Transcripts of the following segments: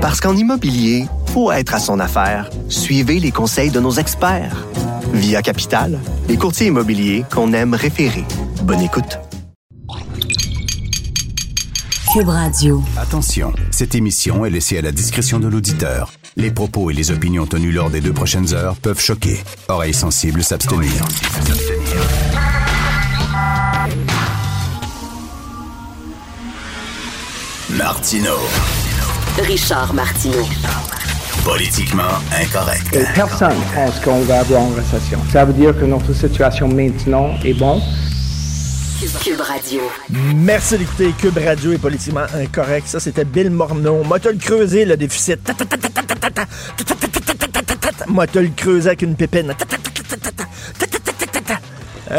Parce qu'en immobilier, faut être à son affaire. Suivez les conseils de nos experts. Via Capital, les courtiers immobiliers qu'on aime référer. Bonne écoute. Cube Radio. Attention, cette émission est laissée à la discrétion de l'auditeur. Les propos et les opinions tenues lors des deux prochaines heures peuvent choquer. Oreilles sensibles s'abstenir. Martino. Richard Martineau. Politiquement incorrect. Et personne pense qu'on va avoir une récession. Ça veut dire que notre situation maintenant est bonne? Cube Radio. Merci d'écouter Cube Radio est politiquement incorrect. Ça, c'était Bill Morneau. Moi, le creuser, le déficit. Moi, le creuser avec une pépine.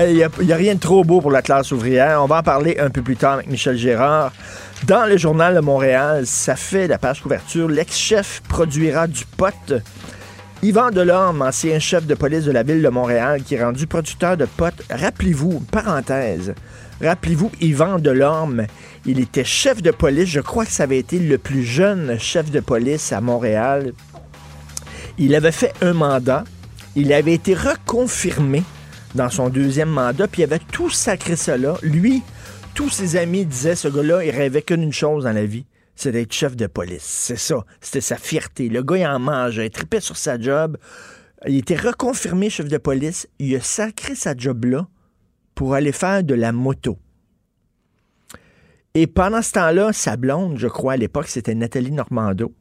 Il n'y a rien de trop beau pour la classe ouvrière. On va en parler un peu plus tard avec Michel Gérard. Dans le journal de Montréal, ça fait la page couverture. L'ex-chef produira du pot. Yvan Delorme, ancien chef de police de la ville de Montréal, qui est rendu producteur de pot. Rappelez-vous, parenthèse, rappelez-vous, Yvan Delorme, il était chef de police. Je crois que ça avait été le plus jeune chef de police à Montréal. Il avait fait un mandat. Il avait été reconfirmé dans son deuxième mandat, puis il avait tout sacré cela. Lui, tous ses amis disaient, ce gars-là, il rêvait qu'une chose dans la vie, c'est d'être chef de police. C'est ça. C'était sa fierté. Le gars, il en mangeait, il tripait sur sa job. Il était reconfirmé chef de police. Il a sacré sa job-là pour aller faire de la moto. Et pendant ce temps-là, sa blonde, je crois, à l'époque, c'était Nathalie Normando,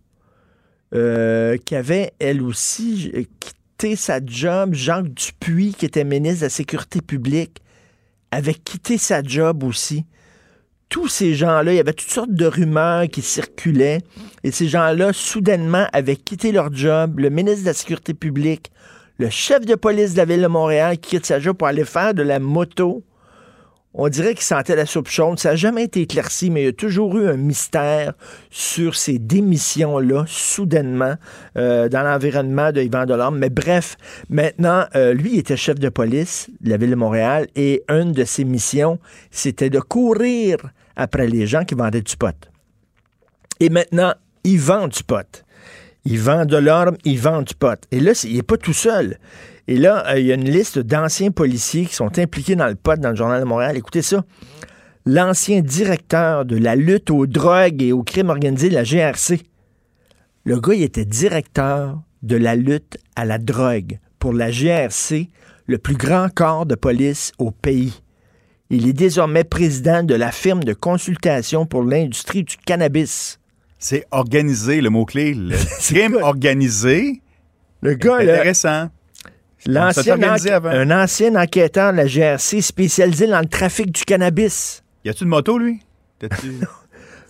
euh, qui avait, elle aussi, quitté sa job. Jacques Dupuis, qui était ministre de la Sécurité publique, avait quitté sa job aussi. Tous ces gens-là, il y avait toutes sortes de rumeurs qui circulaient, et ces gens-là, soudainement, avaient quitté leur job. Le ministre de la Sécurité publique, le chef de police de la ville de Montréal qui quitte sa job pour aller faire de la moto. On dirait qu'il sentait la soupe chaude. Ça n'a jamais été éclairci, mais il y a toujours eu un mystère sur ces démissions-là, soudainement, euh, dans l'environnement de Yvan Delorme. Mais bref, maintenant, euh, lui, était chef de police de la ville de Montréal et une de ses missions, c'était de courir après les gens qui vendaient du pot. Et maintenant, il vend du pot. Il vend de l'orme, il vend du pot. Et là, il n'est pas tout seul. Et là, euh, il y a une liste d'anciens policiers qui sont impliqués dans le pot dans le Journal de Montréal. Écoutez ça. L'ancien directeur de la lutte aux drogues et aux crimes organisés de la GRC. Le gars, il était directeur de la lutte à la drogue pour la GRC, le plus grand corps de police au pays. Il est désormais président de la firme de consultation pour l'industrie du cannabis. C'est organisé, le mot-clé. Le crime organisé. Le gars, là, Intéressant. L'ancien un ancien enquêteur de la GRC spécialisé dans le trafic du cannabis. Y a-tu une moto, lui?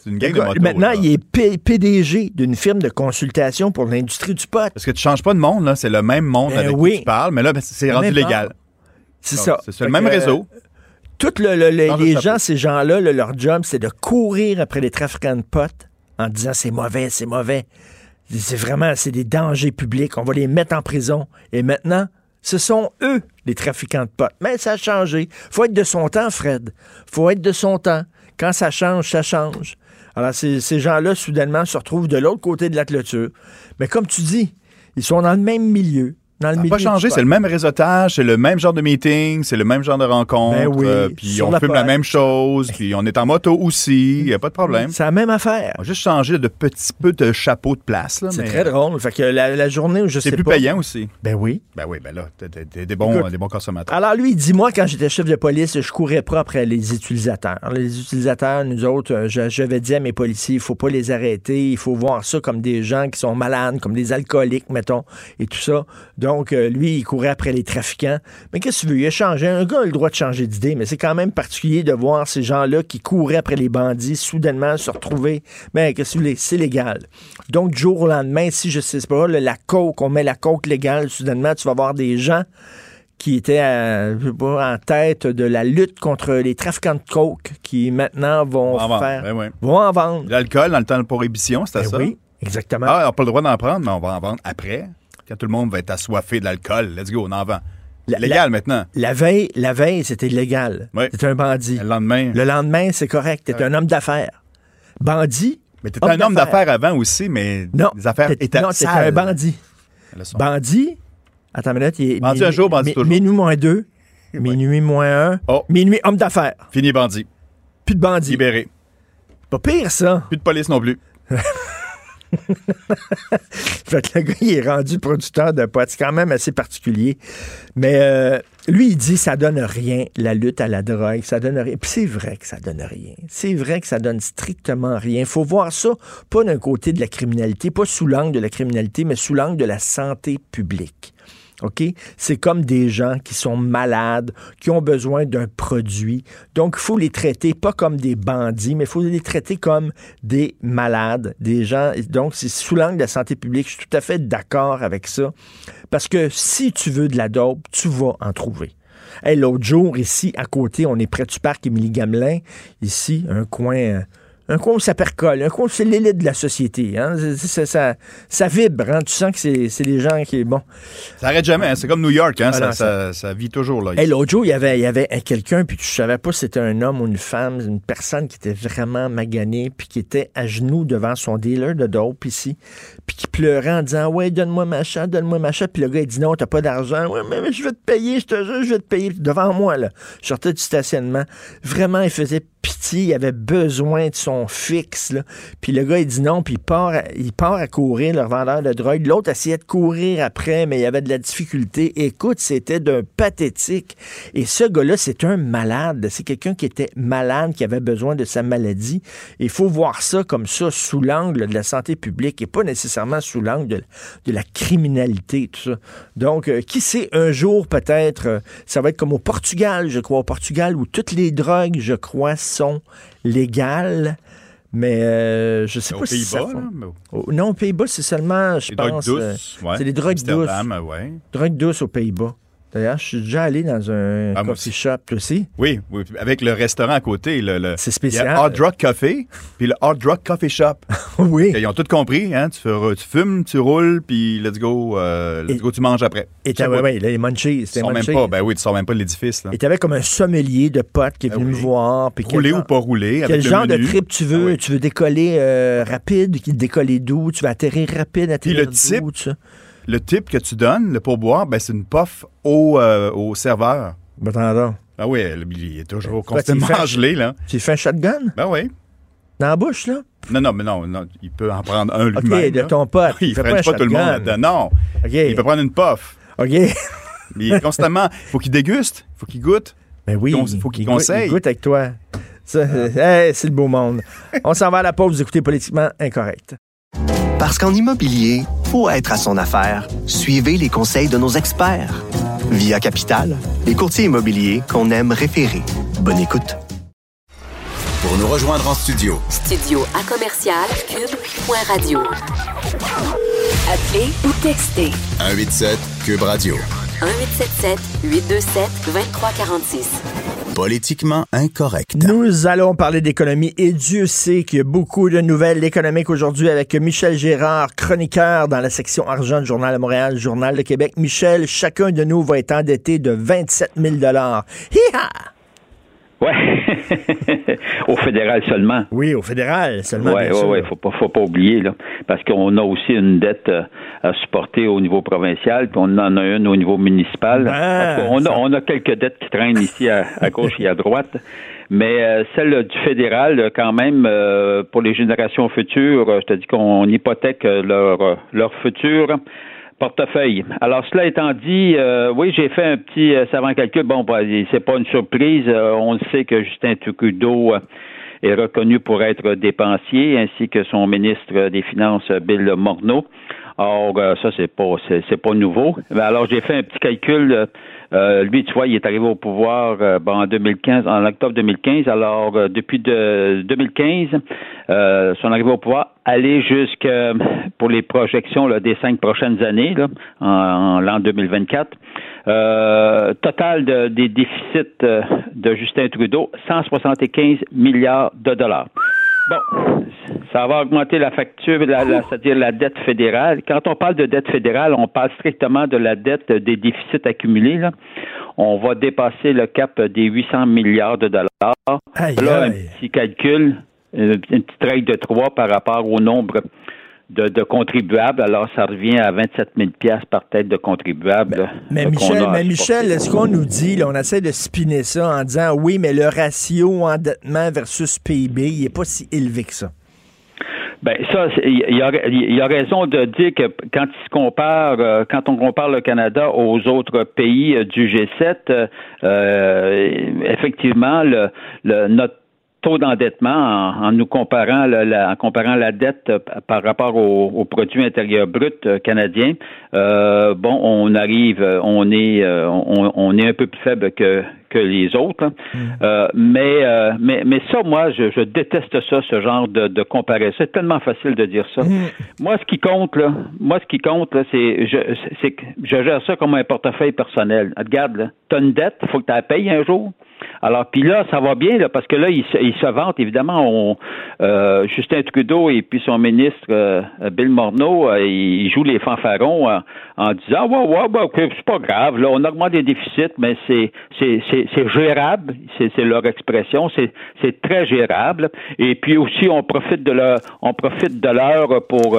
C'est une gang de motos. Maintenant, là. il est P- PDG d'une firme de consultation pour l'industrie du pot. Parce que tu changes pas de monde, là. C'est le même monde Ben avec oui. qui tu parles, mais là, ben, c'est rendu légal. C'est ça. C'est le même que, réseau. Tout le, le- le- Change de les gens, ces gens-là, là, leur job, c'est de courir après les trafiquants de pot en disant c'est mauvais, c'est mauvais. C'est vraiment, c'est des dangers publics. On va les mettre en prison. Et maintenant, ce sont eux, les trafiquants de pot. Mais ça a changé. faut être de son temps, Fred. faut être de son temps. Quand ça change, ça change. Alors, ces, ces gens-là, soudainement, se retrouvent de l'autre côté de la clôture. Mais comme tu dis, ils sont dans le même milieu. Dans le Ça n'a milieu pas changé, c'est le même réseautage, c'est le même genre de meeting, c'est le même genre de rencontre. Ben oui, euh, puis on la pote. la même chose, puis on est en moto aussi, il n'y a pas de problème. C'est la même affaire. On a juste changé de petit peu de chapeau de place. là, C'est mais très drôle. Fait que la, la journée où je sais C'est plus payant aussi. Ben oui. Ben oui, ben là, t'es- des bons, Écoute, des bons consommateurs. Alors lui, il dit, moi, quand j'étais chef de police, je courais pas après les utilisateurs. Les utilisateurs, nous autres, euh, je- j'avais dit à mes policiers, il faut pas les arrêter, il faut voir ça comme des gens qui sont malades, comme des alcooliques, mettons, et tout ça. Donc, euh, lui, il courait après les trafiquants. Mais qu'est-ce que tu veux? Il a changé. Un gars a le droit de changer d'idée, mais c'est quand même particulier de voir ces gens-là qui couraient après les bandits, soudainement se retrouver. Mais qu'est-ce que tu veux? C'est légal. Donc, du jour au lendemain, si je sais pas, la coke, on met la coke légale, soudainement, tu vas voir des gens qui étaient à- je sais pas, en tête de la lutte contre les trafiquants de coke qui maintenant vont vendre, faire ben oui. vont en vendre. L'alcool, dans le temps de prohibition, c'était Ben ça? oui, exactement. Ah, on n'a pas le droit d'en prendre, mais on va en vendre après. Quand tout le monde va être assoiffé de l'alcool, let's go, on en vend. La- Légal maintenant. La veille, la veille, c'était illégal. Oui. C'était un bandit. Le lendemain. Le lendemain, c'est correct. T'es un homme d'affaires. Bandit, Mais t'étais un homme d'affaires. avant aussi, mais Non. les affaires étaient non, t'étais un bandit. Bandit. Attends une minute. Il est Bandit un jour, bandit toujours. Minuit moins deux. Minuit moins un. Oh. Minuit homme d'affaires. Fini bandit. Plus de bandits. Libéré. Pas pire, ça. Plus de police non plus. Fait que le gars, il est rendu producteur de potes. C'est quand même assez particulier. Mais euh, lui, il dit ça donne rien, la lutte à la drogue. Ça donne rien. C'est vrai que ça donne rien. C'est vrai que ça donne strictement rien. faut voir ça, pas d'un côté de la criminalité, pas sous l'angle de la criminalité, mais sous l'angle de la santé publique. OK? C'est comme des gens qui sont malades, qui ont besoin d'un produit. Donc, il faut les traiter pas comme des bandits, mais il faut les traiter comme des malades, des gens. Donc, c'est sous l'angle de la santé publique. Je suis tout à fait d'accord avec ça. Parce que si tu veux de la dope, tu vas en trouver. Hey, L'autre jour, ici, à côté, on est près du parc Émilie-Gamelin. Ici, un coin... Un où ça percole, un où c'est l'élite de la société. Hein? Ça, ça vibre, hein? tu sens que c'est des gens qui... Bon, Ça arrête jamais. hein. C'est comme New York. Hein. Ah ça, non, ça- ça vit toujours. Là, Hey, l'autre jour, il y avait, il y avait un- quelqu'un, puis tu savais pas si c'était un homme ou une femme, une personne qui était vraiment maganée, puis qui était à genoux devant son dealer de dope ici, puis qui pleurait en disant Ouais, donne-moi ma chat, donne-moi ma chat. Puis le gars, il dit Non, t'as pas d'argent. Ouais, mais, mais je vais te payer, je te jure, je vais te payer. Devant moi, là. Je sortais du stationnement. Vraiment, il faisait pitié, il avait besoin de son fixe. Puis le gars, il dit non, puis il part, il part à courir, le revendeur de drogue. L'autre essayait de courir après, mais il avait de la difficulté. Écoute, c'était d'un pathétique. Et ce gars-là, c'est un malade. C'est quelqu'un qui était malade, qui avait besoin de sa maladie. Il faut voir ça comme ça, sous l'angle de la santé publique et pas nécessairement sous l'angle de, la criminalité. Donc, euh, qui sait, un jour, peut-être, euh, ça va être comme au Portugal, je crois, au Portugal, où toutes les drogues, je crois, sont légales. Mais euh, je sais pas si ça... Mais- Oh, non, aux Pays-Bas, c'est seulement, je Les drogues pense... douces. euh, ouais. c'est des drogues douces. Amsterdam, euh, ouais. Drogue douce aux Pays-Bas. D'ailleurs, je suis déjà allé dans un Ah, coffee shop aussi. Oui, oui, avec le restaurant à côté. Le, le- C'est Il y spécial. a Hard Rock Café, puis le Hard Rock Coffee Shop. oui. Ils ont tout compris, hein? Tu, tu fumes, tu roules, puis let's go, euh, let's Et- go, tu manges après. Et va. ouais, les munchies. C'était sont même pas, ben oui, tu sors même pas de l'édifice, là. Et t'avais comme un sommelier de potes qui est Ah venu oui. me voir. puis quel Rouler ou pas rouler, Quel avec le genre de trip tu veux? Ah oui. Tu veux décoller euh, rapide, qui décoller d'où? Tu veux atterrir rapide, atterrir le type- tout ça? Le type que tu donnes, le pourboire, ben c'est une puff au, euh, au serveur. Ben, attends. Ah oui, il est toujours tu constamment fais- gelé, là. Tu fais un shotgun? Ben oui. dans la bouche, là? Non, non, mais non, non, il peut en prendre un OK, lui-même. de là. ton pote. Il fait ne pas, tout le monde. Non. OK. Il peut prendre une puff. OK. Mais il est constamment. Il faut qu'il déguste. Il faut qu'il goûte. Ben oui. Faut qu'il goûte- conseille. il goûte avec toi. Hey, c'est le beau monde. On s'en va à la pause. Vous écoutez Politiquement Incorrect. Parce qu'en immobilier, pour être à son affaire, suivez les conseils de nos experts. Via Capital, les courtiers immobiliers qu'on aime référer. Bonne écoute. Pour nous rejoindre en studio, Studio à commercial cube.radio. Appelez ou textez 187 Cube Radio. 1877 827 2346. Politiquement incorrect. Nous allons parler d'économie et Dieu sait qu'il y a beaucoup de nouvelles économiques aujourd'hui avec Michel Gérard, chroniqueur dans la section argent du Journal de Montréal, Journal de Québec. Michel, chacun de nous va être endetté de 27 000 Hi-ha! Ouais, au fédéral seulement. Oui, au fédéral seulement. Ouais, sûr. ouais, faut pas, faut pas oublier là, parce qu'on a aussi une dette euh, à supporter au niveau provincial, puis on en a une au niveau municipal. Ben, on, a, on a quelques dettes qui traînent ici à, à gauche et à droite, mais euh, celle du fédéral, euh, quand même, euh, pour les générations futures, je te dis qu'on hypothèque leur leur futur portefeuille. Alors, cela étant dit, euh, oui, j'ai fait un petit euh, savant calcul. Bon, bah, c'est pas une surprise. Euh, on le sait que Justin Trudeau euh, est reconnu pour être dépensier, ainsi que son ministre des Finances, Bill Morneau. Or, euh, ça, c'est pas c'est, pas nouveau. Mais alors, j'ai fait un petit calcul. euh, euh, lui, tu vois, il est arrivé au pouvoir euh, bon, en 2015, en octobre 2015. Alors, euh, depuis de 2015, euh, son arrivée au pouvoir, aller jusque pour les projections là, des cinq prochaines années, là, en, en l'an 2024. Euh, total de- des déficits euh, de Justin Trudeau, 175 milliards de dollars. Bon, ça va augmenter la facture, la- la- c'est-à-dire la dette fédérale. Quand on parle de dette fédérale, on parle strictement de la dette des déficits accumulés. là. On va dépasser le cap des 800 milliards de dollars. Aïe, Là, un aïe. petit calcul. une petite règle de trois par rapport au nombre de, contribuables. Alors, ça revient à 27 000 par tête de contribuables. Mais, Michel, mais Michel, est-ce qu'on nous dit, on essaie de spinner ça en disant oui, mais le ratio endettement versus PIB, il n'est pas si élevé que ça? Ben ça, il y a, y a, raison de dire que quand il se compare, euh, quand on compare le Canada aux autres pays euh, du G7, euh, effectivement, le, le, notre taux d'endettement en, nous comparant la, en comparant la dette euh, par rapport au, produit intérieur brut euh, canadien, euh, bon, on arrive, on est, on, est un peu plus faible que que les autres. Hein. Mm. mais, mais mais ça, moi, je, déteste ça, ce genre de, de comparaison. C'est tellement facile de dire ça. Mm. Moi, ce qui compte là, moi, ce qui compte là, c'est je c'est que je gère ça comme un portefeuille personnel. Regarde, là, as une dette, faut que tu la payes un jour. Alors, puis là, ça va bien, là, parce que là, il se, il se vante, évidemment, on, euh, Justin Trudeau et puis son ministre euh, Bill Morneau, euh, ils jouent les fanfarons en disant Ouais, ouais, ouais, c'est pas grave, là, on augmente les déficits, mais c'est c'est, gérable, c'est, leur expression, c'est, très gérable. Et puis aussi, on profite de leur on profite de l'heure pour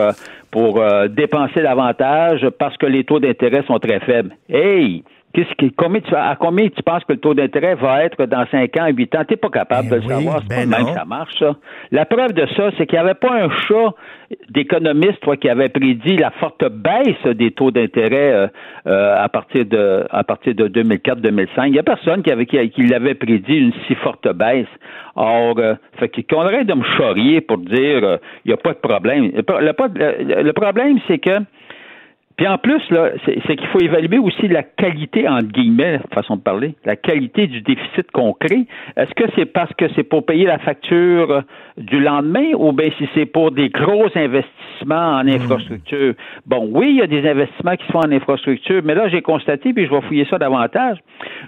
pour dépenser davantage parce que les taux d'intérêt sont très faibles. Hey! Qu'est-ce qui, combien tu, à combien tu penses que le taux d'intérêt va être dans 5 ans, 8 ans? Tu n'es pas capable ben de le savoir. C'est ben pas même que ça marche, ça. La preuve de ça, c'est qu'il n'y avait pas un chat d'économistes qui avait prédit la forte baisse des taux d'intérêt euh, euh, à partir de à partir de 2004-2005. Il n'y a personne qui avait qui, l'avait prédit une si forte baisse. Or, euh, fait qu'on arrête de me charrier pour dire il n'y a pas de problème. le problème, c'est que puis en plus, là, c'est qu'il faut évaluer aussi la qualité, entre guillemets, façon de parler, la qualité du déficit qu'on crée. Est-ce que c'est parce que c'est pour payer la facture du lendemain ou bien si c'est pour des gros investissements en hmm. infrastructure? Bon, oui, il y a des investissements qui se font en infrastructure, mais là, j'ai constaté, puis je vais fouiller ça davantage,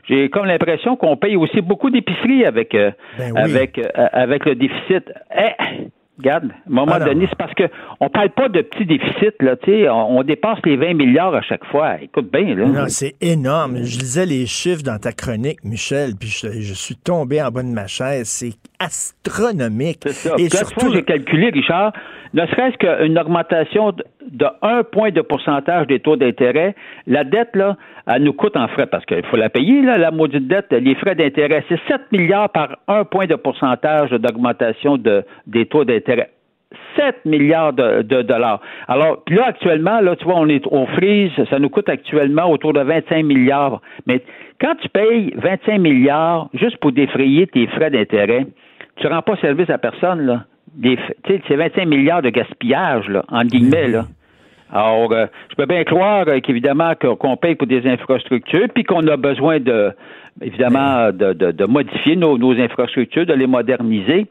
j'ai comme l'impression qu'on paye aussi beaucoup d'épicerie avec, euh, ben avec, euh, avec le déficit. Eh, Regarde, à un moment donné, c'est parce que on parle pas de petits déficits, là, sais, on, dépasse les 20 milliards à chaque fois. Écoute bien, là. Non, c'est énorme. Je lisais les chiffres dans ta chronique, Michel, puis je, suis tombé en bas de ma chaise. C'est astronomique. C'est ça. Et surtout, j'ai calculé, Richard, ne serait-ce qu'une augmentation de 1 point de pourcentage des taux d'intérêt, la dette, là, elle nous coûte en frais parce qu'il faut la payer, là, la maudite dette, les frais d'intérêt. C'est 7 milliards par 1 point de pourcentage d'augmentation de, des taux d'intérêt. 7 milliards de, dollars. Alors, puis là, actuellement, là, tu vois, on est au freeze, ça nous coûte actuellement autour de 25 milliards. Mais quand tu payes 25 milliards juste pour défrayer tes frais d'intérêt, tu rends pas service à personne, là c'est 25 milliards de gaspillage, là, en guillemets, là. Alors, euh, je peux bien croire euh, qu'évidemment qu'on paye pour des infrastructures, puis qu'on a besoin de, évidemment, de, de, modifier nos, nos, infrastructures, de les moderniser.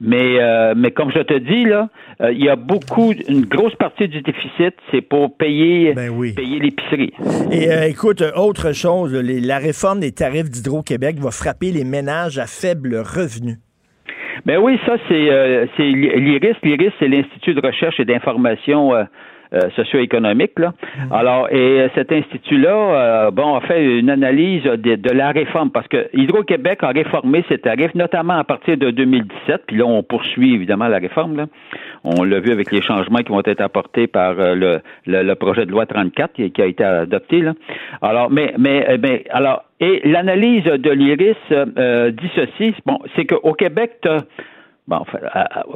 Mais, euh, mais comme je te dis, là, il y a beaucoup, une grosse partie du déficit, c'est pour payer, ben payer l'épicerie. Et écoute, autre chose, la réforme des tarifs d'Hydro-Québec va frapper les ménages à faible revenu. Ben oui, ça, c'est euh, l'IRIS. L'IRIS, c'est l'Institut de recherche et d'information euh, euh, socio-économique. Là. Mm-hmm. Alors, et euh, cet institut-là, bon, a fait une analyse de, la réforme parce que Hydro-Québec a réformé ses tarifs, notamment à partir de 2017. Puis là, on poursuit évidemment la réforme. Là. On l'a vu avec les changements qui vont être apportés par le, le, projet de loi 34 qui, a été adopté. Là. Alors, mais, mais, mais alors, et l'analyse de l'IRIS euh, dit ceci, bon, c'est qu'au Québec, bon,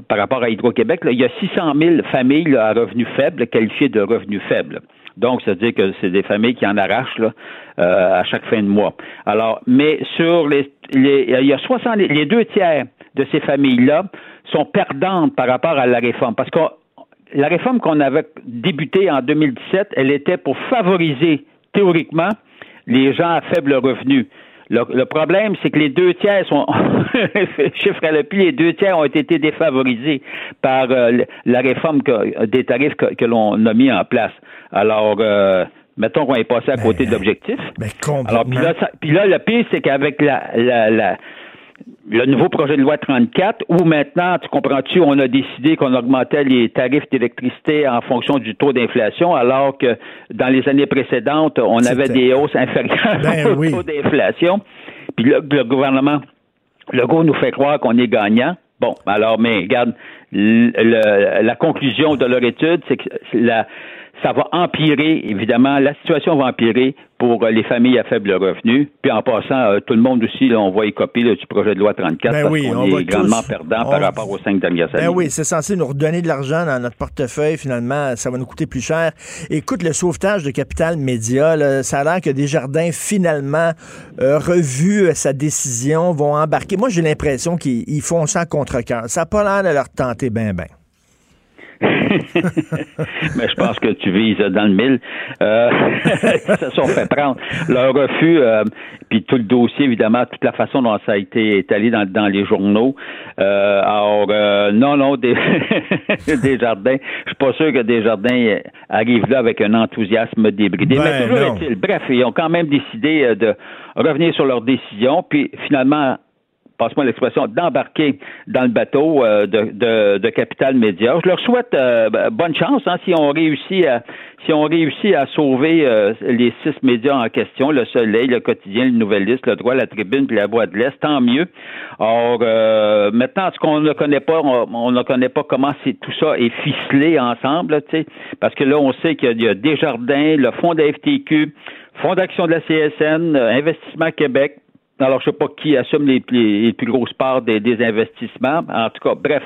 par rapport à Hydro-Québec, il y a 600 000 familles à revenus faibles qualifiées de revenus faibles. Donc, c'est-à-dire que c'est des familles qui en arrachent là, euh, à chaque fin de mois. Alors, mais sur les, il y a 60, les deux tiers de ces familles-là sont perdantes par rapport à la réforme, parce que la réforme qu'on avait débutée en 2017, elle était pour favoriser théoriquement les gens à faible revenu. Le, problème, c'est que les deux tiers sont, chiffre à l'appui, les deux tiers ont été défavorisés par euh, la réforme des tarifs que, l'on a mis en place. Alors, euh, mettons qu'on est passé à côté de ben, l'objectif. Ben, Alors, puis là, le pire, c'est qu'avec la, la le nouveau projet de loi 34, où maintenant, tu comprends-tu, on a décidé qu'on augmentait les tarifs d'électricité en fonction du taux d'inflation, alors que dans les années précédentes, on avait des hausses inférieures ben au taux d'inflation. Puis là, le gouvernement, le Legault nous fait croire qu'on est gagnant. Bon, alors, mais regarde, le- le- la conclusion de leur étude, c'est que la, ça va empirer, évidemment, la situation va empirer pour euh, les familles à faible revenu. Puis en passant, euh, tout le monde aussi, là, on va y copier là, du projet de loi 34 Ben parce oui, qu'on est grandement tous- perdant on- par rapport aux cinq dernières années. Ben oui, c'est censé nous redonner de l'argent dans notre portefeuille. Finalement, ça va nous coûter plus cher. Écoute, le sauvetage de Capital Média, là, ça a l'air que Desjardins, finalement, euh, revu euh, sa décision, vont embarquer. Moi, j'ai l'impression qu'ils ils font ça à contre-cœur. Ça n'a pas l'air de leur tenter ben ben. Mais je pense que tu vises dans le mille. Euh, ils se sont fait prendre. Leur refus, euh, puis tout le dossier, évidemment, toute la façon dont ça a été étalé dans, dans les journaux. Euh, alors, euh, non, non, des, Desjardins, je suis pas sûr que Desjardins arrive là avec un enthousiasme débridé. Ben, Mais toujours non. est-il. Bref, ils ont quand même décidé euh, de revenir sur leur décision, puis finalement passe-moi l'expression, d'embarquer dans le bateau euh, de, de, de Capital Média. Je leur souhaite euh, bonne chance hein, si on réussit à si on réussit à sauver euh, les six médias en question, le Soleil, le Quotidien, le Nouvelliste, le Droit, la Tribune, puis la Voix de l'Est, tant mieux. Or, euh, maintenant, ce qu'on ne connaît pas, on, ne connaît pas comment c'est tout ça est ficelé ensemble, là, parce que là, on sait qu'il y a- il y a Desjardins, le Fonds de la FTQ, Fonds d'action de la CSN, euh, Investissement Québec, alors, je sais pas qui assume les, les- les plus grosses parts des, des investissements. En tout cas, bref.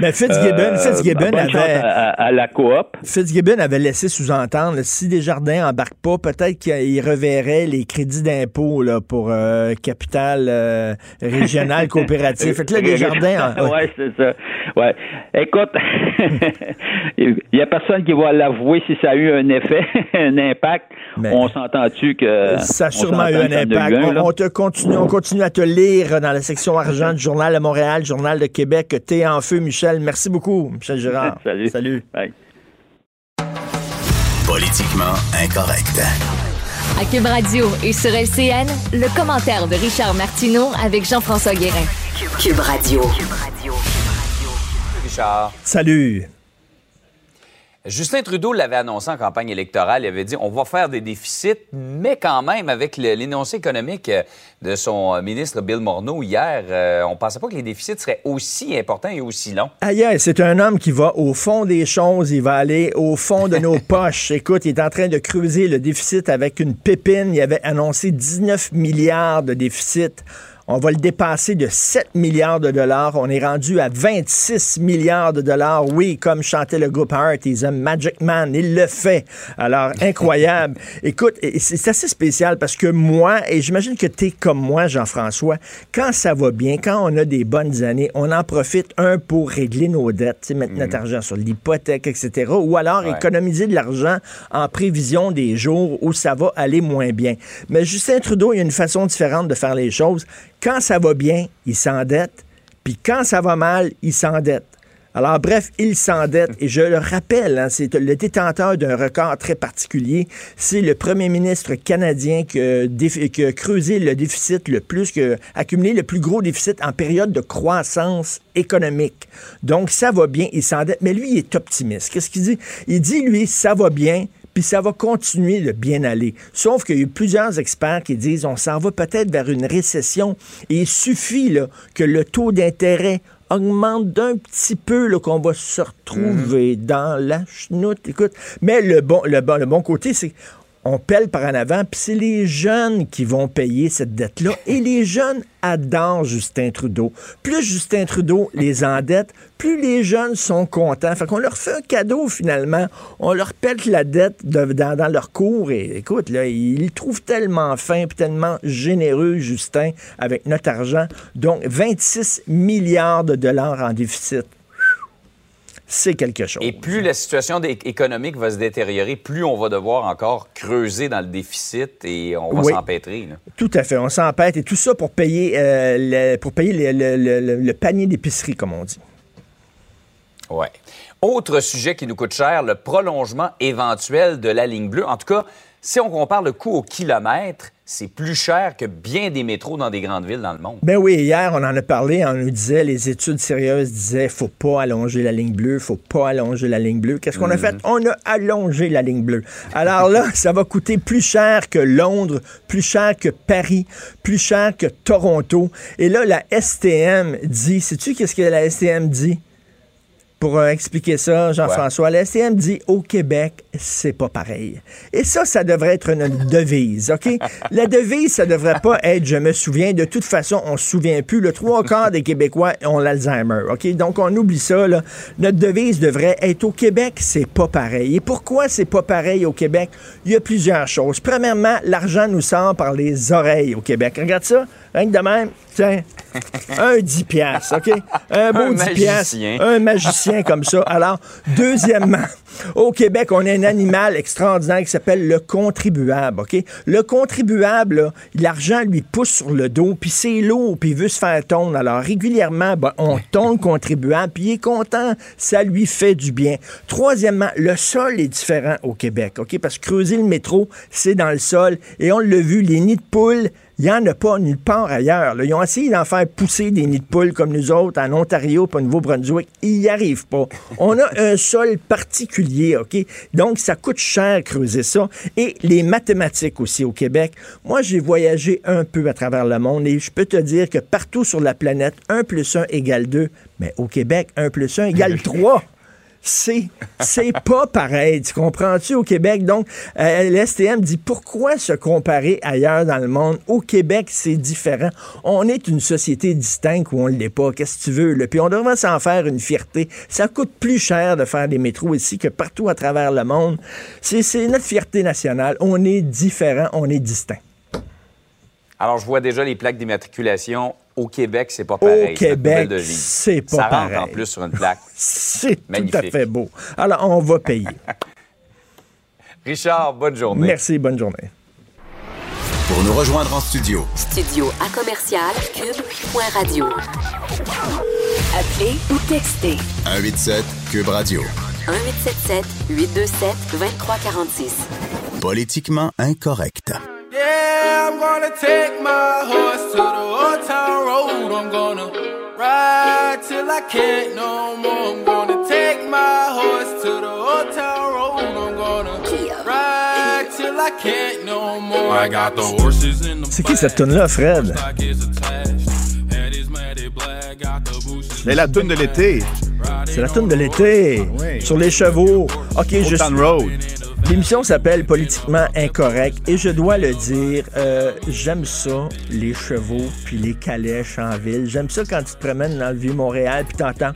Mais Fitzgibbon, euh, Fitzgibbon avait- à, la coop. Fitzgibbon avait laissé sous-entendre, si Desjardins embarque pas, peut-être qu'il reverrait les crédits d'impôt pour euh, capital euh, régional coopératif. Fait que là, Desjardins... en- ouais, c'est ça. Ouais. Écoute, il y a personne qui va l'avouer si ça a eu un effet, un impact. Mais- on s'entend-tu que Ça a on sûrement eu un impact. eu un, on, te continue, on continue à te lire dans la section argent du Journal de Montréal, Journal de Québec. T'es en feu, Michel. Merci beaucoup, Michel Girard. Salut. Salut. Bye. Politiquement incorrect. À Cube Radio et sur LCN, le commentaire de Richard Martineau avec Jean-François Guérin. Cube Radio. Richard. Salut. Justin Trudeau l'avait annoncé en campagne électorale. Il avait dit on va faire des déficits, mais quand même, avec l'énoncé économique euh, de son euh, ministre Bill Morneau hier, euh, on pensait pas que les déficits seraient aussi importants et aussi longs. Aïe, c'est un homme qui va au fond des choses, il va aller au fond de nos poches. Écoute, il est en train de creuser le déficit avec une pépine. Il avait annoncé 19 milliards de déficit. On va le dépasser de 7 milliards de dollars. On est rendu à 26 milliards de dollars. Oui, comme chantait le groupe Heart, he's a magic man. Il le fait. Alors, incroyable. Écoute, c'est assez spécial parce que moi, et j'imagine que tu es comme moi, Jean-François, quand ça va bien, quand on a des bonnes années, on en profite, un, pour régler nos dettes, mettre notre argent sur l'hypothèque, etc. Ou alors Ouais. économiser de l'argent en prévision des jours où ça va aller moins bien. Mais Justin Trudeau, il y a une façon différente de faire les choses. Quand ça va bien, il s'endette, puis quand ça va mal, il s'endette. Alors, bref, il s'endette. Et je le rappelle, hein, c'est le détenteur d'un record très particulier. C'est le premier ministre canadien qui a, qui a creusé le déficit le plus, qui a accumulé le plus gros déficit en période de croissance économique. Donc, ça va bien, il s'endette. Mais lui, il est optimiste. Qu'est-ce qu'il dit? Il dit, lui, ça va bien, puis ça va continuer de bien aller. Sauf qu'il y a eu plusieurs experts qui disent on s'en va peut-être vers une récession et il suffit là, que le taux d'intérêt augmente d'un petit peu qu'on va se retrouver dans la chenoute. Écoute, mais le bon, le bon, le bon côté, c'est on pèle par en avant, puis c'est les jeunes qui vont payer cette dette-là. Et les jeunes adorent Justin Trudeau. Plus Justin Trudeau les endette, plus les jeunes sont contents. Fait qu'on leur fait un cadeau finalement. On leur pète la dette de- dans, leur cours. Et écoute, là, ils trouvent tellement fin tellement généreux, Justin, avec notre argent. Donc, 26 milliards de dollars en déficit. C'est quelque chose. Et plus la situation économique va se détériorer, plus on va devoir encore creuser dans le déficit et on va Oui. s'empêtrer. Tout à fait, on s'empête et tout ça pour payer, euh, le, pour payer le, le- le- panier d'épicerie, comme on dit. Ouais. Autre sujet qui nous coûte cher, le prolongement éventuel de la ligne bleue. En tout cas, si on compare le coût au kilomètre, c'est plus cher que bien des métros dans des grandes villes dans le monde. Ben oui, hier, on en a parlé, on nous disait, les études sérieuses disaient, faut pas allonger la ligne bleue, faut pas allonger la ligne bleue. Qu'est-ce qu'on a fait? On a allongé la ligne bleue. Alors là, ça va coûter plus cher que Londres, plus cher que Paris, plus cher que Toronto. Et là, la STM dit, sais-tu qu'est-ce que la STM dit? Pour euh, expliquer ça, Jean-François, la STM dit au Québec, c'est pas pareil. Et ça, ça devrait être une devise, OK? La devise, ça devrait pas être je me souviens. De toute façon, on se souvient plus. Le trois quarts des Québécois ont l'Alzheimer, OK? Donc, on oublie ça, là. Notre devise devrait être au Québec, c'est pas pareil. Et pourquoi c'est pas pareil au Québec? Il y a plusieurs choses. Premièrement, l'argent nous sort par les oreilles au Québec. Regarde ça, rien que de même. Tiens, un 10 piastres, OK? Un beau Un 10 piastres. magicien. Un magicien comme ça. Alors, deuxièmement, au Québec, on a un animal extraordinaire qui s'appelle le contribuable, OK? Le contribuable, l'argent lui pousse sur le dos, puis c'est lourd, puis il veut se faire tondre. Alors, régulièrement, ben, on tombe le contribuable, puis il est content, ça lui fait du bien. Troisièmement, le sol est différent au Québec, OK? Parce que creuser le métro, c'est dans le sol, et on l'a vu, les nids de poules, il n'y en a pas nulle part ailleurs. là. Ils ont essayé d'en faire pousser des nids de poules comme nous autres en Ontario et au Nouveau-Brunswick. Ils n'y arrivent pas. On a un sol particulier, OK? Donc, ça coûte cher creuser ça. Et les mathématiques aussi au Québec. Moi, j'ai voyagé un peu à travers le monde et je peux te dire que partout sur la planète, 1 plus 1 égale 2. Mais au Québec, 1 plus 1 égale 3 c'est pas pareil, tu comprends-tu au Québec? Donc euh, l'STM dit pourquoi se comparer ailleurs dans le monde? Au Québec c'est différent. On est une société distincte ou on l'est pas qu'est-ce que tu veux là? puis on devrait s'en faire une fierté. Ça coûte plus cher de faire des métros ici que partout à travers le monde. C'est c'est notre fierté nationale. On est différent on est distinct. Alors, je vois déjà les plaques d'immatriculation. Au Québec, c'est pas pareil. au Québec c'est pas Ça rentre pareil en plus sur une plaque. c'est tout à fait beau alors on va payer Richard, bonne journée. merci bonne journée Pour nous rejoindre en studio, Studio à commercial cube.radio. Appelez ou textez 187 Cube Radio. 1877 827 2346. Politiquement incorrect. Yeah, I'm gonna take my horse to the old town road. I'm gonna ride till I can't no more. I'm gonna take my horse to the old town road. I'm gonna ride till I can't no more. I got the horses in the c'est qui cette tune là Fred? Back is attached. Head is matted black, got the bushes. C'est la tune de l'été. C'est la tune de l'été. Oui. Sur les chevaux. OK, je Old Town Road. L'émission s'appelle Politiquement Incorrect et je dois le dire, euh, j'aime ça, les chevaux puis les calèches en ville. J'aime ça quand tu te promènes dans le Vieux-Montréal puis t'entends...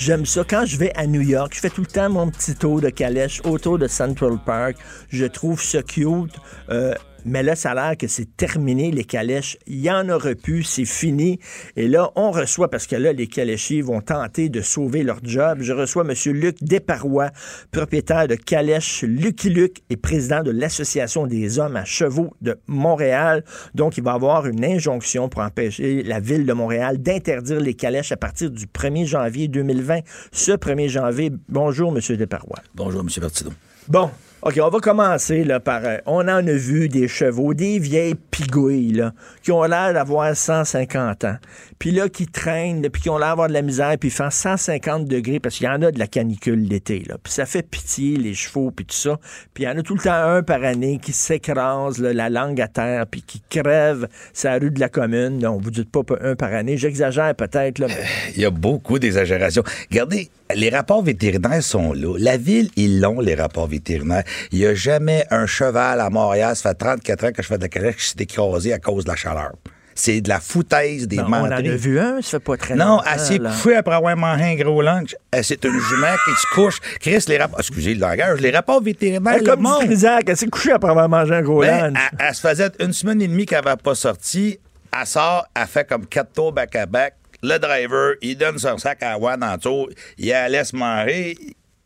J'aime ça. Quand je vais à New York, je fais tout le temps mon petit tour de calèche autour de Central Park. Je trouve ça cute. Euh, mais là, ça a l'air que c'est terminé, les calèches. Il y en aura plus, c'est fini. Et là, on reçoit, parce que là, les caléchiers vont tenter de sauver leur job. Je reçois M. Luc Desparois, propriétaire de Calèche Lucky Luc et président de l'Association des hommes à chevaux de Montréal. Donc, il va avoir une injonction pour empêcher la ville de Montréal d'interdire les calèches à partir du 1er janvier 2020. Ce 1er janvier, bonjour, M. Desparois. Bonjour, M. Bertidon. Bon, OK, on va commencer là, par. euh, on en a vu des chevaux, des vieilles pigouilles, là, qui ont l'air d'avoir 150 ans. Puis là, qui traînent, puis qui ont l'air d'avoir de la misère, puis font 150 degrés, parce qu'il y en a de la canicule l'été. Puis ça fait pitié, les chevaux, puis tout ça. Puis il y en a tout le temps un par année qui s'écrase, la langue à terre, puis qui crève sa rue de la commune. Non, vous dites pas un par année. J'exagère peut-être, mais- Il y a beaucoup d'exagérations. Regardez, les rapports vétérinaires sont là. La ville, ils l'ont, les rapports vétérinaires. Il n'y a jamais un cheval à Montréal, ça fait 34 ans que je fais de la calèche qui s'est écrasé à cause de la chaleur. C'est de la foutaise des Non, on en a vu un, ça fait pas très Non, elle s'est couchée après avoir mangé un gros lunch. Euh, C'est une jument qui se couche. Chris, les rapports... Excusez le langage. Les rapports vétérinaires, Elle, le comme monde... elle s'est couchée après avoir mangé un gros Ben, lunch. elle, elle se faisait une semaine et demie qu'elle n'avait pas sorti. Elle sort, elle fait comme quatre tours back-à-back. Le driver, il donne son sac à Juan en dessous. Il la laisse manger.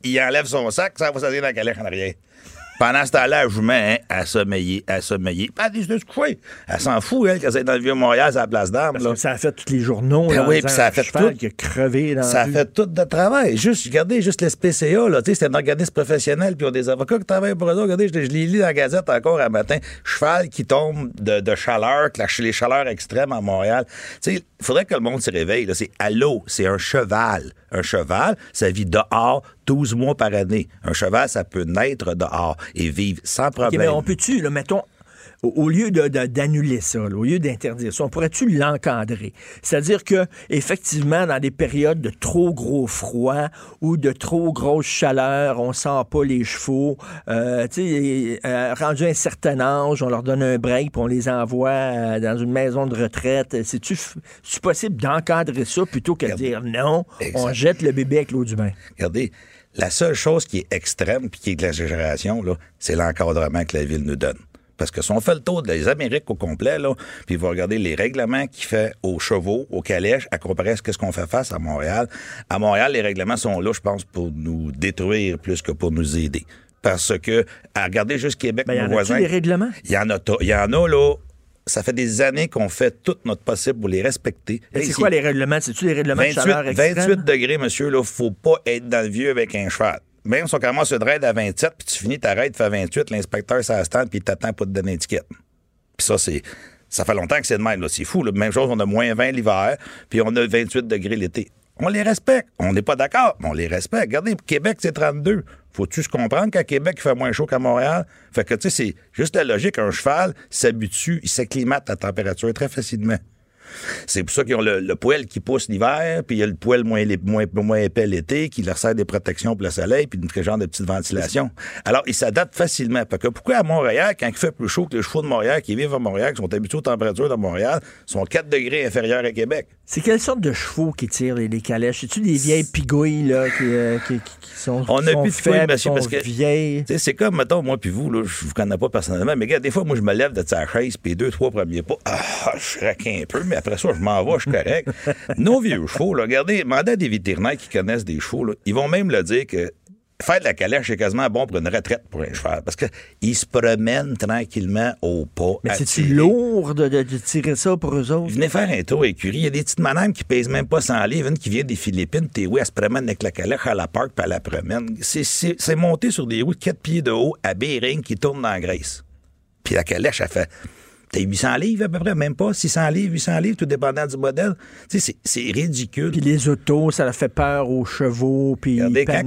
Il enlève son sac, ça va s'asseoir dans la calèche en arrière. Pendant ce temps-là, je mets hein, à sommeiller, à sommeiller. Pas des de se coucher. Elle s'en fout, elle, quand c'est dans le Vieux-Montréal, c'est à la place d'armes. Ça a fait tous les journaux. Ben là, oui, puis ça a fait tout. qui a crevé dans Ça a fait tout de travail. Juste, regardez, juste l'SPCA, là, tu sais, c'est un organisme professionnel, puis on a des avocats qui travaillent pour eux. Regardez, je, je les lis dans la Gazette encore un matin. Cheval qui tombe de, de chaleur, les chaleurs extrêmes à Montréal. Tu sais, faudrait que le monde se réveille. C'est l'eau, c'est un cheval. Un cheval, ça vit dehors 12 mois par année. Un cheval, ça peut naître dehors et vivre sans problème. mais on peut-tu, mettons, au, au lieu d'annuler ça, là, au lieu d'interdire ça, on pourrait-tu l'encadrer? C'est-à-dire que, effectivement, dans des périodes de trop gros froid ou de trop grosse chaleur, on sent pas les chevaux. Euh, tu sais, euh, rendu à un certain âge, on leur donne un break puis on les envoie euh, dans une maison de retraite. C'est-tu possible d'encadrer ça plutôt que de dire non, on jette le bébé avec l'eau du bain? Regardez, la seule chose qui est extrême puis qui est de l'exagération, c'est l'encadrement que la ville nous donne. Parce que si on fait le tour des Amériques au complet, là, puis vous regardez les règlements qu'il fait aux chevaux, aux calèches, à comparer à ce qu'on fait face à Montréal. À Montréal, les règlements sont là, je pense, pour nous détruire plus que pour nous aider. Parce que, à regarder juste Québec, Ben, y nos en a-tu voisins. des règlements? Il y en a, il y en a, là. Ça fait des années qu'on fait tout notre possible pour les respecter. Mais Hey, C'est quoi les règlements? C'est-tu les règlements 28, de chaleur extrême? 28 degrés, monsieur, là, faut pas être dans le vieux avec un cheval. Même si on commence une raid à 27, puis tu finis ta raid, fait 28, l'inspecteur, ça stand, puis il t'attend pour te donner une étiquette. Puis ça, c'est. Ça fait longtemps que c'est de même, là. C'est fou, là. Même chose, on a moins 20 l'hiver, puis on a 28 degrés l'été. On les respecte. On n'est pas d'accord, mais on les respecte. Regardez, Québec, c'est 32. Faut-tu se comprendre qu'à Québec, il fait moins chaud qu'à Montréal? Fait que, tu sais, c'est juste la logique. Un cheval s'habitue, il s'acclimate à la température très facilement. C'est pour ça qu'ils ont le, le poêle qui pousse l'hiver, puis il y a le poêle moins, épais l'été, qui leur sert des protections pour le soleil, puis une genre de petite ventilation. Alors, ils s'adaptent facilement. Fait que pourquoi à Montréal, quand il fait plus chaud que les chevaux de Montréal qui vivent à Montréal, qui sont habitués aux températures de Montréal, sont 4 degrés inférieurs à Québec? C'est quelle sorte de chevaux qui tirent les, les calèches? C'est-tu des vieilles pigouilles là, qui, euh, qui- qui- qui sont, On qui sont plus de faibles, monsieur, parce que- vieilles? C'est comme, mettons, moi puis vous, là, je vous connais pas personnellement, mais gars, des fois, moi, je me lève de sa chaise, puis deux, trois premiers pas, ah, je craque un peu, mais après ça, je m'en vais, je suis correct. Nos vieux chevaux, là, regardez, demandez à des vétérinaires qui connaissent des chevaux, là, ils vont même le dire que faire de la calèche, c'est quasiment bon pour une retraite pour un cheval, parce qu'ils se promènent tranquillement au pas. Mais tirer. lourd de, de- de tirer ça pour eux autres? Venez faire un tour écurie. Il y a des petites madames qui pèsent même pas 100 livres, une qui vient des Philippines, t'es oui, elle se promène avec la calèche à la parc, puis elle la promène. C'est- C'est c'est monté sur des roues de 4 pieds de haut à Bering qui tournent dans la Grèce. Puis la calèche, elle fait. T'as 800 livres à peu près, même pas 600 livres, 800 livres, tout dépendant du modèle. Tu sais, c'est- ridicule. Puis les autos, ça leur fait peur aux chevaux, puis ils quand-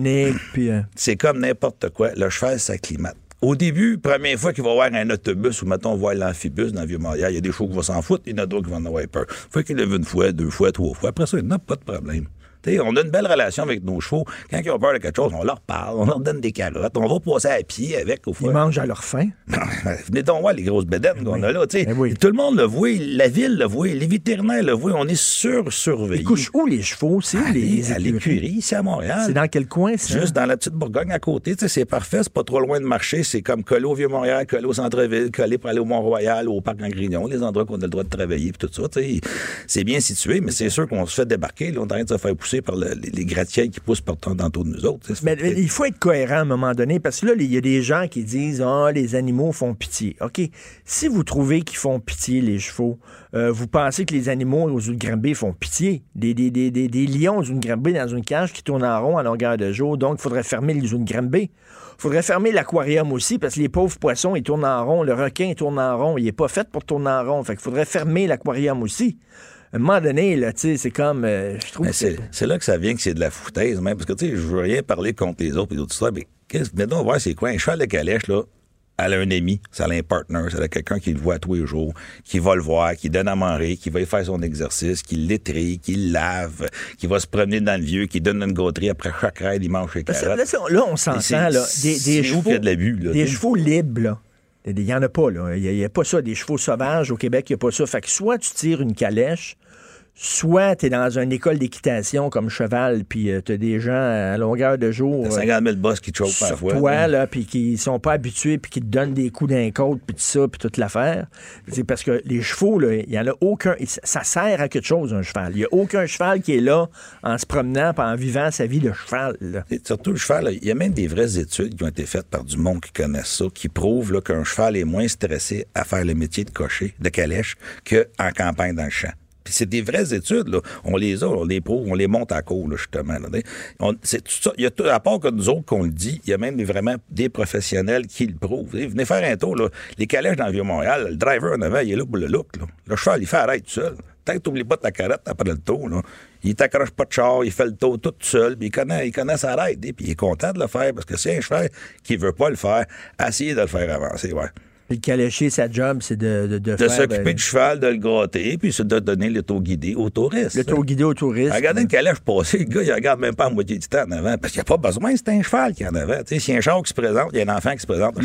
puis... euh, C'est comme n'importe quoi. Le cheval s'acclimate. Au début, première fois qu'il va voir un autobus ou, mettons, voir l'amphibus dans le Vieux-Montréal, il y a des chevaux qui vont s'en foutre, il y en a d'autres qui vont en avoir peur. Faut qu'il lève une fois, deux fois, trois fois. Après ça, il n'y a pas de problème. T'sais, on a une belle relation avec nos chevaux. Quand ils ont peur de quelque chose, on leur parle, on leur donne des carottes, on va passer à pied avec. Au ils mangent à leur faim. Venez donc voir les grosses bédaines qu'on a là. oui. Tout le monde le voit, la ville le voit, les vétérinaires le voient, on est sur-surveillés. Ils couchent où, les chevaux? C'est À les, l'écurie, ici à Montréal. C'est dans quel coin, ça? Juste dans la petite Bourgogne à côté, c'est parfait, c'est pas trop loin de marcher, c'est comme coller au Vieux-Montréal, coller au centre-ville, coller pour aller au Mont-Royal, au Parc Grignon, les endroits qu'on a le droit de travailler, puis tout ça. C'est bien situé, mais c'est sûr qu'on se fait débarquer, là, on est en train de se faire pousser par le- les, les gratte-ciels qui poussent partout autour de nous autres. Mais, mais il faut être cohérent à un moment donné, parce que là, il y a des gens qui disent Ah, les animaux font pitié. OK. Si vous trouvez qu'ils font pitié, les chevaux, euh, vous pensez que les animaux aux Granby font pitié? Des, des, des, des, des lions aux dans une cage qui tourne en rond à longueur de jour, donc il faudrait fermer les zones Granby. Il faudrait fermer l'aquarium aussi, parce que les pauvres poissons, ils tournent en rond. Le requin, il tourne en rond. Il n'est pas fait pour tourner en rond. Fait qu'il faudrait fermer l'aquarium aussi. À un moment donné, là, tu sais, c'est comme. euh, je trouve Mais que c'est, c'est là que ça vient que c'est de la foutaise, même. Parce que, tu sais, je veux rien parler contre les autres et d'autres histoires, mais qu'est-ce, mais donc, voir c'est quoi? Un cheval de calèche, là, elle a un ami, ça a un partner, ça a quelqu'un qui le voit tous les jours, qui va le voir, qui donne à manger, qui va y faire son exercice, qui l'étrie, qui le lave, qui va se promener dans le vieux, qui donne une gauterie après chaque raid, il mange ses carottes. là, là, on s'entend, là. Des, des chevaux. y a de l'abus, là, Des chevaux libres, là. Il n'y en a pas, là. Il n'y a, pas ça. Des chevaux sauvages au Québec, il n'y a pas ça. Fait que soit tu tires une calèche, soit tu es dans une école d'équitation comme cheval, puis tu as des gens à longueur de jour. T'as 50 000 boss qui te parfois. toi, là, puis qui sont pas habitués, puis qui te donnent des coups d'un côte, puis tout ça, puis toute l'affaire. C'est parce que les chevaux, là, il y en a aucun. Ça sert à quelque chose, un cheval. Il y a aucun cheval qui est là en se promenant, puis en vivant sa vie de cheval. là. Et surtout le cheval, il y a même des vraies études qui ont été faites par du monde qui connaît ça, qui prouvent qu'un cheval est moins stressé à faire le métier de cocher, de calèche, qu'en campagne dans le champ. Puis c'est des vraies études, là. On les a, on les prouve, on les monte à court, là, justement. c'est tout ça. Il y a à part que nous autres qu'on le dit, il y a même vraiment des professionnels qui le prouvent. Venez faire un tour, là. Les calèches dans le Vieux-Montréal, le driver en avant, il est là pour le look, là. Le cheval, il fait arrête tout seul. Tant que t'oublies pas ta carotte après le tour, là. Il t'accroche pas de char, il fait le tour tout seul, puis il connaît, il connaît sa et puis il est content de le faire, parce que c'est un cheval qui veut pas le faire, essayez de le faire avancer, ouais. Puis le calécher, sa job, c'est de, de, de s'occuper ben, du cheval, de le gratter, puis c'est de donner le tour guidé aux touristes. le tour guidé aux touristes. Regardez le calèche passer, le gars, il regarde même pas à moitié du temps en avant, parce qu'il n'y a pas besoin, c'est un cheval qui est en avant. Tu sais, s'il y a un char qui se présente, il y a un enfant qui se présente,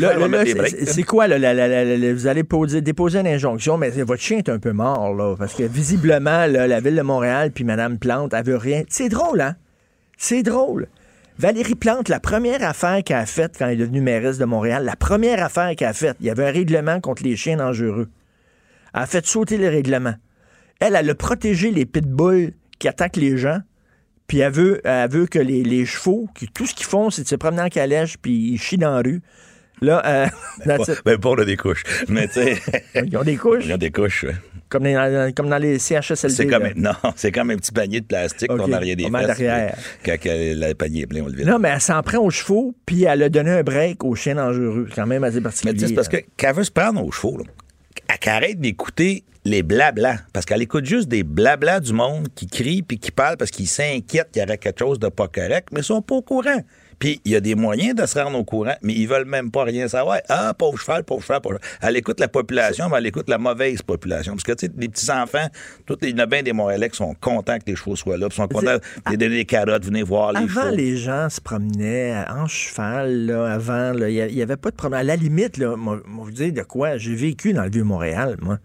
c'est- quoi, là, la- la- la- la- vous allez poser, déposer une injonction, mais votre chien est un peu mort, là, parce que visiblement, là, la ville de Montréal puis Mme Plante, elle veut rien. C'est drôle, hein? C'est drôle. Valérie Plante, la première affaire qu'elle a faite quand elle est devenue mairesse de Montréal, la première affaire qu'elle a faite, il y avait un règlement contre les chiens dangereux. Elle a fait sauter le règlement. Elle, elle a protégé les pitbulls qui attaquent les gens, puis elle veut, elle que les, les chevaux, qui, tout ce qu'ils font, c'est de se promener en calèche, puis ils chient dans la rue. Là, euh. Ben, pas on a des couches. Mais tu sais. Ils ont des couches. Ils ont des couches, ouais. Comme dans, comme dans les CHSLD. C'est comme, là. non, c'est comme un petit panier de plastique Ok, qu'on a arrière des fesses. derrière. puis Quand le panier est plein, on le vide. Non, mais elle s'en prend aux chevaux, puis elle a donné un break aux chiens dangereux. C'est quand même assez Mais particulier. tu sais, c'est parce que qu'elle veut se prendre aux chevaux, là, elle arrête d'écouter les blablas. Parce qu'elle écoute juste des blablas du monde qui crient puis qui parlent parce qu'ils s'inquiètent qu'il y aurait quelque chose de pas correct, mais ils sont pas au courant. Puis il y a des moyens de se rendre au courant, mais ils veulent même pas rien savoir. Ah, pauvre cheval, pauvre cheval, pauvre cheval. Elle écoute la population, mais elle écoute la mauvaise population. Parce que, tu sais, les petits-enfants, tous les, il y en a bien des Montréalais qui sont contents que les chevaux soient là, puis sont contents de donner des carottes, venez voir les Avant, chevaux. les gens se promenaient en cheval, là, avant, là, il n'y avait pas de problème. À la limite, là, moi, moi, vous dire de quoi, j'ai vécu dans le Vieux-Montréal, moi.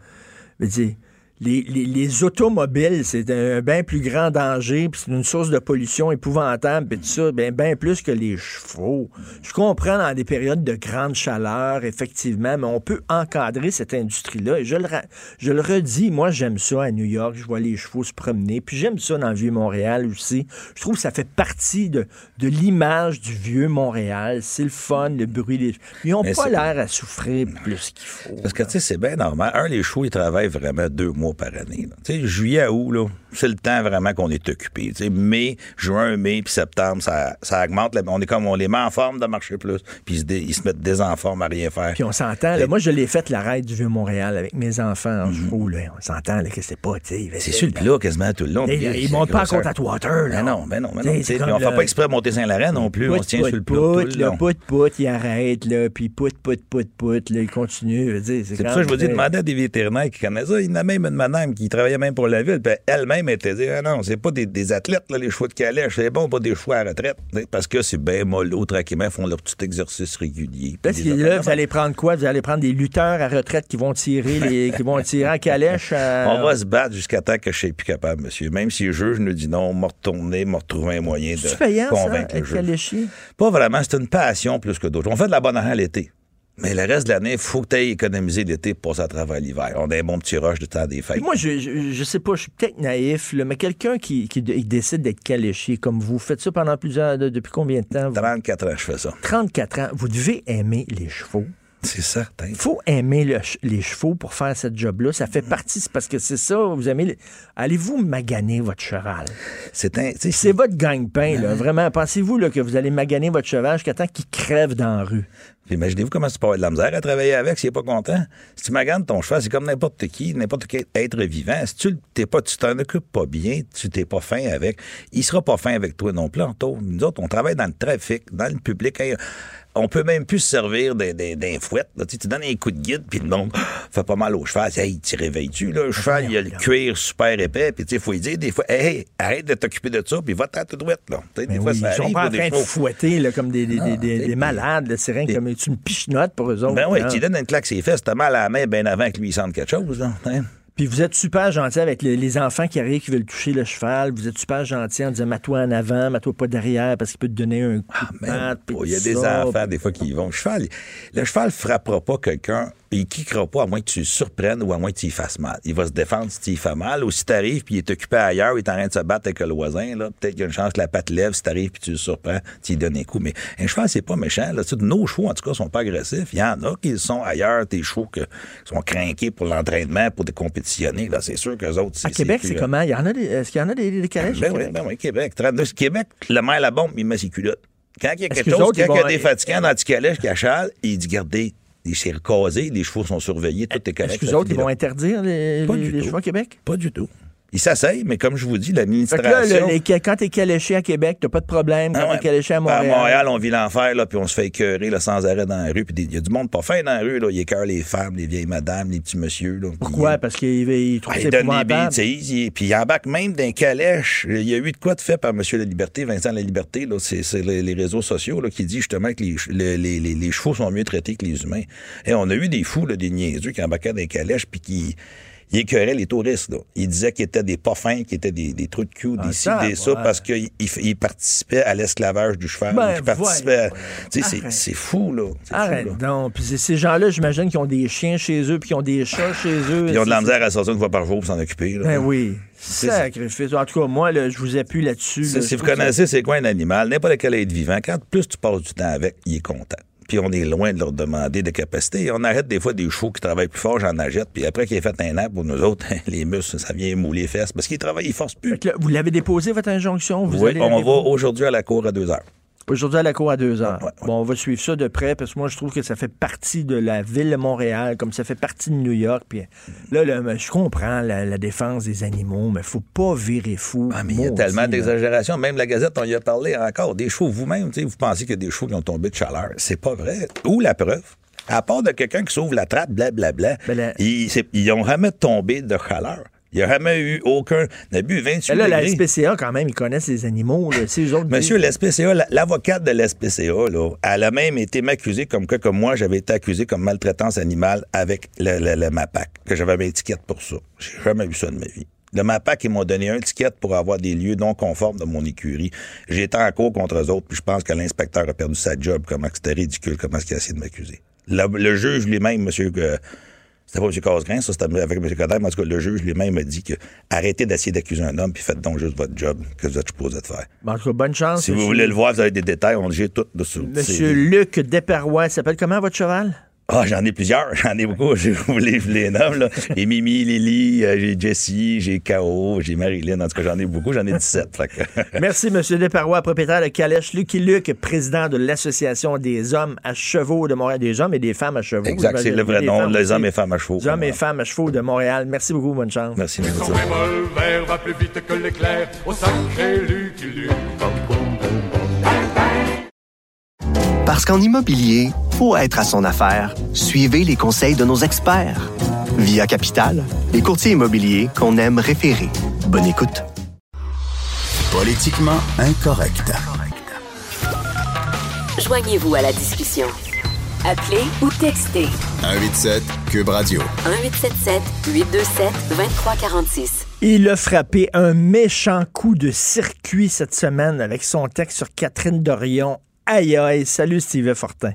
Je veux dire, les, les- les automobiles, c'est un bien plus grand danger, puis c'est une source de pollution épouvantable, puis tout ça, bien, bien plus que les chevaux. Je comprends dans des périodes de grande chaleur, effectivement, mais on peut encadrer cette industrie-là. Et je le, je le redis, moi, j'aime ça à New York, je vois les chevaux se promener, puis j'aime ça dans le Vieux-Montréal aussi. Je trouve que ça fait partie de, de l'image du Vieux-Montréal. C'est le fun, le bruit des... Ils n'ont pas l'air à souffrir plus qu'il faut. Parce que, tu sais, c'est bien normal. Un, les chevaux, ils travaillent vraiment deux mois par année. là. Tu sais, juillet à août, là, c'est le temps vraiment qu'on est occupé. Tu sais, mai, juin, mai, puis septembre, ça, ça augmente. la- On est comme, on les met en forme de marcher plus, puis ils se, dé- ils se mettent des en forme à rien faire. Puis on s'entend, moi je l'ai fait la du Vieux-Montréal avec mes enfants en chevaux, là. On s'entend que c'est pas. Mhm. C'est sur le plat quasiment tout le long. Ils- ils montent pas à. Contatwater, là. Ben non, ben non, ben non. on fait le- pas exprès de monter Saint-Laurent non plus. on se tient sur le plat pout, tout le long. pout, il arrête, là, puis pout, pout, pout, pout, là, il continue. C'est pour ça que je vous dis, demander à des vétérinaires qui connaissent ça. Il y en a même une madame qui travaillait même pour la ville, puis elle-même était dit Ah non, c'est pas des, des athlètes, là, les chevaux de calèche, c'est bon, pas des chevaux à retraite. Parce que c'est bien mollo, tranquillement, font leur petit exercice régulier. Parce que là, vous allez prendre quoi? Vous allez prendre des lutteurs à retraite qui vont tirer les, qui vont tirer en calèche. euh, On va se battre jusqu'à temps que je sois plus capable, monsieur. Même si le juge nous dit non, m'a retourné, m'a retrouvé un moyen de payant, ça, convaincre le être juge. Pas vraiment, c'est une passion plus que d'autres. On fait de la bonne argent l'été. Mais le reste de l'année, il faut que tu économiser l'été pour passer à travers l'hiver. On a un bon petit rush de temps des fêtes. Moi, je, je, je sais pas, je suis peut-être naïf, là, mais quelqu'un qui, qui, qui décide d'être caléchier comme vous, faites ça pendant plusieurs. de- depuis combien de temps? vous? 34 ans, je fais ça. 34 ans. Vous devez aimer les chevaux. C'est certain. Il faut aimer le les chevaux pour faire cette job-là. Ça fait partie, c'est parce que c'est ça, vous aimez. Allez-vous maganer votre cheval? C'est un. C'est votre gagne-pain, là. Vraiment. Pensez-vous là, que vous allez maganer votre cheval jusqu'à temps qu'il crève dans la rue? Imaginez-vous comment tu peux avoir de la misère à travailler avec s'il n'est pas content. Si tu maganes ton cheval, c'est comme n'importe qui, n'importe quel être vivant. Si tu t'es pas, tu t'en occupes pas bien, tu t'es pas fin avec, il sera pas fin avec toi non plus. Nous autres, on travaille dans le trafic, dans le public. On peut même plus se servir d'un, fouet. Tu, donnes un coup de guide, puis le monde fait pas mal au cheval. Hey, tu réveilles-tu? Le cheval, il a le cuir super épais, puis tu sais, il faut lui dire des fois, hey, arrête de t'occuper de ça, puis va-t'en tout droit, là. Des fois, ça ils sont arrive, pas en train de fouetter là, comme des, des, des- des malades. C'est rien comme c'est une pichenote pour eux autres. Ben oui, hein? tu donnes une claque ses fesses, t'as mal à la main bien avant que lui il sente quelque chose. Là. hein? Puis vous êtes super gentil avec les, les enfants qui arrivent qui veulent toucher le cheval. Vous êtes super gentil en disant mets-toi en avant, mets-toi pas derrière parce qu'il peut te donner un coup de patte, puis Oh, Il y a des ça. enfants, des fois, qui y vont. Le cheval, le cheval frappera pas quelqu'un, puis il kickera pas à moins que tu le surprennes ou à moins que tu y fasses mal. Il va se défendre si tu y fais mal. Ou si t'arrives puis il est occupé ailleurs, il est en train de se battre avec le voisin, là, peut-être qu'il y a une chance que la patte lève. Si t'arrives puis tu le surprends, tu lui donnes un coup. Mais un cheval, c'est pas méchant. Là. Tu nos chevaux, en tout cas, sont pas agressifs. Il y en a qui sont ailleurs, des chevaux qui sont craqués pour l'entraînement, pour des compétitionner. Là, c'est sûr que autres, À Québec, c'est comment? Il y en a des, est-ce qu'il y en a des, des calèches? ben oui, ben oui, Québec. 32. Québec, le maire la bombe, il met ses culottes. Quand il y a quelque chose, quand il y a des fatigants dans le calèche qui il dit, gardez, s'est casé, les chevaux sont surveillés, tout est correct. Est-ce que les ça autres, ils vont interdire les, chevaux à Québec? Pas du tout. Il s'asseye, mais comme je vous dis, là, l'administration... le- les- quand t'es caléché à Québec, t'as pas de problème. Quand Ah ouais. t'es caléché à Montréal. À Montréal, on vit l'enfer, là, puis on se fait écœurer là, sans arrêt dans la rue. Puis il y a du monde pas fin dans la rue. Là. Il écœure les femmes, les vieilles madames, les petits messieurs. Là, Pourquoi? Parce qu'il il trouve Ah, c'est donne des bêtises, puis il embarque même d'un calèche. Il y a eu de quoi de fait par M. La Liberté, Vincent La Liberté, là, c'est, les, les réseaux sociaux, là, qui dit justement que les, ch- le- les, les- les chevaux sont mieux traités que les humains. Et on a eu des fous, là, des niaiseux qui embarquaient dans les calèches, puis qui il écœurait les touristes. Là. Il disait qu'ils étaient des pas fins, qu'ils étaient des, des trous de cul, des ci, ça, des ça, ouais. parce qu'ils ils participaient à l'esclavage du cheval. Ben, ils participaient à- voyons, Tu sais, c'est, fou, là. Fou, Arrête là. donc. Puis ces gens-là, j'imagine, qui ont des chiens chez eux, puis qui ont des chats chez eux. Ils ont de la misère à sortir une fois par jour pour s'en occuper. là. Ben oui. Sacrifice. En tout cas, moi, là, je vous appuie là-dessus. Là. si vous connaissez c'est quoi un animal, n'importe quel être vivant, quand plus tu passes du temps avec, il est content. Puis on est loin de leur demander de capacité. On arrête des fois des chevaux qui travaillent plus fort, j'en achète. Puis après qu'il ait fait un an pour nous autres, les muscles, ça vient mouler les fesses. Parce qu'ils travaillent, ils forcent plus. Là, vous l'avez déposé, votre injonction? Vous Oui, allez- on va aujourd'hui à la cour à deux heures. Aujourd'hui à la cour à deux heures. Ouais, ouais. Bon, on va suivre ça de près parce que moi, je trouve que ça fait partie de la ville de Montréal, comme ça fait partie de New York. Puis là, là, je comprends la, la défense des animaux, mais faut pas virer fou. Ah, mais il y a tellement là. d'exagérations. Même la Gazette, on y a parlé encore. Des chevaux, vous-même, vous pensez qu'il y a des chevaux qui ont tombé de chaleur. C'est pas vrai. Où la preuve? À part de quelqu'un qui s'ouvre la trappe, blablabla, Ben, la- ils, ils ont jamais tombé de chaleur. Il n'y a jamais eu aucun. On a bu 28 Mais là, la. SPCA, quand même, ils connaissent les animaux. Là. Autres Monsieur, la- l'avocate de l'SPCA, là, elle a même été m'accusée comme que, comme moi, j'avais été accusé comme maltraitance animale avec le, le- le MAPAC, que j'avais ma étiquette pour ça. J'ai jamais vu ça de ma vie. Le MAPAC, ils m'ont donné un ticket pour avoir des lieux non conformes de mon écurie. J'ai été en cours contre eux autres, puis je pense que l'inspecteur a perdu sa job, comment que c'était ridicule, comment est-ce qu'il a essayé de m'accuser. Le, le juge lui-même, monsieur, que c'était pas M. Casgrain, ça c'était avec M. Coder, mais en tout cas, le juge lui-même a dit que arrêtez d'essayer d'accuser un homme, puis faites donc juste votre job que vous êtes supposé de faire. Bon, en tout cas, bonne chance. Si vous voulez le voir, vous avez des détails, on le j'ai tout dessus. Monsieur Luc Desperrois, s'appelle comment votre cheval? Ah, j'en ai plusieurs, j'en ai beaucoup. Je vous les, je les nomme, là. J'ai Mimi, Lily, euh, j'ai Jessie, j'ai K.O., j'ai Marilyn. En tout cas, j'en ai beaucoup, j'en ai 17. fait que- Merci, Monsieur Desparois, propriétaire de Calèche. Lucky Luc, président de l'Association des hommes à chevaux de Montréal. Des hommes et des femmes à chevaux. Exact, c'est le vrai nom, femmes les aussi. hommes et femmes à chevaux. Des hommes et femmes à chevaux de Montréal. Merci beaucoup, bonne chance. Merci, Son va plus vite que l'éclair au sacré Lucky Luke. Parce qu'en immobilier, pour être à son affaire, suivez les conseils de nos experts. Via Capital, les courtiers immobiliers qu'on aime référer. Bonne écoute. Politiquement incorrect. Joignez-vous à la discussion. Appelez ou textez 187 Cube Radio. 1877 827 2346. Il a frappé un méchant coup de circuit cette semaine avec son texte sur Catherine Dorion. Aïe aïe, salut Steve Fortin.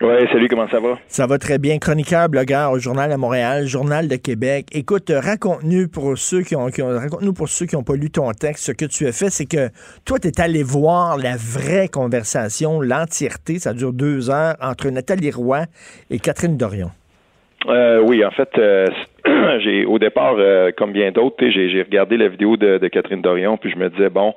Ouais, salut, comment ça va? Ça va très bien. Chroniqueur, blogueur au Journal à Montréal, Journal de Québec. Écoute, euh, raconte-nous pour ceux qui ont, qui ont- raconte-nous pour ceux qui n'ont pas lu ton texte, ce que tu as fait, c'est que toi, tu es allé voir la vraie conversation, l'entièreté, ça dure deux heures, entre Nathalie Roy et Catherine Dorion. Euh, oui, en fait, euh, j'ai au départ, euh, comme bien d'autres, j'ai regardé la vidéo de, de Catherine Dorion, puis je me disais bon,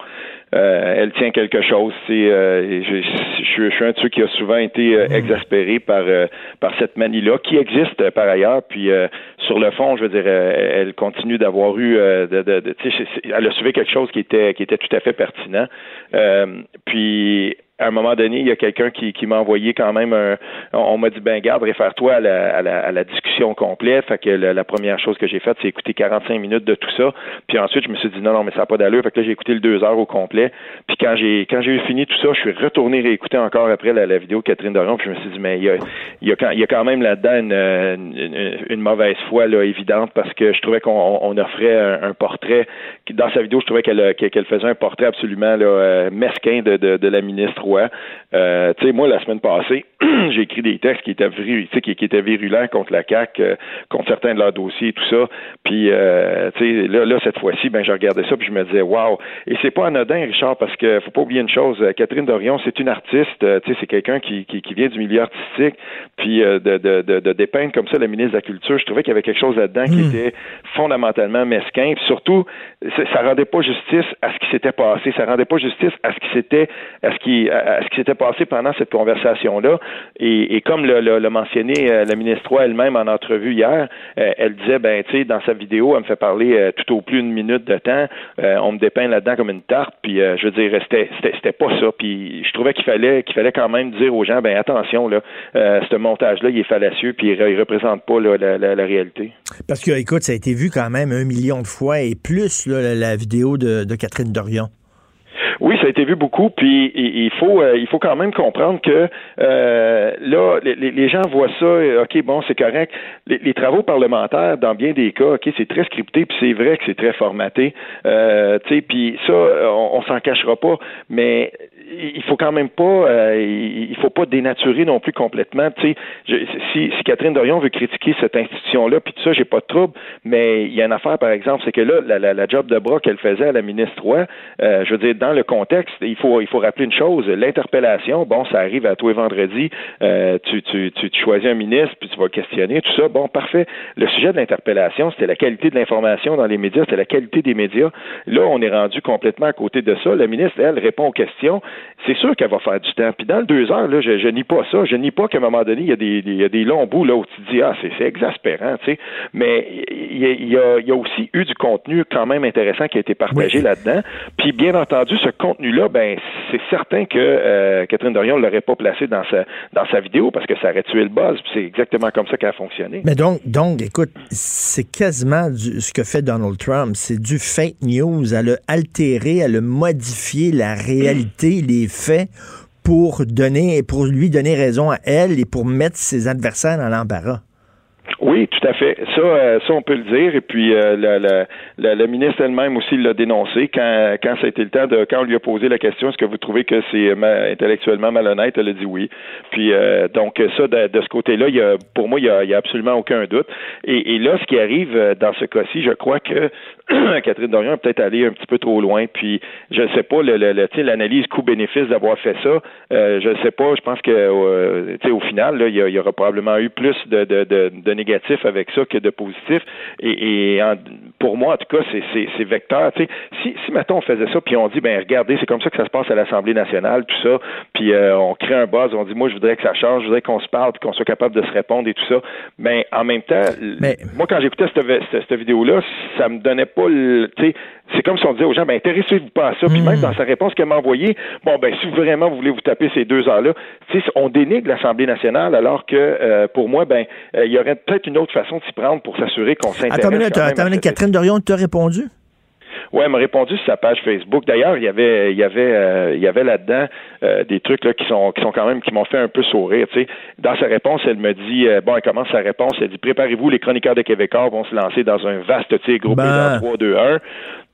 euh, elle tient quelque chose. C'est, euh, je, je, suis- je suis un de ceux qui a souvent été euh, exaspéré par euh, par cette manie-là, qui existe euh, par ailleurs. Puis euh, sur le fond, je veux dire, elle continue d'avoir eu, euh, de, de, de- elle a soulevé quelque chose qui était qui était tout à fait pertinent. Euh, puis à un moment donné, il y a quelqu'un qui, qui m'a envoyé quand même un. On, m'a dit ben garde, réfère-toi à la, à, la, à la discussion complète. Fait que la, première chose que j'ai faite, c'est écouter 45 minutes de tout ça. Puis ensuite, je me suis dit non, non, mais ça n'a pas d'allure. Fait que là, j'ai écouté le deux heures au complet. Puis quand j'ai quand j'ai eu fini tout ça, je suis retourné réécouter encore après la, vidéo de Catherine Dorion. Puis je me suis dit mais il y a, il y a, quand, il y a quand même là-dedans une, une, mauvaise foi là, évidente parce que je trouvais qu'on on offrait un, portrait. Dans sa vidéo, je trouvais qu'elle qu'elle faisait un portrait absolument là, euh, mesquin de, de, de la ministre euh, tu sais, moi, la semaine passée, j'ai écrit des textes qui étaient, qui, qui étaient virulents contre la CAQ, euh, contre certains de leurs dossiers et tout ça. Puis, euh, tu sais, là, là, cette fois-ci, ben, je regardais ça puis je me disais, waouh. Et c'est pas anodin, Richard, parce que faut pas oublier une chose. Catherine Dorion, c'est une artiste. tu sais, c'est quelqu'un qui, qui, vient du milieu artistique. Puis, de, de, de, dépeindre comme ça la ministre de la Culture, je trouvais qu'il y avait quelque chose là-dedans qui hmm. était fondamentalement mesquin. Puis surtout, ça rendait pas justice à ce qui s'était passé. Ça rendait pas justice à ce qui s'était, à ce qui, à ce qui s'était passé pendant cette conversation-là. Et, comme l'a mentionné euh, la ministre elle-même en entrevue hier, euh, elle disait, ben, tu sais, dans sa vidéo, elle me fait parler euh, tout au plus une minute de temps. on me dépeint là-dedans comme une tarte. Puis, je veux dire, c'était, pas ça. Puis, je trouvais qu'il fallait, qu'il fallait quand même dire aux gens, ben, attention, là, ce montage-là, il est fallacieux, puis il, représente pas la, réalité. Parce que, écoute, ça a été vu quand même un million de fois et plus, la, vidéo de, de Catherine Dorion. Oui, ça a été vu beaucoup, puis il faut euh, il faut quand même comprendre que euh, là, les, gens voient ça, ok, bon, c'est correct. Les, travaux parlementaires, dans bien des cas, ok, c'est très scripté, puis c'est vrai que c'est très formaté, euh, tu sais, puis ça, on, on s'en cachera pas, mais il faut quand même pas, euh, il faut pas dénaturer non plus complètement. Tu sais, si, si Catherine Dorion veut critiquer cette institution-là, puis tout ça, j'ai pas de trouble. Mais il y a une affaire, par exemple, c'est que là, la, la, job de bras qu'elle faisait à la ministre Roy, euh, je veux dire, dans le contexte, il faut, il faut rappeler une chose. L'interpellation, bon, ça arrive à tous les vendredis. Euh, tu, tu, tu, choisis un ministre, puis tu vas questionner, tout ça. Bon, parfait. Le sujet de l'interpellation, c'était la qualité de l'information dans les médias, c'était la qualité des médias. Là, on est rendu complètement à côté de ça. La ministre, elle, répond aux questions c'est sûr qu'elle va faire du temps. Puis dans le deux heures, là, je, je nie pas ça. Je nie pas qu'à un moment donné, il y a des, il y a des longs bouts là où tu te dis ah c'est exaspérant, tu sais. Mais il y, a, il, y a, il y, a, aussi eu du contenu quand même intéressant qui a été partagé là-dedans. Puis bien entendu, ce contenu-là, ben c'est certain que euh, Catherine Dorion l'aurait pas placé dans sa dans sa vidéo parce que ça aurait tué le buzz. C'est exactement comme ça qu'elle a fonctionné. Mais donc, donc, écoute, c'est quasiment du, ce que fait Donald Trump. C'est du fake news. Elle a altéré, elle a modifié la réalité, les fait pour donner, pour lui donner raison à elle et pour mettre ses adversaires dans l'embarras. Oui, tout à fait. Ça, euh, ça on peut le dire. Et puis euh, la, ministre elle-même aussi l'a dénoncé quand quand ça le temps de quand on lui a posé la question est-ce que vous trouvez que c'est intellectuellement malhonnête Elle a dit oui. Puis euh, donc ça de, ce côté-là, pour moi il y a, absolument aucun doute. Et, là, ce qui arrive dans ce cas-ci, je crois que Catherine Dorion a peut-être allé un petit peu trop loin. Puis je ne sais pas le, le, l'analyse coût-bénéfice d'avoir fait ça. je ne sais pas. Je pense que au final, là, il, y, aura probablement eu plus de, de, de, de négatif avec ça que de positif. Et, pour moi, en tout cas, c'est vecteur. si, si, mettons, on faisait ça, puis on dit, ben regardez, c'est comme ça que ça se passe à l'Assemblée nationale, tout ça, puis euh, on crée un buzz, on dit, moi, je voudrais que ça change, je voudrais qu'on se parle, qu'on soit capable de se répondre et tout ça. Mais en même temps, moi, quand j'écoutais cette, cette, vidéo-là, ça me donnait pas le, c'est comme si on disait aux gens, ben, intéressez-vous pas à ça. Puis même hmm. dans sa réponse qu'elle m'a envoyée, bon, ben, si vraiment vous voulez vous taper ces deux heures-là, on dénigre l'Assemblée nationale alors que, euh, pour moi, ben, euh, il y aurait peut-être une autre façon de s'y prendre pour s'assurer qu'on s'intéresse. Attends, attends, Catherine Dorion t'a répondu? Oui, elle m'a répondu sur sa page Facebook. D'ailleurs, il y avait, il y avait, euh, il y avait là-dedans des trucs là qui sont, qui sont quand même, qui m'ont fait un peu sourire. Tu sais, dans sa réponse, elle me dit, bon, elle commence sa réponse, elle dit, préparez-vous, les chroniqueurs de Québécois vont se lancer dans un vaste, tu sais, groupe ben... 3, 2, 1.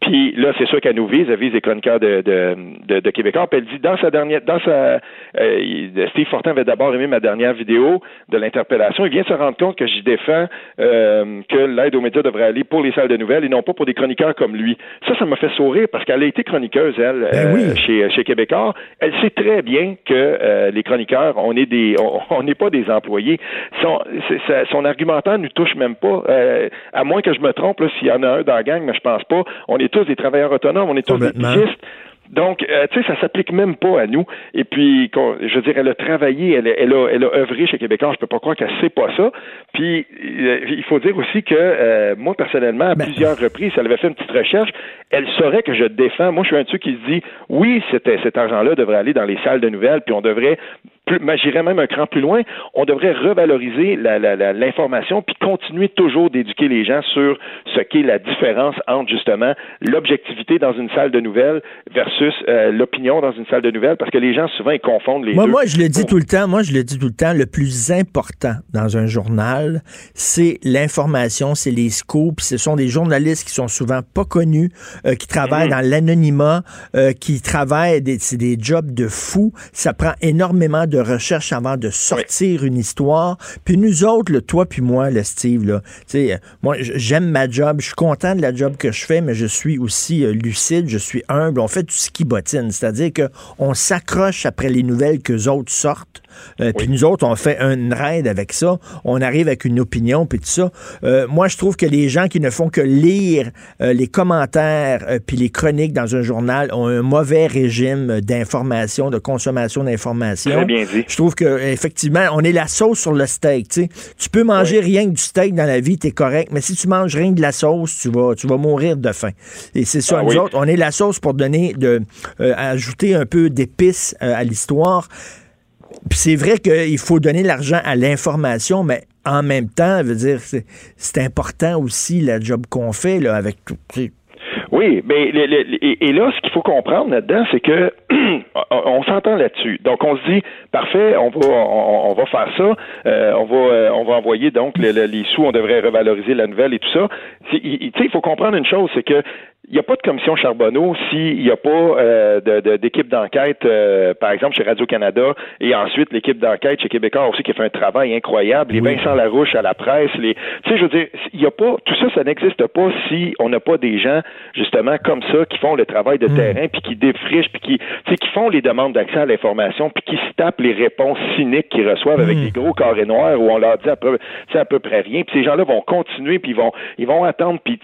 Puis là, c'est sûr qu'elle nous vise, elle vise les chroniqueurs de, de, de, de Québécois. Puis elle dit dans sa dernière, dans sa, euh, Steve Fortin avait d'abord aimé ma dernière vidéo de l'interpellation. Il vient se rendre compte que j'y défends euh, que l'aide aux médias devrait aller pour les salles de nouvelles et non pas pour des chroniqueurs comme lui. Ça, ça m'a fait sourire parce qu'elle a été chroniqueuse elle ben euh, chez chez Québécois. Elle sait très bien que euh, les chroniqueurs, on est des, on n'est pas des employés. Son, son argumentaire nous touche même pas. à moins que je me trompe, s'il y en a un dans la gang, mais je pense pas. On est tous des travailleurs autonomes, on est tous des pistes. Donc, euh, tu sais, ça s'applique même pas à nous. Et puis, je veux dire, elle a travaillé, elle, elle, a, elle a œuvré chez Québécois. Je peux pas croire qu'elle sait pas ça. Puis, euh, il faut dire aussi que euh, moi, personnellement, à Ben. plusieurs reprises, elle avait fait une petite recherche. Elle saurait que je défends. Moi, je suis un de ceux qui se dit, oui, c'était, cet argent-là devrait aller dans les salles de nouvelles, puis on devrait plus, moi, j'irais même un cran plus loin, on devrait revaloriser l'information puis continuer toujours d'éduquer les gens sur ce qu'est la différence entre justement l'objectivité dans une salle de nouvelles versus euh, l'opinion dans une salle de nouvelles parce que les gens souvent ils confondent les Moi, deux. moi, je le dis tout le temps, moi, je le dis tout le temps, le plus important dans un journal, c'est l'information, c'est les scoops, ce sont des journalistes qui sont souvent pas connus, euh, qui travaillent dans l'anonymat, euh, qui travaillent, des, des jobs de fous. Ça prend énormément de recherche avant de sortir une histoire. Puis nous autres, le toi puis moi, le Steve, là, euh, moi, j'aime ma job, je suis content de la job que je fais, mais je suis aussi euh, lucide, je suis humble. On fait tout ce qui bottine, c'est-à-dire que on s'accroche après les nouvelles que autres sortent. Euh, Puis nous autres, on fait un raid avec ça. On arrive avec une opinion, puis tout ça. Euh, moi, je trouve que les gens qui ne font que lire euh, les commentaires puis les chroniques dans un journal ont un mauvais régime d'information, de consommation d'information. Bien dit. Je trouve que effectivement, on est la sauce sur le steak. Tu peux manger rien que du steak dans la vie, t'es correct, mais si tu manges rien que de la sauce, tu vas, tu vas mourir de faim. Et c'est ça, Ah nous oui. autres, on est la sauce pour donner de ajouter un peu d'épices à l'histoire. Puis c'est vrai qu'il faut donner l'argent à l'information, mais en même temps, veut dire, c'est, important aussi la job qu'on fait avec tout. Oui, mais et, là, ce qu'il faut comprendre là-dedans, c'est que on, s'entend là-dessus. Donc, on se dit, parfait, on va, on, va faire ça, euh, on va, euh, on va envoyer donc le- le- les sous, on devrait revaloriser la nouvelle et tout ça. Tu sais, il faut comprendre une chose, c'est que il n'y a pas de commission Charbonneau s'il n'y a pas euh, de- de- d'équipe d'enquête, euh, par exemple, chez Radio-Canada, et ensuite l'équipe d'enquête chez Québécois aussi qui fait un travail incroyable, les Vincent Larouche à la presse, les. Tu sais, je veux dire, il y a pas. Tout ça, ça n'existe pas si on n'a pas des gens, justement, comme ça, qui font le travail de terrain, puis qui défrichent, puis qui, tu sais, qui font les demandes d'accès à l'information, puis qui se tapent les réponses cyniques qu'ils reçoivent avec des gros carrés noirs où on leur dit à peu, à peu près rien, puis ces gens-là vont continuer, puis ils vont, ils vont attendre, puis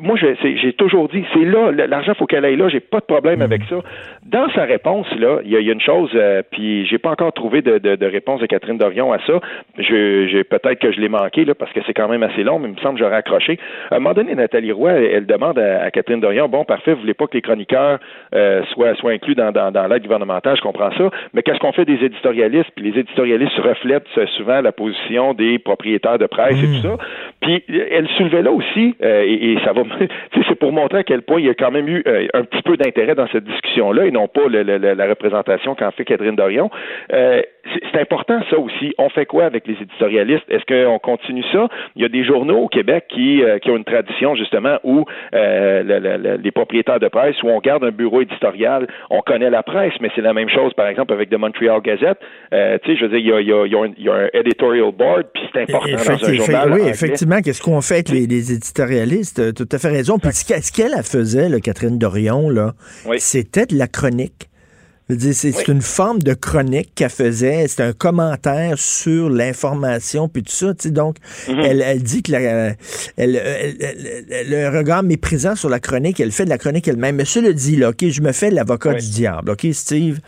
moi, j'ai toujours dit, c'est là, l'argent faut qu'elle aille là, j'ai pas de problème avec ça. Dans sa réponse là, il y, y a une chose, euh, puis j'ai pas encore trouvé de, de- de réponse de Catherine Dorion à ça. Je, j'ai peut-être que je l'ai manqué là parce que c'est quand même assez long, mais il me semble que j'aurais accroché. À un moment donné, Nathalie Roy, elle, elle demande à, à Catherine Dorion, bon, parfait, vous voulez pas que les chroniqueurs euh, soient, soient inclus dans, dans, dans l'aide gouvernementale, je comprends ça, mais qu'est-ce qu'on fait des éditorialistes? Puis les éditorialistes reflètent euh, souvent la position des propriétaires de presse et tout ça. Puis elle soulevait là aussi, euh, et, et ça va, tu sais, c'est pour montrer à quel point il y a quand même eu euh, un petit peu d'intérêt dans cette discussion-là, et non pas la représentation qu'en fait Catherine Dorion. Euh, c'est important ça aussi. On fait quoi avec les éditorialistes? Est-ce qu'on continue ça? Il y a des journaux au Québec qui, euh, qui ont une tradition justement où euh, le- le- le- les propriétaires de presse, où on garde un bureau éditorial, on connaît la presse, mais c'est la même chose par exemple avec The Montreal Gazette. Euh, tu sais, je veux dire, il y a, il y a- il y a un, il y a un editorial board, puis c'est important dans un journal. oui, effectivement, qu'est-ce qu'on fait avec les, les éditorialistes? Euh, Tout à fait raison. Puis ce qu'elle faisait, là, Catherine Dorion, là, c'était de la chronique. C'est une forme de chronique qu'elle faisait. C'est un commentaire sur l'information, puis tout ça. tu sais. Donc, Mhm. elle, elle dit que la- elle, elle- elle- elle- le regard méprisant sur la chronique, elle fait de la chronique elle-même. Mais cela dit, là, OK, je me fais l'avocat du diable, OK, Steve,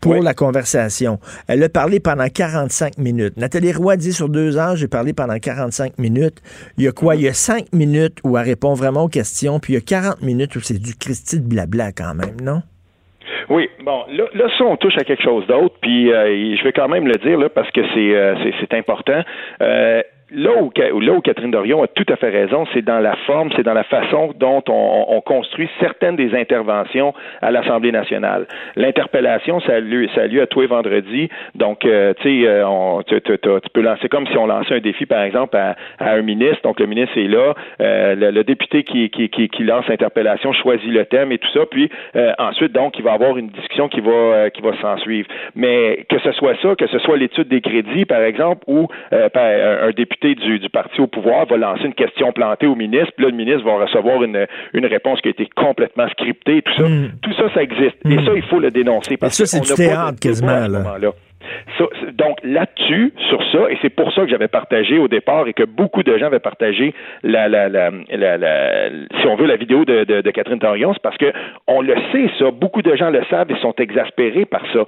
pour la conversation. Elle a parlé pendant 45 minutes. Nathalie Roy dit sur deux heures, j'ai parlé pendant 45 minutes. Il y a quoi? Il y a 5 minutes où elle répond vraiment aux questions, puis il y a 40 minutes où c'est du Christy de blabla quand même, non? Oui, bon, là, là, ça, on touche à quelque chose d'autre, puis euh, je vais quand même le dire là parce que c'est euh, important. Euh, Là où, là où Catherine Dorion a tout à fait raison, c'est dans la forme, c'est dans la façon dont on, on construit certaines des interventions à l'Assemblée nationale. L'interpellation, ça a lieu, ça a lieu à tous les vendredis. Donc, euh, tu sais, euh, tu, peux lancer comme si on lançait un défi, par exemple, à, à un ministre. Donc, le ministre est là. Euh, le, le député qui, qui, qui, lance l'interpellation choisit le thème et tout ça. Puis, euh, ensuite, donc, il va y avoir une discussion qui va, euh, qui va s'en suivre. Mais que ce soit ça, que ce soit l'étude des crédits, par exemple, ou euh, un, un député du, du parti au pouvoir va lancer une question plantée au ministre, puis là, le ministre va recevoir une, une réponse qui a été complètement scriptée, tout ça. Tout ça, ça existe. Et ça, il faut le dénoncer. Parce ça, c'est du théâtre quasiment, ce là. Ça, donc là-dessus, sur ça, et c'est pour ça que j'avais partagé au départ et que beaucoup de gens avaient partagé la, la, la, la, la- si on veut, la vidéo de, de, de Catherine Torion, c'est parce que on le sait, ça, beaucoup de gens le savent et sont exaspérés par ça.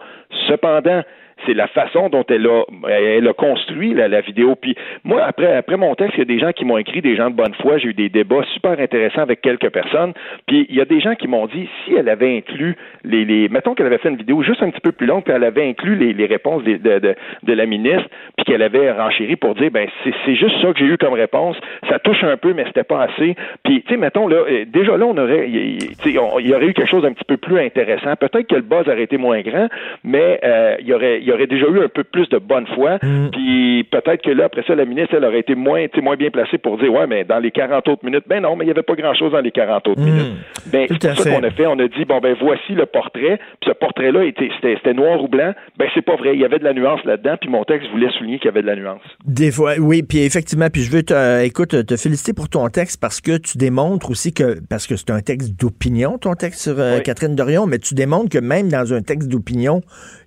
Cependant, c'est la façon dont elle a, elle a construit la, vidéo. Puis moi, après, après mon texte, il y a des gens qui m'ont écrit, des gens de bonne foi. J'ai eu des débats super intéressants avec quelques personnes. Puis il y a des gens qui m'ont dit, si elle avait inclus les, les mettons qu'elle avait fait une vidéo juste un petit peu plus longue, puis elle avait inclus les, les réponses de, de, de la ministre, puis qu'elle avait renchéri pour dire, ben c'est juste ça que j'ai eu comme réponse. Ça touche un peu, mais c'était pas assez. Puis tu sais, mettons là, euh, déjà là, on aurait, il y aurait eu quelque chose d'un petit peu plus intéressant. Peut-être que le buzz aurait été moins grand, mais euh, il y aurait, il y aurait déjà eu un peu plus de bonne foi. Puis peut-être que là, après ça, la ministre, elle aurait été moins, moins bien placée pour dire, ouais, mais dans les 40 autres minutes, ben non, mais il n'y avait pas grand-chose dans les 40 autres minutes. Ben, Tout c'est ça fait. qu'on a fait. On a dit, bon, ben voici le portrait. Puis ce portrait-là, était- c'était noir ou blanc. Ben c'est pas vrai. Il y avait de la nuance là-dedans. Puis mon texte voulait souligner qu'il y avait de la nuance. Des fois, oui, puis effectivement, puis je veux te, euh, écoute, te féliciter pour ton texte parce que tu démontres aussi que, parce que c'est un texte d'opinion, ton texte sur euh, Catherine Dorion, mais tu démontres que même dans un texte d'opinion,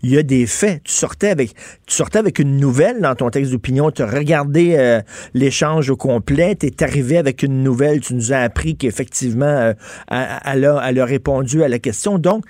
il y a des faits. Tu sortais avec, une nouvelle dans ton texte d'opinion, tu as euh, l'échange au complet, tu es avec une nouvelle, tu nous as appris qu'effectivement, euh, elle a, elle a répondu à la question. Donc,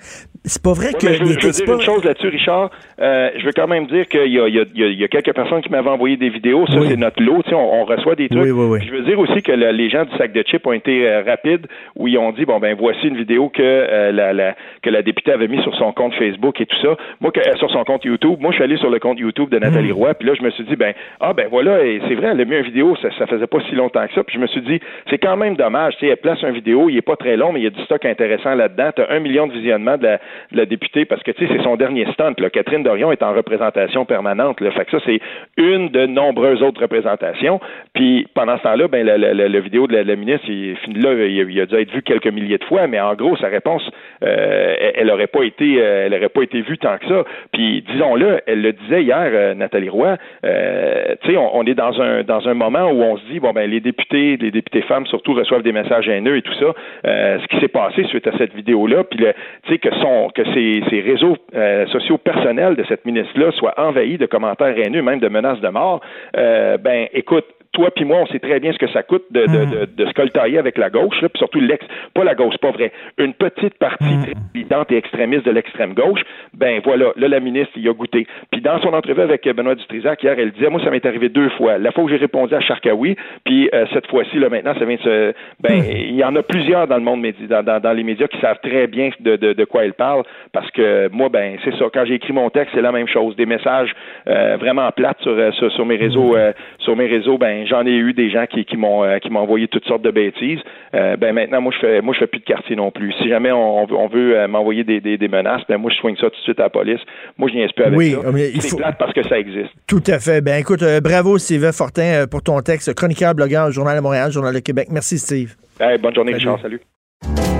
c'est pas vrai que je veux, je dire pas- une chose là-dessus, Richard. Euh, je veux quand même dire qu'il y y, a, y quelques personnes qui m'avaient envoyé des vidéos. Ça, c'est notre lot. Tu on, on reçoit des trucs. Oui, oui, oui. Je veux dire aussi que le- les gens du sac de chips ont été euh, rapides où ils ont dit bon ben voici une vidéo que euh, la, la- que la députée avait mis sur son compte Facebook et tout ça. Moi, que- sur son compte YouTube. Moi, je suis allé sur le compte YouTube de. Nathalie Roy. Puis là, je me suis dit ben ah ben voilà, et c'est vrai, elle a mis une vidéo. Ça, ça faisait pas si longtemps que ça. Puis je me suis dit c'est quand même dommage. Tu sais, elle place une vidéo. Il est pas très long, mais il y a du stock intéressant là-dedans. T'as un million de visionnements de la, la députée parce que tu sais c'est son dernier stunt. Là. Catherine Dorion est en représentation permanente. Là. Fait que ça c'est une de nombreuses autres représentations. Puis pendant ce temps-là, ben la, la, la- vidéo de la, ministre, il, là, il, a- dû être vu quelques milliers de fois, mais en gros sa réponse, euh, elle- elle aurait pas été, euh, elle aurait pas été vue tant que ça. Puis disons-le, elle le disait hier, euh, Nathalie Roy. tu sais, on, est dans un dans un moment où on se dit bon ben les députés, les députés femmes surtout reçoivent des messages haineux et tout ça. Ce qui s'est passé suite à cette vidéo-là, puis le- tu sais que son que ces, réseaux euh, sociaux personnels de cette ministre-là soient envahis de commentaires haineux, même de menaces de mort. Euh, ben écoute. Toi puis moi, on sait très bien ce que ça coûte de, de, de, de se coltailler avec la gauche, là, puis surtout l'ex, pas la gauche, pas vrai, une petite partie très militante et extrémiste de l'extrême gauche. Ben voilà, là la ministre il a goûté. Puis dans son entrevue avec Benoît Dutrisac hier, elle disait, moi ça m'est arrivé deux fois. La fois où j'ai répondu à Charkaoui, puis euh, cette fois-ci là maintenant ça vient de se, ben il y en a plusieurs dans le monde dans, dans, dans les médias qui savent très bien de, de, de quoi elle parle, parce que moi ben c'est ça. Quand j'ai écrit mon texte, c'est la même chose, des messages euh, vraiment plates sur, euh, sur sur mes réseaux, euh, sur mes réseaux. Ben j'en ai eu des gens qui, qui m'ont euh, qui m'ont envoyé toutes sortes de bêtises. Euh, ben maintenant moi je fais moi je fais plus de quartier non plus. Si jamais on, on veut, on veut euh, m'envoyer des, des, des menaces, ben moi je soigne ça tout de suite à la police. Moi je niaise plus avec Oui, ça. mais il C'est faut- plate parce que ça existe. Tout à fait. Ben écoute, euh, bravo Sylvain Fortin euh, pour ton texte, chroniqueur, blogueur, au Journal de Montréal, Journal de Québec. Merci Steve. Hey, bonne journée Richard, salut.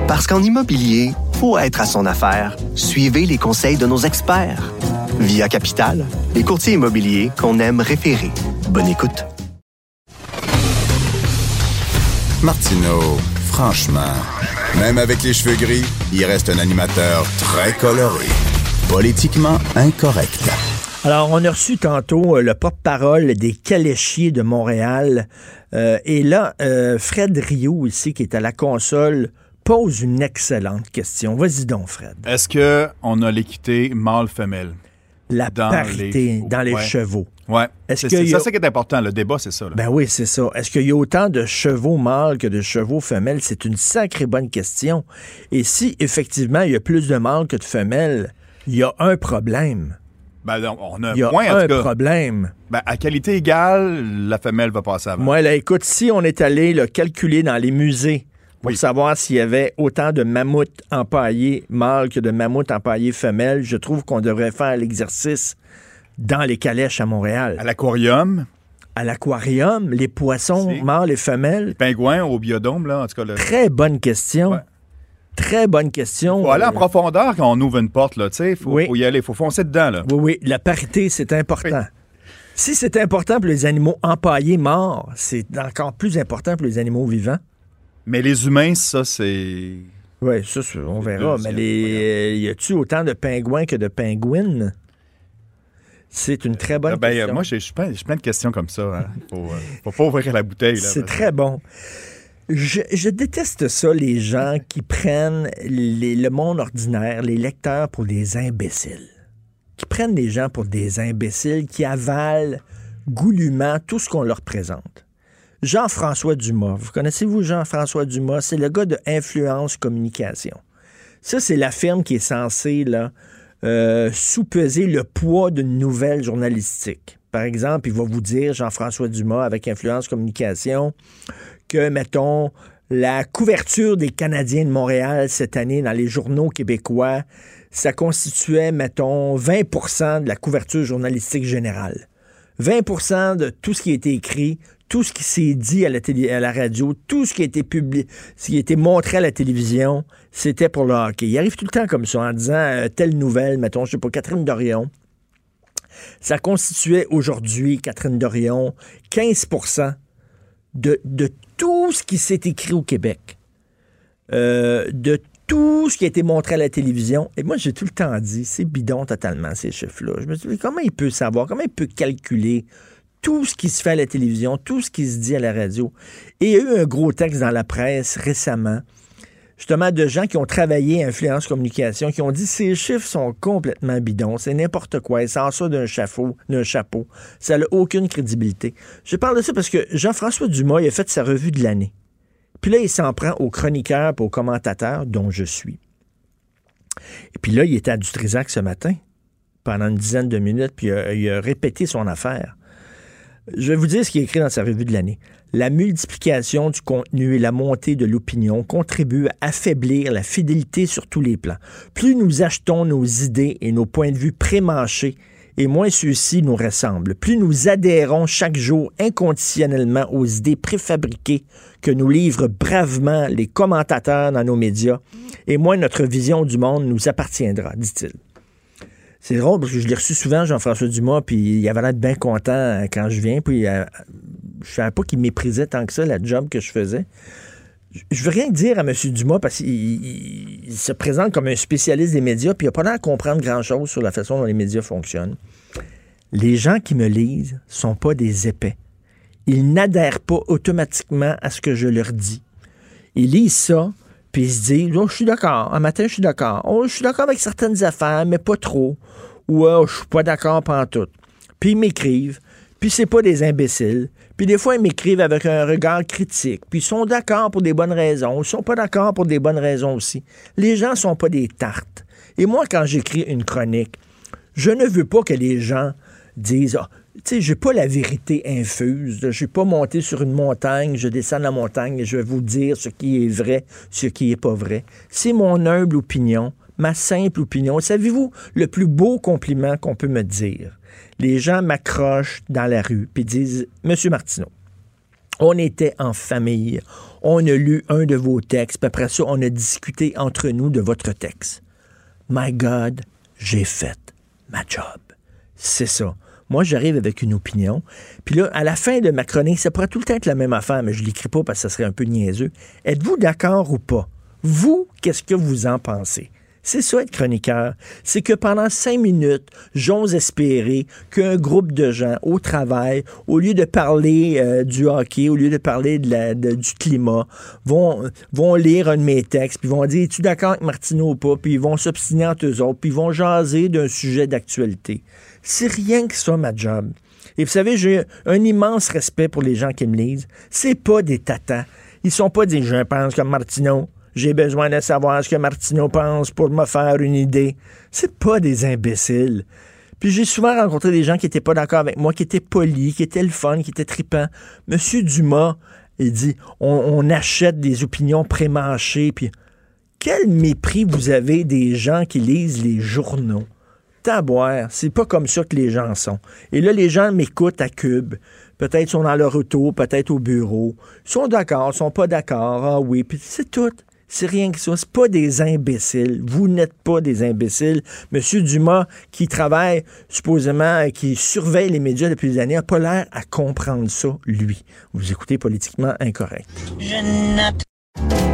Parce qu'en immobilier, pour être à son affaire, suivez les conseils de nos experts. Via Capital, les courtiers immobiliers qu'on aime référer. Bonne écoute. Martineau, franchement, même avec les cheveux gris, il reste un animateur très coloré. Politiquement incorrect. Alors, on a reçu tantôt euh, le porte-parole des caléchiers de Montréal. Euh, et là, euh, Fred Rio, ici, qui est à la console, pose une excellente question. Vas-y donc, Fred. Est-ce que on a l'équité mâle-femelle? La dans parité les- dans les Ouais. chevaux. Ouais. Est-ce a- ça c'est qui est important. Le débat, c'est ça. là. Ben oui, c'est ça. Est-ce qu'il y a autant de chevaux mâles que de chevaux femelles? C'est une sacrée bonne question. Et si, effectivement, il y a plus de mâles que de femelles, il y a un problème. Ben, non, on a Il y a un en un tout cas. problème. Ben, à qualité égale, la femelle va passer avant. Moi, là, écoute, si on est allé le calculer dans les musées pour savoir s'il y avait autant de mammouths empaillés mâles que de mammouths empaillés femelles, je trouve qu'on devrait faire l'exercice dans les calèches à Montréal. À l'aquarium. À l'aquarium, les poissons mâles et femelles. Pingouins au biodôme, là, en tout cas. Très bonne question. Très bonne question. Faut aller en Euh, profondeur quand on ouvre une porte, là, tu sais. Faut, faut y aller, faut foncer dedans, là. Oui, oui, la parité, c'est important. Si c'est important pour les animaux empaillés morts, c'est encore plus important pour les animaux vivants. Mais les humains, ça, c'est. Oui, ça, c'est- on verra. Mais les, y a-tu autant de pingouins que de pingouines? C'est une très bonne Ben, euh, question. moi, j'ai plein, de questions comme ça. Hein. Faut, euh, faut pas ouvrir la bouteille. C'est très bon. Je, je déteste ça, les gens qui prennent les- le monde ordinaire, les lecteurs, pour des imbéciles. Qui prennent les gens pour des imbéciles, qui avalent goulûment tout ce qu'on leur présente. Jean-François Dumas. Vous connaissez-vous Jean-François Dumas? C'est le gars de Influence Communication. Ça, c'est la firme qui est censée là, euh, sous-peser le poids d'une nouvelle journalistique. Par exemple, il va vous dire, Jean-François Dumas, avec Influence Communication, que, mettons, la couverture des Canadiens de Montréal cette année dans les journaux québécois, ça constituait, mettons, 20% de la couverture journalistique générale. 20% de tout ce qui a été écrit, tout ce qui s'est dit à la, radio, tout ce qui a été publié, ce qui a montré à la télévision, c'était pour le hockey. Il arrive tout le temps comme ça en disant euh, telle nouvelle, mettons, je sais pas, Catherine Dorion. Ça constituait aujourd'hui, Catherine Dorion, 15 de, de tout ce qui s'est écrit au Québec. Euh, de tout ce qui a été montré à la télévision. Et moi, j'ai tout le temps dit, c'est bidon totalement, ces chiffres-là. Je me suis dit, comment il peut savoir, comment il peut calculer tout ce qui se fait à la télévision, tout ce qui se dit à la radio. Et il y a eu un gros texte dans la presse récemment, justement, de gens qui ont travaillé Influence Communication, qui ont dit ces chiffres sont complètement bidons, c'est n'importe quoi, ils sortent ça d'un chapeau, d'un chapeau. Ça n'a aucune crédibilité. Je parle de ça parce que Jean-François Dumas, il a fait sa revue de l'année. Puis là, il s'en prend aux chroniqueurs et aux commentateurs, dont je suis. Et puis là, il était à Dutrisac ce matin, pendant une dizaine de minutes, puis il a répété son affaire. Je vais vous dire ce qui est écrit dans sa revue de l'année. La multiplication du contenu et la montée de l'opinion contribuent à affaiblir la fidélité sur tous les plans. Plus nous achetons nos idées et nos points de vue prémâchés, et moins ceux-ci nous ressemblent. Plus nous adhérons chaque jour inconditionnellement aux idées préfabriquées que nous livrent bravement les commentateurs dans nos médias, et moins notre vision du monde nous appartiendra, dit-il. C'est drôle parce que je l'ai reçu souvent, Jean-François Dumas, puis il avait l'air bien content euh, quand je viens, puis euh, je savais pas qu'il méprisait tant que ça la job que je faisais. Je- veux rien dire à M. Dumas parce qu'il il- il se présente comme un spécialiste des médias, puis il n'a pas l'air de comprendre grand-chose sur la façon dont les médias fonctionnent. Les gens qui me lisent sont pas des épais. Ils n'adhèrent pas automatiquement à ce que je leur dis. Ils lisent ça, puis ils se disent oh, Je suis d'accord. Un matin, je suis d'accord. Oh, je suis d'accord avec certaines affaires, mais pas trop. Ou oh, je suis pas d'accord tout. Puis ils m'écrivent, puis c'est pas des imbéciles. Puis des fois, ils m'écrivent avec un regard critique. Puis ils sont d'accord pour des bonnes raisons. Ils sont pas d'accord pour des bonnes raisons aussi. Les gens sont pas des tartes. Et moi, quand j'écris une chronique, je ne veux pas que les gens disent Ah, tu sais, j'ai pas la vérité infuse. Je suis pas monté sur une montagne, je descends la montagne et je vais vous dire ce qui est vrai, ce qui est pas vrai. C'est mon humble opinion, ma simple opinion. Savez-vous le plus beau compliment qu'on peut me dire? Les gens m'accrochent dans la rue puis disent Monsieur Martineau, on était en famille, on a lu un de vos textes, puis après ça, on a discuté entre nous de votre texte. My God, j'ai fait ma job. C'est ça. Moi, j'arrive avec une opinion. Puis là, à la fin de ma chronique, ça pourrait tout le temps être la même affaire, mais je ne l'écris pas parce que ça serait un peu niaiseux. Êtes-vous d'accord ou pas? Vous, qu'est-ce que vous en pensez? C'est ça être chroniqueur. C'est que pendant cinq minutes, j'ose espérer qu'un groupe de gens au travail, au lieu de parler euh, du hockey, au lieu de parler du climat, vont, vont lire un de mes textes, puis vont dire Es-tu d'accord avec Martineau ou pas? Puis ils vont s'obstiner entre eux autres, puis ils vont jaser d'un sujet d'actualité. C'est rien que ça, ma job. Et vous savez, j'ai un immense respect pour les gens qui me lisent. C'est pas des tatas. Ils sont pas des je pense comme Martineau. J'ai besoin de savoir ce que Martineau pense pour me faire une idée. C'est pas des imbéciles. Puis j'ai souvent rencontré des gens qui étaient pas d'accord avec moi, qui étaient polis, qui étaient le fun, qui étaient tripants. Monsieur Dumas, il dit on, achète des opinions prémâchées. Puis quel mépris vous avez des gens qui lisent les journaux? Taboire, c'est pas comme ça que les gens sont. Et là, les gens m'écoutent à Cube. Peut-être sont dans leur auto, peut-être au bureau. Ils sont d'accord, sont pas d'accord. Ah oui, puis c'est tout. C'est rien que ça. C'est pas des imbéciles. Vous n'êtes pas des imbéciles. Monsieur Dumas, qui travaille supposément, et qui surveille les médias depuis des années, n'a pas l'air à comprendre ça, lui. Vous écoutez politiquement incorrect.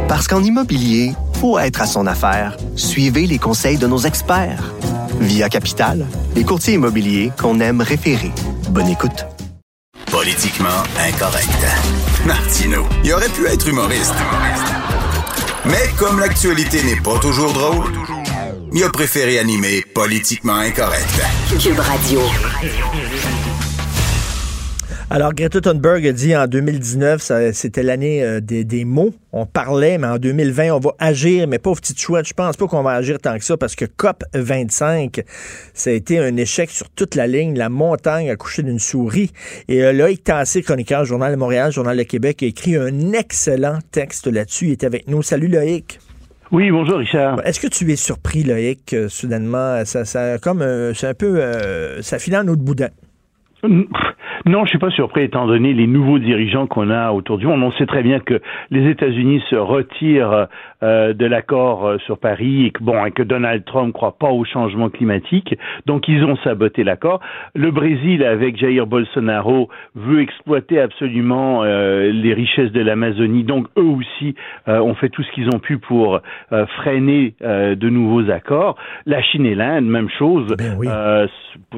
Parce qu'en immobilier, faut être à son affaire. Suivez les conseils de nos experts. Via Capital, les courtiers immobiliers qu'on aime référer. Bonne écoute. Politiquement incorrect. Martino, il aurait pu être humoriste. Mais comme l'actualité n'est pas toujours drôle, il a préféré animer Politiquement incorrect. Cube Radio. Alors, Greta Thunberg a dit en 2019, ça- c'était l'année euh, des, des mots. On parlait, mais en 2020, on va agir. Mais pauvre petite chouette, je pense pas qu'on va agir tant que ça parce que COP25, ça a été un échec sur toute la ligne. La montagne a couché d'une souris. Et euh, Loïc Tassé, chroniqueur, Journal de Montréal, Journal de Québec, a écrit un excellent texte là-dessus. Il est avec nous. Salut Loïc. Oui, bonjour Richard. Est-ce que tu es surpris, Loïc, euh, soudainement? Ça, ça, comme, c'est un peu, ça file en autre boudin. Non, je suis pas surpris étant donné les nouveaux dirigeants qu'on a autour du monde. On sait très bien que les États-Unis se retirent euh, de l'accord euh, sur Paris et que bon, et que Donald Trump croit pas au changement climatique, donc ils ont saboté l'accord. Le Brésil avec Jair Bolsonaro veut exploiter absolument euh, les richesses de l'Amazonie, donc eux aussi ont fait tout ce qu'ils ont pu pour freiner de nouveaux accords. La Chine et l'Inde, même chose, euh, s-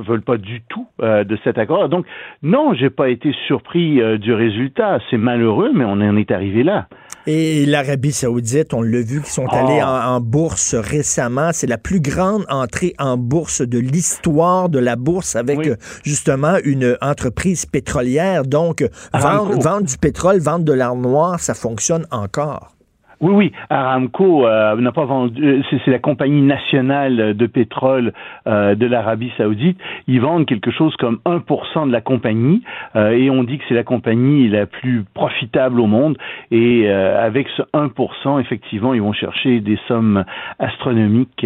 veulent pas du tout de cet accord. Donc non, j'ai pas été surpris du résultat. C'est malheureux, mais on en est arrivé là. Et l'Arabie saoudite, on l'a vu, qui sont Ah. allés en, en bourse récemment. C'est la plus grande entrée en bourse de l'histoire de la bourse avec euh, justement une entreprise pétrolière. Donc, vendre du pétrole, vendre de l'art noir, ça fonctionne encore. Oui, oui, Aramco euh, n'a pas vendu. euh, C'est la compagnie nationale de pétrole euh, de l'Arabie Saoudite. Ils vendent quelque chose comme 1% de la compagnie euh, et on dit que c'est la compagnie la plus profitable au monde. Et euh, avec ce 1%, effectivement, ils vont chercher des sommes astronomiques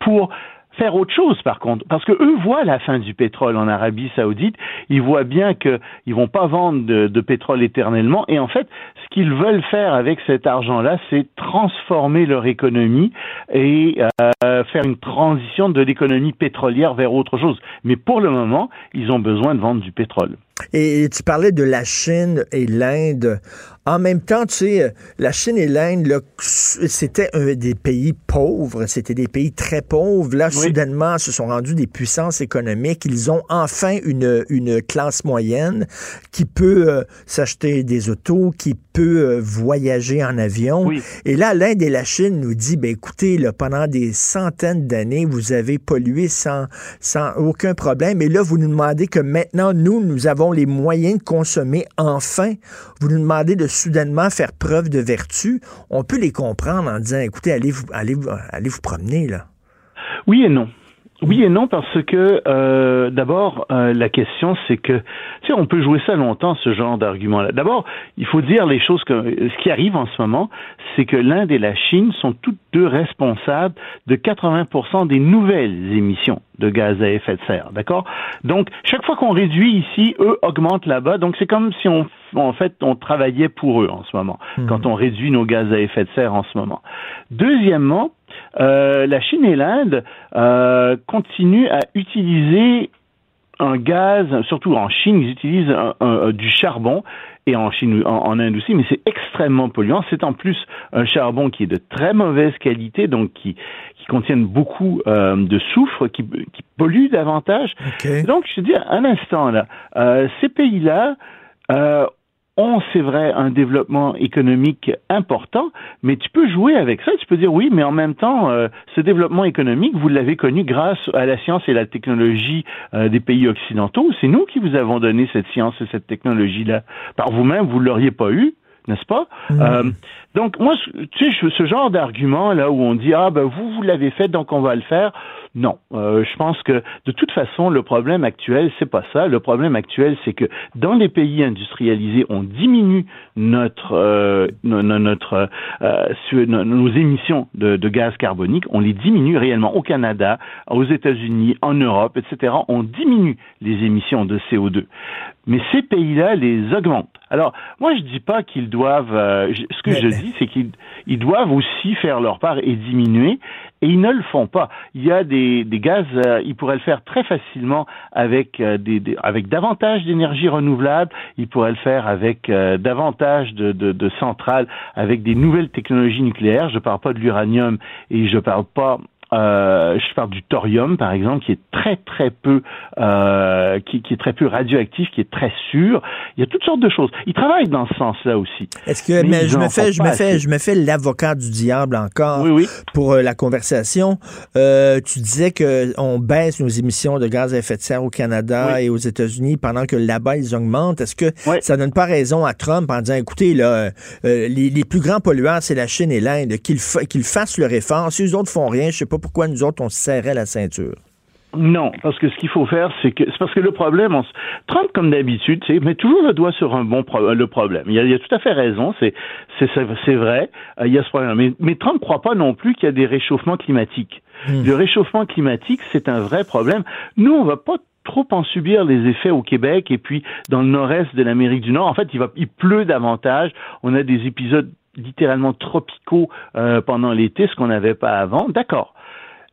pour faire autre chose par contre. Parce que eux voient la fin du pétrole en Arabie Saoudite. Ils voient bien que ils vont pas vendre de, pétrole éternellement. Et en fait ce qu'ils veulent faire avec cet argent là c'est transformer leur économie et euh, faire une transition de l'économie pétrolière vers autre chose. Mais pour le moment ils ont besoin de vendre du pétrole Et tu parlais de la Chine et l'Inde. En même temps, tu sais, euh, la Chine et l'Inde, c'était des pays pauvres, c'était des pays très pauvres. Là, soudainement, se sont rendus des puissances économiques. Ils ont enfin une, une classe moyenne qui peut euh, s'acheter des autos, qui peut euh, voyager en avion. Et là, l'Inde et la Chine nous dit, ben écoutez, là, pendant des centaines d'années, vous avez pollué sans, sans aucun problème. Et là, vous nous demandez que maintenant, nous, nous avons les moyens de consommer enfin. Vous nous demandez de soudainement faire preuve de vertu. On peut les comprendre en disant, écoutez, allez vous, allez, allez vous promener, là? Oui et non. Oui et non parce que euh, d'abord euh, la question c'est que tu sais on peut jouer ça longtemps ce genre d'argument là. D'abord il faut dire les choses que ce qui arrive en ce moment c'est que l'Inde et la Chine sont toutes deux responsables de 80% des nouvelles émissions de gaz à effet de serre, d'accord? Donc chaque fois qu'on réduit ici, eux augmentent là-bas. Donc c'est comme si on en fait on travaillait pour eux en ce moment quand on réduit nos gaz à effet de serre en ce moment. Deuxièmement, euh, la Chine et l'Inde euh, continuent à utiliser un gaz, surtout en Chine, ils utilisent un- un- du charbon et en Chine, en, en Inde aussi, mais c'est extrêmement polluant. C'est en plus un charbon qui est de très mauvaise qualité, donc qui, qui contient beaucoup euh, de soufre, qui, qui pollue davantage. Donc, je veux dire, un instant là, euh, ces pays-là euh, ont, c'est vrai, un développement économique important, mais tu peux jouer avec ça. Tu peux dire oui, mais en même temps, euh, ce développement économique, vous l'avez connu grâce à la science et la technologie euh, des pays occidentaux. C'est nous qui vous avons donné cette science et cette technologie-là. Par vous-même, vous l'auriez pas eu n'est-ce pas? Euh, Donc moi, tu sais, ce genre d'argument là où on dit ah ben vous vous l'avez fait donc on va le faire. Non, Euh, je pense que de toute façon le problème actuel c'est pas ça. Le problème actuel c'est que dans les pays industrialisés on diminue notre euh, no- no- notre euh, nos émissions de, de gaz carbonique, on les diminue réellement au Canada, aux États-Unis, en Europe, etc. On diminue les émissions de CO2. Mais ces pays-là les augmentent. Alors, moi, je dis pas qu'ils doivent. euh, ce que je dis, c'est qu'ils ils doivent aussi faire leur part et diminuer, et ils ne le font pas. Il y a des, des gaz, euh, ils pourraient le faire très facilement avec euh, des, des- avec davantage d'énergie renouvelable. Ils pourraient le faire avec euh, davantage de, de, de centrales, avec des nouvelles technologies nucléaires. Je parle pas de l'uranium et je parle pas euh, je parle du thorium par exemple, qui est très très peu, euh, qui, qui, est très peu radioactif, qui est très sûr. Il y a toutes sortes de choses. Ils travaillent dans ce sens-là aussi. Est-ce que mais, je me fais, je me fais, je me fais l'avocat du diable encore oui, oui. pour euh, la conversation. Tu disais que on baisse nos émissions de gaz à effet de serre au Canada et aux États-Unis pendant que là-bas ils augmentent. Est-ce que ça donne pas raison à Trump en disant écoutez là, les, les, plus grands pollueurs c'est la Chine et l'Inde, qu'ils qu'ils fassent leur effort. Si les autres font rien, je sais pas pourquoi nous autres on se serrait la ceinture? Non, parce que ce qu'il faut faire, c'est que c'est parce que le problème, on, Trump, comme d'habitude, met toujours le doigt sur un bon pro, le problème. Il a, il a, tout à fait raison, c'est c'est c'est vrai, euh, il y a ce problème. Mais, mais Trump ne croit pas non plus qu'il y a des réchauffements climatiques. Hmm. Le réchauffement climatique, c'est un vrai problème. Nous, on va pas trop en subir les effets au Québec et puis dans le nord-est de l'Amérique du Nord. En fait, il va, il pleut davantage. On a des épisodes littéralement tropicaux euh, pendant l'été, ce qu'on n'avait pas avant. D'accord.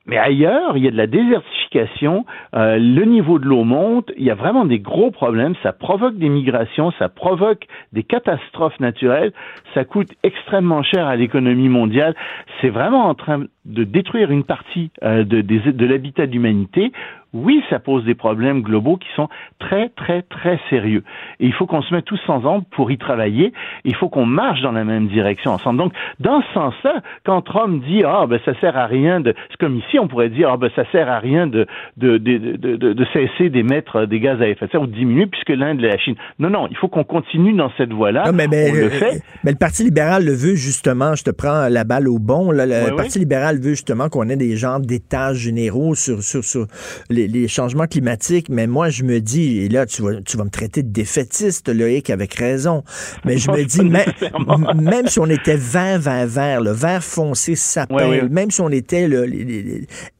Mais ailleurs, il y a de la désertification, euh, le niveau de l'eau monte, il y a vraiment des gros problèmes, ça provoque des migrations, ça provoque des catastrophes naturelles, ça coûte extrêmement cher à l'économie mondiale, c'est vraiment en train de détruire une partie euh, de, de, de l'habitat de l'humanité oui, ça pose des problèmes globaux qui sont très, très, très sérieux. Et il faut qu'on se mette tous ensemble pour y travailler. Il faut qu'on marche dans la même direction ensemble. Donc, dans ce sens-là, quand Trump dit ah ben ça sert à rien de, c'est comme ici on pourrait dire ah ben ça sert à rien de de de de, de, cesser d'émettre des gaz à effet de serre ou de diminuer puisque l'Inde et la Chine. Non non, il faut qu'on continue dans cette voie-là. Non, mais, mais, on le, le fait. mais le Parti libéral le veut justement. Je te prends la balle au bon. Là, le Oui, Parti oui. libéral veut justement qu'on ait des genres d'états généraux sur sur sur les, les changements climatiques. Mais moi, je me dis, et là, tu vas, tu vas me traiter de défaitiste, Loïc, avec raison. Mais je Non, me dis, même, même si on était vert, vert, vert, le vert foncé s'appelle, Ouais, ouais. même si on était le,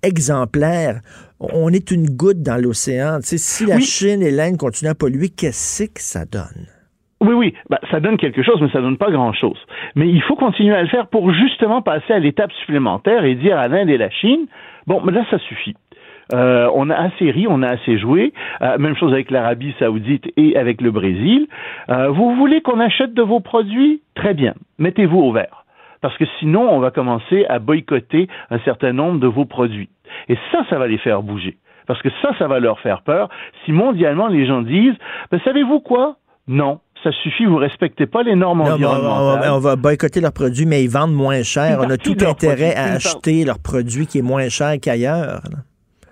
exemplaires, on est une goutte dans l'océan. Tu sais, si la Oui. Chine et l'Inde continuent à polluer, qu'est-ce que ça donne? Oui, oui, bah, ça donne quelque chose, mais ça donne pas grand-chose. Mais il faut continuer à le faire pour justement passer à l'étape supplémentaire et dire à l'Inde et la Chine, bon, mais là, ça suffit. Euh, on a assez ri, on a assez joué. Euh, même chose avec l'Arabie saoudite et avec le Brésil. Euh, vous voulez qu'on achète de vos produits? Très bien, mettez-vous au vert. Parce que sinon, on va commencer à boycotter un certain nombre de vos produits. Et ça, ça va les faire bouger. Parce que ça, ça va leur faire peur. Si mondialement, les gens disent, ben, savez-vous quoi? Non, ça suffit, vous respectez pas les normes Non, mais on, environnementales. on- va boycotter leurs produits, mais ils vendent moins cher. On a tout leurs intérêt produits, à acheter leur produit qui est moins cher qu'ailleurs.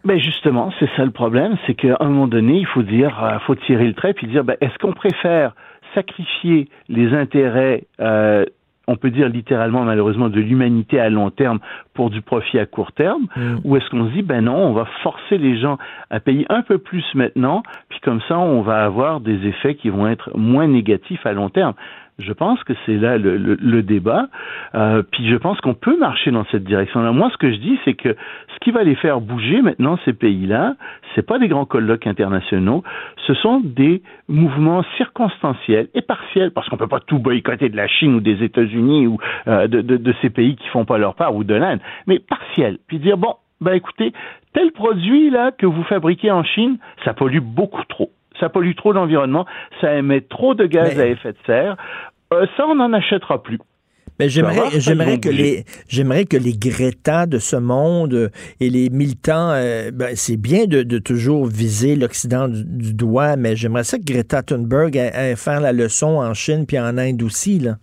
Ben justement, c'est ça le problème, c'est qu'à un moment donné, il faut dire, euh, faut tirer le trait puis dire, ben, est-ce qu'on préfère sacrifier les intérêts, euh, on peut dire littéralement malheureusement de l'humanité à long terme pour du profit à court terme, Mm. ou est-ce qu'on se dit, ben non, on va forcer les gens à payer un peu plus maintenant, puis comme ça, on va avoir des effets qui vont être moins négatifs à long terme. Je pense que c'est là le, le- le débat. Euh, puis je pense qu'on peut marcher dans cette direction-là. Moi, ce que je dis, c'est que ce qui va les faire bouger maintenant, ces pays-là, c'est pas des grands colloques internationaux, ce sont des mouvements circonstanciels et partiels, parce qu'on peut pas tout boycotter de la Chine ou des États-Unis ou euh, de, de, de ces pays qui font pas leur part ou de l'Inde, mais partiels. Puis dire bon, ben écoutez, tel produit là que vous fabriquez en Chine, ça pollue beaucoup trop. Ça pollue trop l'environnement, ça émet trop de gaz Mais- à effet de serre. Euh, ça, on n'en achètera plus. Mais vas j'aimerais, que les, j'aimerais que les Greta de ce monde euh, et les militants, euh, ben, c'est bien de, de toujours viser l'Occident du, du doigt, mais j'aimerais ça que Greta Thunberg ait, ait faire la leçon en Chine puis en Inde aussi, là.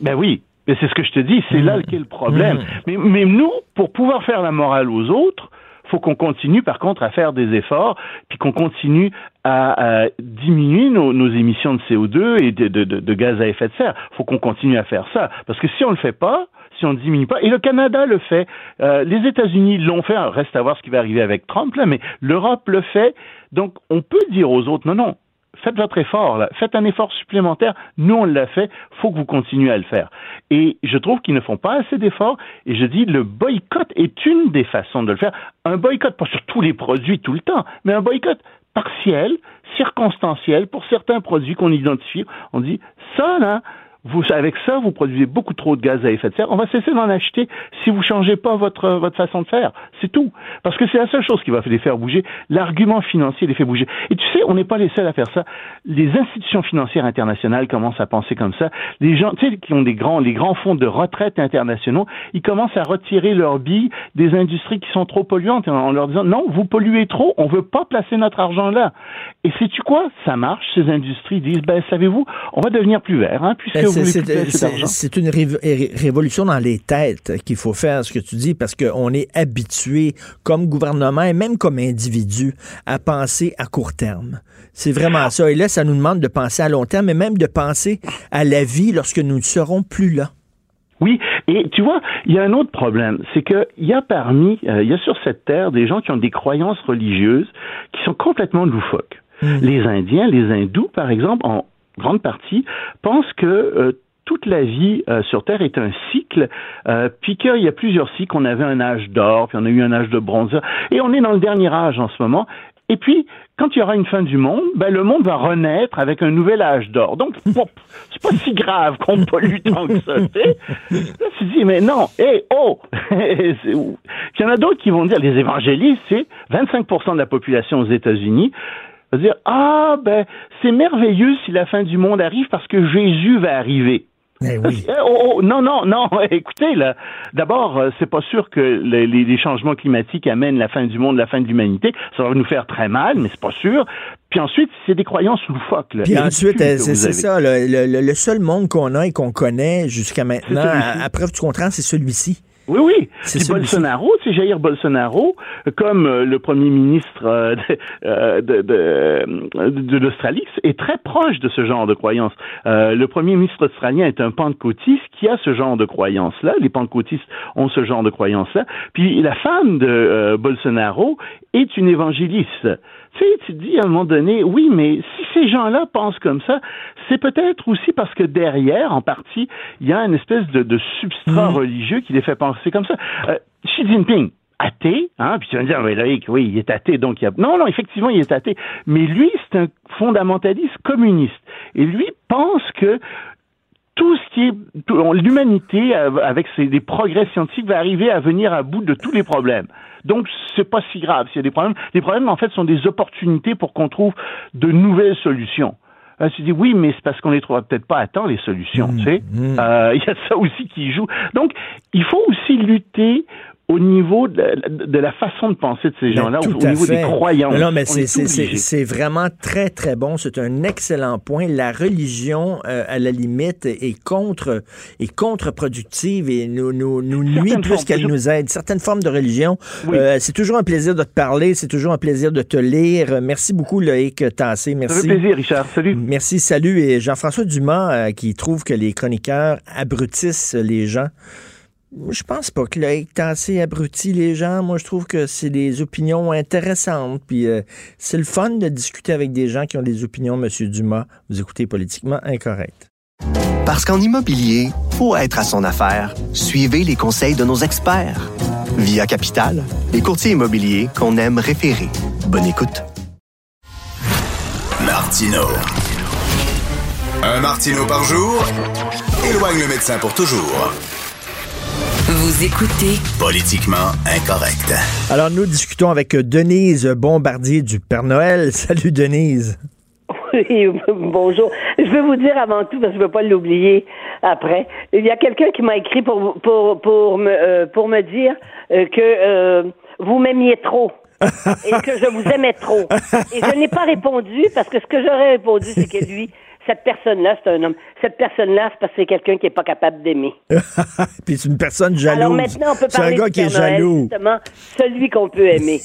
Ben oui, mais c'est ce que je te dis, c'est là qu'est le problème. Mm. Mais, mais nous, pour pouvoir faire la morale aux autres, faut qu'on continue par contre à faire des efforts, puis qu'on continue à, diminuer nos, émissions de CO2 et de, gaz à effet de serre. faut qu'on continue à faire ça. Parce que si on le fait pas, si on ne diminue pas, et le Canada le fait, euh, les États-Unis l'ont fait, Alors, reste à voir ce qui va arriver avec Trump, là, mais l'Europe le fait, donc on peut dire aux autres, non, non, faites votre effort, là. faites un effort supplémentaire. Nous, on l'a fait, faut que vous continuez à le faire. Et je trouve qu'ils ne font pas assez d'efforts. Et je dis, le boycott est une des façons de le faire. Un boycott, pas sur tous les produits tout le temps, mais un boycott partiel, circonstanciel, pour certains produits qu'on identifie. On dit, ça, là, vous, avec ça, vous produisez beaucoup trop de gaz à effet de serre. On va cesser d'en acheter si vous changez pas votre, votre façon de faire. C'est tout. Parce que c'est la seule chose qui va les faire bouger. L'argument financier les fait bouger. Et tu sais, on n'est pas les seuls à faire ça. Les institutions financières internationales commencent à penser comme ça. Les gens, tu sais, qui ont des grands, les grands fonds de retraite internationaux, ils commencent à retirer leurs billes des industries qui sont trop polluantes en leur disant non, vous polluez trop, on veut pas placer notre argent là. Et sais-tu quoi? Ça marche. Ces industries disent, ben, savez-vous, on va devenir plus vert, hein, puisque c'est- une ré- ré- révolution dans les têtes qu'il faut faire, ce que tu dis, parce qu'on est habitué, comme gouvernement et même comme individu, à penser à court terme. C'est vraiment ça. Et là, ça nous demande de penser à long terme, et même de penser à la vie lorsque nous ne serons plus là. Oui, et tu vois, il y a un autre problème, c'est que il y a parmi, euh, il y a sur cette terre des gens qui ont des croyances religieuses qui sont complètement loufoques. Les Indiens, les Hindous, par exemple, en grande partie, pensent que euh, toute la vie euh, sur Terre est un cycle, euh, puis qu'il y a plusieurs cycles. On avait un âge d'or, puis on a eu un âge de bronze, et on est dans le dernier âge en ce moment. Et puis, quand il y aura une fin du monde, ben, le monde va renaître avec un nouvel âge d'or. Donc, c'est pas si grave qu'on pollue tant que ça, tu sais. Là, tu dis, mais non, hé, oh! Il y en a d'autres qui vont dire, les évangélistes, c'est 25 de la population aux États-Unis, va dire, ah, ben, c'est merveilleux si la fin du monde arrive parce que Jésus va arriver. Eh oui. Eh, oh, oh, non, non, non. Écoutez, là, d'abord, euh, c'est pas sûr que les, changements climatiques amènent la fin du monde, la fin de l'humanité. Ça va nous faire très mal, mais c'est pas sûr. Puis ensuite, c'est des croyances loufoques. Là. Puis ensuite, euh, c'est ça, le, le- le seul monde qu'on a et qu'on connaît jusqu'à maintenant, à preuve du contraire, c'est celui-ci. Oui, oui. Puis. Bolsonaro, c'est Jair Bolsonaro, comme euh, le premier ministre euh, de, euh, de, de, de l'Australie, est très proche de ce genre de croyances. Euh, le premier ministre australien est un pentecôtiste qui a ce genre de croyances-là. Les pentecôtistes ont ce genre de croyances-là. Puis la femme de Bolsonaro est une évangéliste. Tu sais, tu dis à un moment donné, oui, mais si ces gens-là pensent comme ça, c'est peut-être aussi parce que derrière, en partie, il y a une espèce de, de substrat religieux qui les fait penser comme ça. Euh, Xi Jinping, athée, hein, puis tu vas me dire, Loïc, oui, il est athée, donc il y a... Non, non, effectivement, il est athée. Mais lui, c'est un fondamentaliste communiste. Et lui pense que tout ce qui est l'humanité euh, avec ses des progrès scientifiques va arriver à venir à bout de tous les problèmes. Donc c'est pas si grave s'il y a des problèmes. Les problèmes en fait sont des opportunités pour qu'on trouve de nouvelles solutions. Euh, tu dis oui, mais c'est parce qu'on les trouvera peut-être pas à temps les solutions. tu sais, Euh, il y a ça aussi qui joue. Donc il faut aussi lutter au niveau de, la- de la façon de penser de ces gens-là, au, niveau fait. des croyances. Non, mais c'est- vraiment très, très bon. C'est un excellent point. La religion, euh, à la limite, est contre est contre-productive et nous, nous, nous nuit Certaines plus qu'elle je- nous aide. Certaines formes de religion. Oui. euh, c'est toujours un plaisir de te parler. C'est toujours un plaisir de te lire. Merci beaucoup, Loïc Tassé. Merci. Ça fait plaisir, Richard. Salut. Merci, salut. Et Jean-François Dumas, euh, qui trouve que les chroniqueurs abrutissent les gens. Je pense pas que Loïc Tassé abrutit les gens. Moi, je trouve que c'est des opinions intéressantes. Puis euh, c'est le fun de discuter avec des gens qui ont des opinions, Monsieur Dumas. Vous écoutez Politiquement Incorrect. Parce qu'en immobilier, pour être à son affaire, suivez les conseils de nos experts. Via Capital, les courtiers immobiliers qu'on aime référer. Bonne écoute. Martino. Un Martino par jour éloigne le médecin pour toujours. Vous écoutez Politiquement incorrect. Alors, nous discutons avec Denise Bombardier du Père Noël. Salut, Denise. Oui, bonjour. Je veux vous dire avant tout, parce que je ne veux pas l'oublier après, il y a quelqu'un qui m'a écrit pour, pour, pour, me, euh, pour me dire euh, que euh, vous m'aimiez trop. et que je vous aimais trop. Et je n'ai pas répondu parce que ce que j'aurais répondu, c'est que lui, cette personne-là, c'est un homme. Cette personne-là, c'est parce que c'est quelqu'un qui n'est pas capable d'aimer. Puis c'est une personne jalouse. Alors maintenant, on peut C'est un parler gars qui est Noël, jaloux. justement, celui qu'on peut aimer.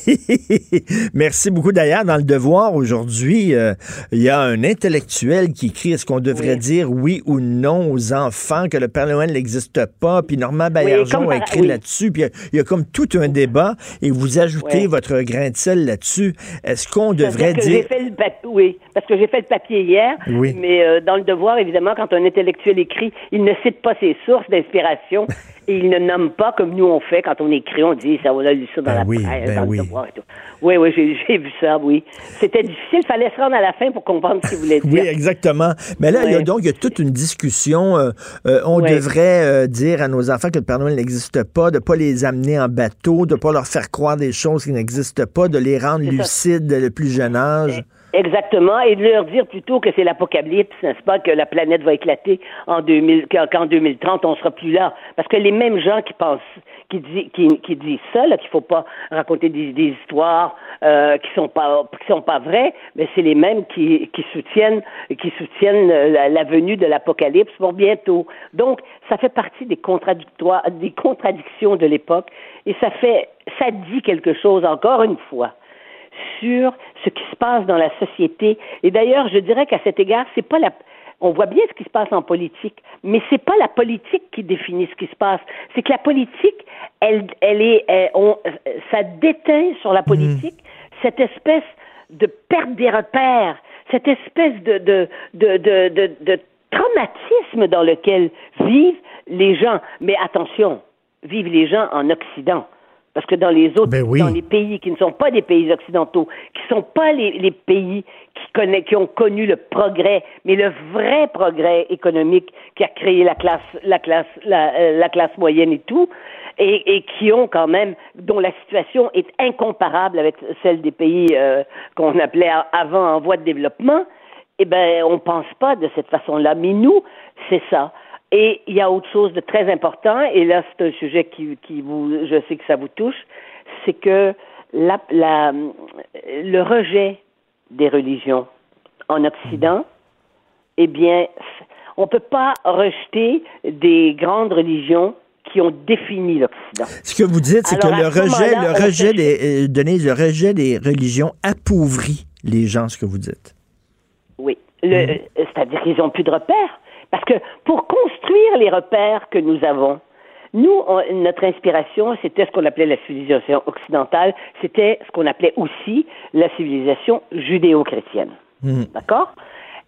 Merci beaucoup. D'ailleurs, dans le devoir aujourd'hui, euh, il y a un intellectuel qui écrit est-ce qu'on devrait dire oui ou non aux enfants, que le Père Noël n'existe pas? Puis Normand Baillargeon comme a écrit oui. là-dessus. Puis il y a- il y, a comme tout un débat et vous ajoutez votre grain de sel là-dessus. Est-ce qu'on devrait j'ai dire. fait le papier, oui, parce que j'ai fait le papier hier, Oui. mais mais euh, dans le devoir, évidemment, quand un intellectuel écrit, il ne cite pas ses sources d'inspiration et il ne nomme pas comme nous on fait quand on écrit, on dit ça, on a lu ça dans Ben la oui, presse, ben dans oui. le devoir et tout. Oui, oui, j'ai vu ça, oui. C'était difficile, fallait se rendre à la fin pour comprendre ce qu'il voulait dire. Oui, exactement. Mais là, il y a donc il y a toute une discussion. euh, euh, on devrait euh, dire à nos enfants que le Père Noël n'existe pas, de pas les amener en bateau, de pas leur faire croire des choses qui n'existent pas, de les rendre lucides dès le plus jeune âge. Exactement, et de leur dire plutôt que c'est l'apocalypse, n'est-ce pas, que la planète va éclater en 2000, qu'en qu'en 2030, on sera plus là. Parce que les mêmes gens qui pensent, qui, disent qui, qui disent ça, là, qu'il faut pas raconter des, des histoires euh, qui sont pas qui sont pas vraies, mais c'est les mêmes qui, qui soutiennent qui soutiennent euh, la, la venue de l'apocalypse pour bientôt. Donc, ça fait partie des contradictoires, des contradictions de l'époque, et ça fait, ça dit quelque chose encore une fois sur ce qui se passe dans la société. Et d'ailleurs, je dirais qu'à cet égard, c'est pas la on voit bien ce qui se passe en politique, mais c'est pas la politique qui définit ce qui se passe. C'est que la politique, elle, elle est, elle- on, ça déteint sur la politique cette espèce de perte des repères, cette espèce de, de, de, de, de traumatisme dans lequel vivent les gens. Mais attention, vivent les gens en Occident. Parce que dans les autres, dans les pays qui ne sont pas des pays occidentaux, qui ne sont pas les, les pays qui, connaissent, qui ont connu le progrès, mais le vrai progrès économique qui a créé la classe, la classe, la, euh, la classe moyenne et tout, et, et qui ont quand même, dont la situation est incomparable avec celle des pays euh, qu'on appelait avant en voie de développement, eh ben, on pense pas de cette façon-là. Mais nous, c'est ça. Et il y a autre chose de très important, et là, c'est un sujet qui, qui vous, je sais que ça vous touche, c'est que la, la, le rejet des religions en Occident, eh bien, on peut pas rejeter des grandes religions qui ont défini l'Occident. Ce que vous dites, c'est que le rejet, le rejet des, euh, Denise, le rejet des religions appauvrit les gens, ce que vous dites. Oui. Le- euh, C'est-à-dire qu'ils n'ont plus de repères. Parce que pour construire les repères que nous avons, nous, on- notre inspiration, c'était ce qu'on appelait la civilisation occidentale, c'était ce qu'on appelait aussi la civilisation judéo-chrétienne. D'accord?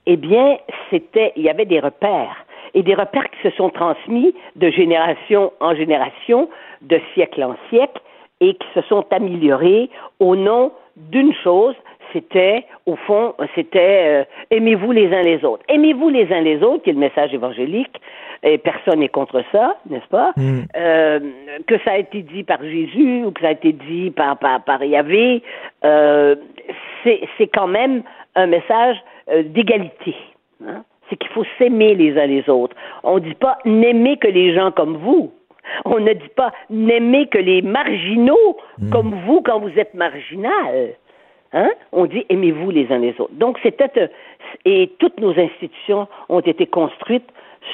Eh bien, c'était, il y avait des repères. Et des repères qui se sont transmis de génération en génération, de siècle en siècle, et qui se sont améliorés au nom d'une chose, c'était, au fond, c'était euh, aimez-vous les uns les autres. Aimez-vous les uns les autres, qui est le message évangélique, et personne n'est contre ça, n'est-ce pas? Euh, que ça a été dit par Jésus ou que ça a été dit par, par, par Yahvé, euh, c'est c'est quand même un message d'égalité. hein. C'est qu'il faut s'aimer les uns les autres. On ne dit pas n'aimez que les gens comme vous. On ne dit pas n'aimez que les marginaux comme vous quand vous êtes marginal. Hein? On dit aimez-vous les uns les autres. Donc c'était euh, et toutes nos institutions ont été construites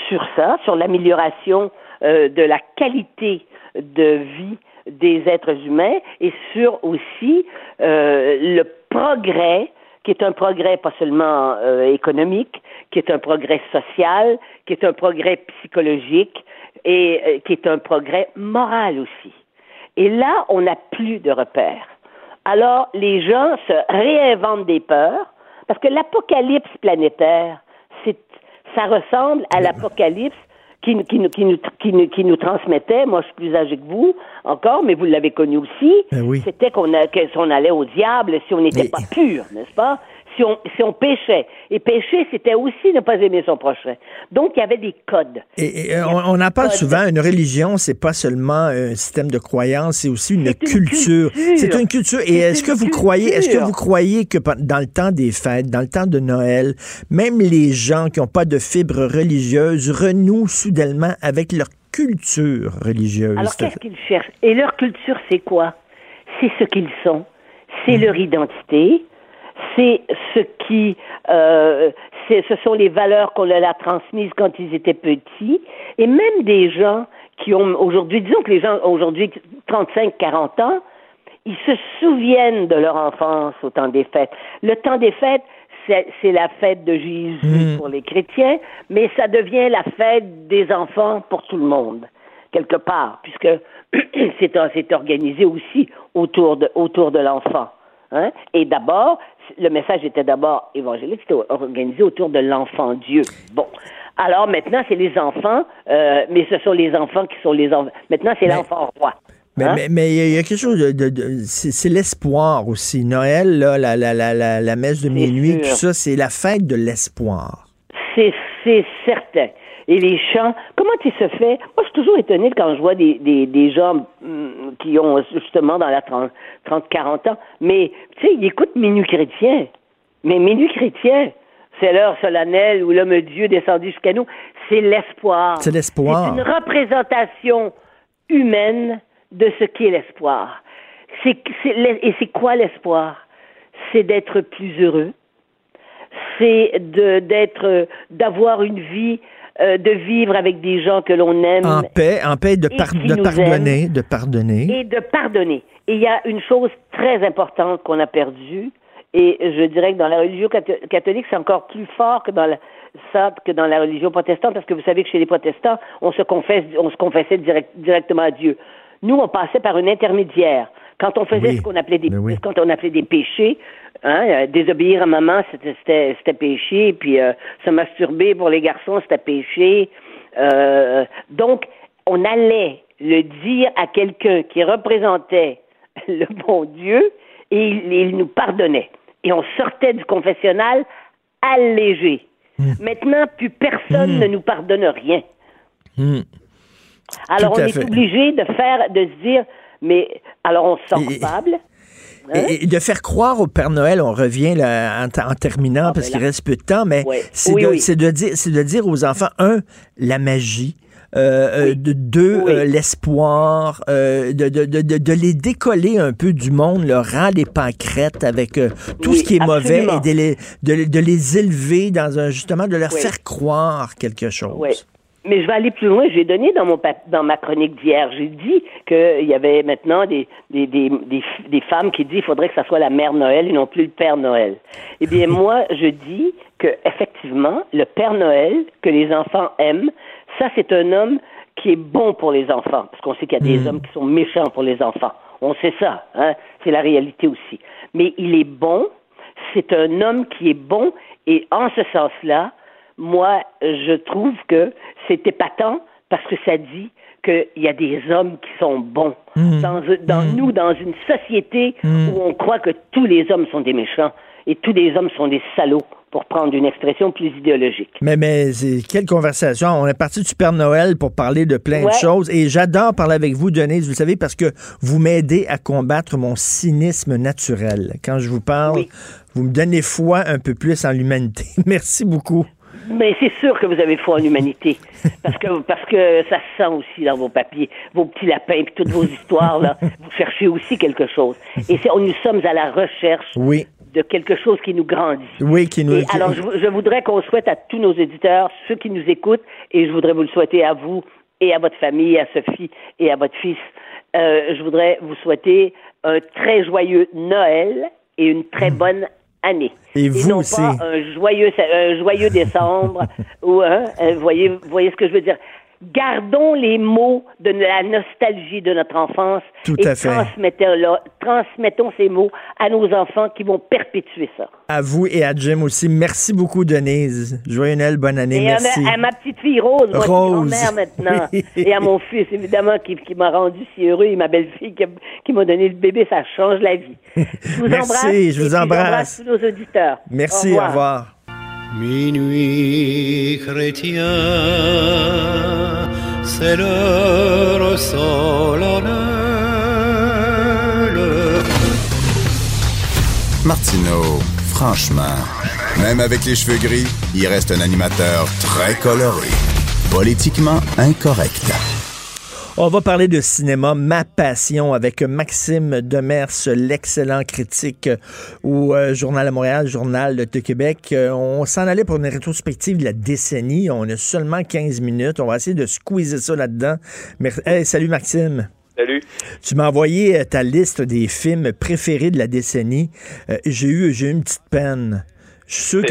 sur ça, sur l'amélioration euh, de la qualité de vie des êtres humains et sur aussi euh, le progrès qui est un progrès pas seulement économique, qui est un progrès social, qui est un progrès psychologique et qui est un progrès moral aussi. Et là, on n'a plus de repères. Alors, les gens se réinventent des peurs, parce que l'apocalypse planétaire, c'est, ça ressemble à l'apocalypse qui, nous- qui, nous- qui, nous, qui, nous, qui nous transmettait, moi je suis plus âgé que vous encore, mais vous l'avez connu aussi, c'était qu'on a, allait au diable si on n'était pas pur, n'est-ce pas? Si on, si on péchait. Et pécher, c'était aussi ne pas aimer son prochain. Donc, il y avait des codes. Et, et, euh, on, on en parle souvent, une religion, c'est pas seulement un système de croyance, c'est aussi une, culture. C'est une culture. Et est-ce que vous croyez, est-ce que vous croyez que dans le temps des fêtes, dans le temps de Noël, même les gens qui n'ont pas de fibre religieuse renouent soudainement avec leur culture religieuse? Alors, qu'est-ce qu'ils cherchent? Et leur culture, c'est quoi? C'est ce qu'ils sont. C'est leur identité. C'est ce qui, euh, ce sont les valeurs qu'on leur a transmises quand ils étaient petits. Et même des gens qui ont aujourd'hui, disons que les gens aujourd'hui 35, 40 ans, ils se souviennent de leur enfance au temps des fêtes. Le temps des fêtes, c'est la fête de Jésus pour les chrétiens, mais ça devient la fête des enfants pour tout le monde, quelque part, puisque c'est c'est organisé aussi autour de, autour de l'enfant. Hein? Et d'abord, le message était d'abord évangélique, c'était organisé autour de l'enfant Dieu. Bon. Alors maintenant, c'est les enfants, euh, mais ce sont les enfants qui sont les enfants. Maintenant, c'est l'enfant roi. Mais Hein? mais- mais il y a- quelque chose de. de- de- c'est l'espoir aussi. Noël, là, la, la, la, la, la messe de minuit, tout ça, c'est la fête de l'espoir. C'est, c'est certain. Et les chants, comment il se fait? Moi, je suis toujours étonnée quand je vois des, des, des gens hum, qui ont justement dans la 30, 30 40 ans, mais tu sais, ils écoutent Minuit chrétien. Mais Minuit chrétien, c'est l'heure solennelle où l'homme Dieu descendu jusqu'à nous. C'est l'espoir. C'est l'espoir. C'est une représentation humaine de ce qu'est l'espoir. C'est, c'est, et c'est quoi l'espoir? C'est d'être plus heureux, c'est de d'être d'avoir une vie euh, de vivre avec des gens que l'on aime En paix, en paix, de, par- pardonner, de pardonner. et de pardonner. Et il y a une chose très importante qu'on a perdue, et je dirais que dans la religion catho- catholique, c'est encore plus fort que dans la, ça que dans la religion protestante, parce que vous savez que chez les protestants, on se confesse, on se confessait direct- directement à Dieu. Nous, on passait par une intermédiaire. Quand on faisait Oui. ce qu'on appelait des, Ben oui. quand on appelait des péchés, hein, euh, désobéir à maman, c'était, péché, puis euh, se masturber pour les garçons, c'était péché. Euh, donc, on allait le dire à quelqu'un qui représentait le bon Dieu et il, il nous pardonnait. Et on sortait du confessionnal allégé. Maintenant, plus personne ne nous pardonne rien. Hmm. Alors, on est fait. obligé de faire, de se dire, mais alors on se sent coupable. Hein? Et, et de faire croire au Père Noël, on revient là, en, terminant parce qu'il reste peu de temps, mais Ouais. c'est Oui, de, oui. de dire, c'est de dire aux enfants, un, la magie. euh, euh, de deux, euh, l'espoir, de, de, de, de, les décoller un peu du monde, leur rendre des pancrètes avec tout Oui, ce qui est mauvais et de les, de, les élever dans un, justement, de leur faire croire quelque chose. Mais je vais aller plus loin. J'ai donné dans mon dans ma chronique d'hier, j'ai dit qu'il y avait maintenant des, des, des, des, femmes qui disent qu'il faudrait que ça soit la mère Noël et non plus le Père Noël. Eh bien, moi, je dis que effectivement, le Père Noël que les enfants aiment, ça c'est un homme qui est bon pour les enfants, parce qu'on sait qu'il y a des Mm. hommes qui sont méchants pour les enfants. On sait ça, hein? C'est la réalité aussi. Mais il est bon. C'est un homme qui est bon, et en ce sens-là, moi, je trouve que c'est épatant parce que ça dit qu'il y a des hommes qui sont bons. Dans, dans nous, dans une société où on croit que tous les hommes sont des méchants et tous les hommes sont des salauds, pour prendre une expression plus idéologique. Mais, mais quelle conversation. On est parti du Père Noël pour parler de plein Ouais. de choses. Et j'adore parler avec vous, Denise, vous savez, parce que vous m'aidez à combattre mon cynisme naturel. Quand je vous parle, vous me donnez foi un peu plus en l'humanité. Merci beaucoup. Mais c'est sûr que vous avez foi en l'humanité. Parce que, parce que ça se sent aussi dans vos papiers, vos petits lapins, puis toutes vos histoires, là. Vous cherchez aussi quelque chose. Et c'est, nous sommes à la recherche Oui. de quelque chose qui nous grandit. Oui, qui nous. Et alors, je, je voudrais qu'on souhaite à tous nos éditeurs, ceux qui nous écoutent, et je voudrais vous le souhaiter à vous et à votre famille, à Sophie et à votre fils, euh, je voudrais vous souhaiter un très joyeux Noël et une très bonne année. Et vous non aussi. pas un joyeux, un joyeux décembre ou hein, voyez, voyez ce que je veux dire. Gardons les mots de la nostalgie de notre enfance Tout et à fait. transmettons, transmettons ces mots à nos enfants qui vont perpétuer ça. À vous et à Jim aussi. Merci beaucoup, Denise. Joyeux Noël, bonne année. Et à Merci. ma, à ma petite fille Rose, moi, Rose. grand-mère maintenant. Oui. Et à mon fils, évidemment, qui, qui m'a rendu si heureux, et ma belle-fille qui, qui m'a donné le bébé, ça change la vie. Je vous Merci, embrasse. je vous et puis embrasse. j'embrasse tous nos auditeurs. Merci, au revoir. Minuit chrétien, c'est l'heure solennelle. Martineau, franchement, même avec les cheveux gris, il reste un animateur très coloré. Politiquement incorrect. On va parler de cinéma, ma passion, avec Maxime Demers, l'excellent critique au euh, Journal de Montréal, Journal de Québec. Euh, on s'en allait pour une rétrospective de la décennie. On a seulement 15 minutes. On va essayer de squeezer ça là-dedans. Hey, salut Maxime. Salut. Tu m'as envoyé euh, ta liste des films préférés de la décennie. Euh, j'ai eu, j'ai eu une petite peine. Je suis sûr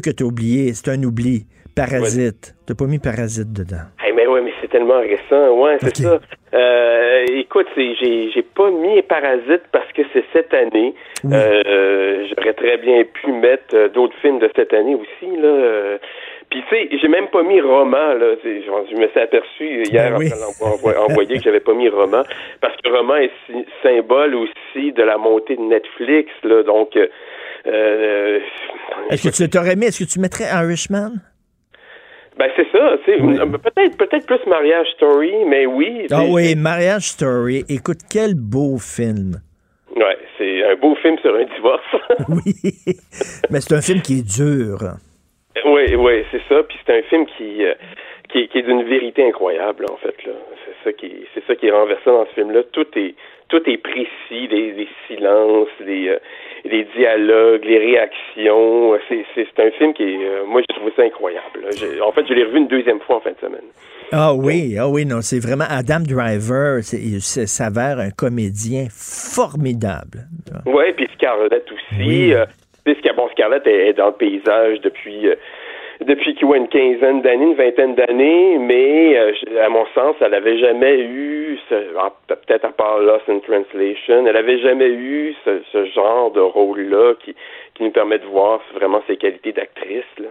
que tu- as oublié. C'est un oubli. Parasite. T'as pas mis Parasite dedans. Tellement récent. Ouais, c'est ça. Euh, écoute, j'ai, j'ai pas mis Parasite parce que c'est cette année. Euh, j'aurais très bien pu mettre euh, d'autres films de cette année aussi, là. Puis, tu sais, j'ai même pas mis Roman, là. Je, me suis aperçu hier Ben oui. après envoyé, que j'avais pas mis Roman. Parce que Roman est sy- symbole aussi de la montée de Netflix, là. Donc, euh, euh, Est-ce que tu t'aurais aimé, est-ce que tu mettrais Irishman? Ben c'est ça, tu sais, peut-être peut-être plus Mariage Story, mais oui. Ah oui, Marriage Story. Écoute, quel beau film. Ouais, c'est un beau film sur un divorce. oui, mais c'est un film qui est dur. oui, oui, c'est ça. Puis c'est un film qui, euh, qui, qui est d'une vérité incroyable, en fait. Là, c'est ça qui, c'est ça qui est renversant dans ce film-là. Tout est, tout est précis, les, les silences, les, euh, les dialogues, les réactions. C'est, un film qui est, euh, moi, j'ai trouvé ça incroyable. en fait, je l'ai revu une deuxième fois en fin de semaine. Ah oui, ah oui, non, c'est vraiment Adam Driver, c'est, il s'avère un comédien formidable. Oui, puis Scarlett aussi. Euh, sais, Scar- bon, Scarlett est, est dans le paysage depuis euh, depuis qu'il y a une quinzaine d'années, une vingtaine d'années, mais euh, à mon sens, elle avait jamais eu, ce- peut-être à part Lost in Translation, elle avait jamais eu ce, ce genre de rôle-là qui, qui nous permet de voir vraiment ses qualités d'actrice. là.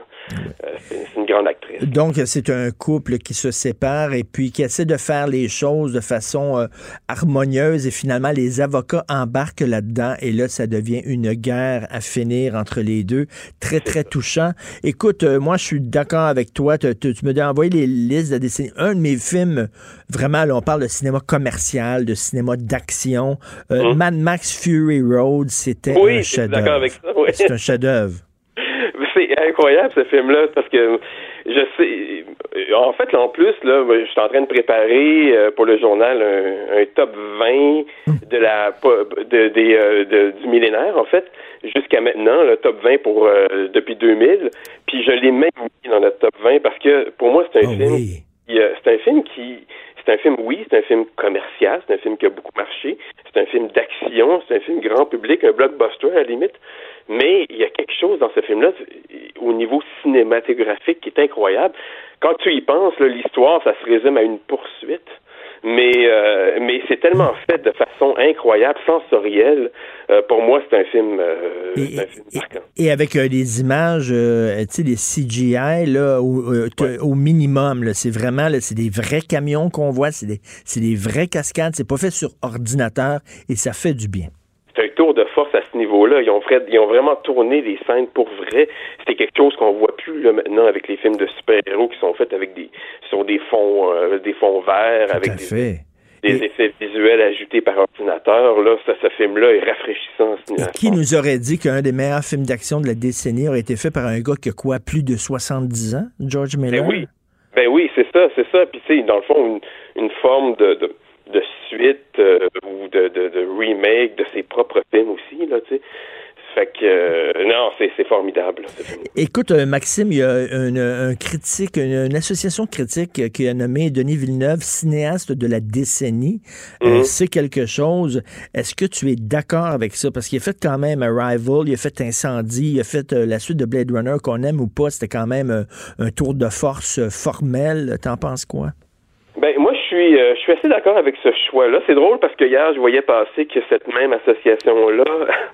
Euh, c'est une grande actrice. Donc, c'est un couple qui se sépare et puis qui essaie de faire les choses de façon euh, harmonieuse et finalement, les avocats embarquent là-dedans et là, ça devient une guerre à finir entre les deux. Très, très touchant. Écoute, moi, je suis d'accord avec toi. Tu, tu- tu me dis envoyer les listes de décennies. Un de mes films, vraiment, là, on parle de cinéma commercial, de cinéma d'action. Euh, Mad Max Fury Road, c'était Oui, un chef-d'œuvre. ça, oui. C'est un chef-d'œuvre. C'est incroyable ce film-là parce que je sais. En fait, là, en plus, là, je suis en train de préparer euh, pour le journal un, un top 20 de la po- de, des, euh, de- du millénaire, en fait, jusqu'à maintenant, le top 20 pour euh, depuis 2000. Puis je l'ai même mis dans notre top 20 parce que pour moi, c'est un film. qui, euh, c'est un film qui. C'est un film, oui, c'est un film commercial, c'est un film qui a beaucoup marché, c'est un film d'action, c'est un film grand public, un blockbuster à la limite. Mais il y a quelque chose dans ce film-là au niveau cinématographique qui est incroyable. Quand tu y penses, l'histoire, ça se résume à une poursuite. Mais, euh, mais c'est tellement fait de façon incroyable, sensorielle. Euh, pour moi, c'est un film, euh, un film marquant. Et avec euh, les images, euh, tu sais, les CGI, là, au, euh, t- au minimum, là, c'est vraiment, là, c'est des vrais camions qu'on voit, c'est des, c'est des vraies cascades, c'est pas fait sur ordinateur et ça fait du bien. c'est un tour de force à ce niveau-là. Ils ont, vrai- ils ont vraiment tourné des scènes pour vrai. C'est quelque chose qu'on voit plus là, maintenant avec les films de super-héros qui sont faits avec des sur des fonds euh, des fonds verts avec des, fait. des effets visuels ajoutés par ordinateur. Là, ça, ce film-là est rafraîchissant. niveau- Qui nous aurait dit qu'un des meilleurs films d'action de la décennie aurait été fait par un gars qui a quoi, plus de 70 ans, George Miller? Ben oui. Ben oui, c'est ça, c'est ça. Puis sais, dans le fond, une, une forme de, de, de suite euh, ou de, de, de remake de ses propres films aussi, là, tu sais. Fait que euh, non, c'est formidable. Écoute, euh, Maxime, il y a une, un critique, une, une association critique qui a nommé Denis Villeneuve cinéaste de la décennie. Euh, Mhm. c'est quelque chose. Est-ce que tu es d'accord avec ça? Parce qu'il a fait quand même Arrival, il a fait Incendie, il a fait euh, la suite de Blade Runner, qu'on aime ou pas, c'était quand même un tour de force formel. T'en penses quoi? Ben moi suis euh, je suis assez d'accord avec ce choix-là. C'est drôle parce que hier je voyais passer que cette même association-là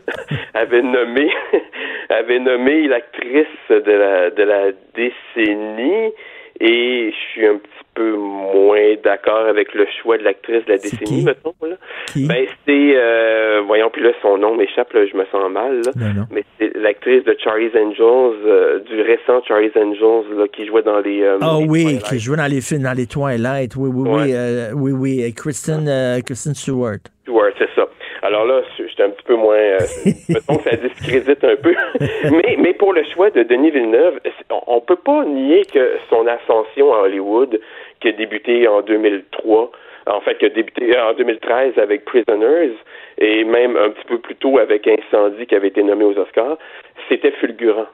avait nommé avait nommé l'actrice de la de la décennie et je suis un petit peu moins d'accord avec le choix de l'actrice de la décennie, mettons là. Ben c'est euh, voyons puis là son nom m'échappe là, je me sens mal là. Mais c'est l'actrice de Charlie's Angels euh, du récent Charlie's Angels là qui jouait dans les euh, Ah les oui, Twilight. qui jouait dans les films, dans les Twilight. Oui, oui, oui. euh, oui, oui. euh, Kristen, euh, Kristen Stewart. Ouais, c'est ça. Alors là, j'étais un petit peu moins. Euh, mettons que ça discrédite un peu. mais, mais pour le choix de Denis Villeneuve, on, on peut pas nier que son ascension à Hollywood, qui a débuté en 2003, en fait, qui a débuté en 2013 avec Prisoners, et même un petit peu plus tôt avec Incendie, qui avait été nommé aux Oscars, c'était fulgurant.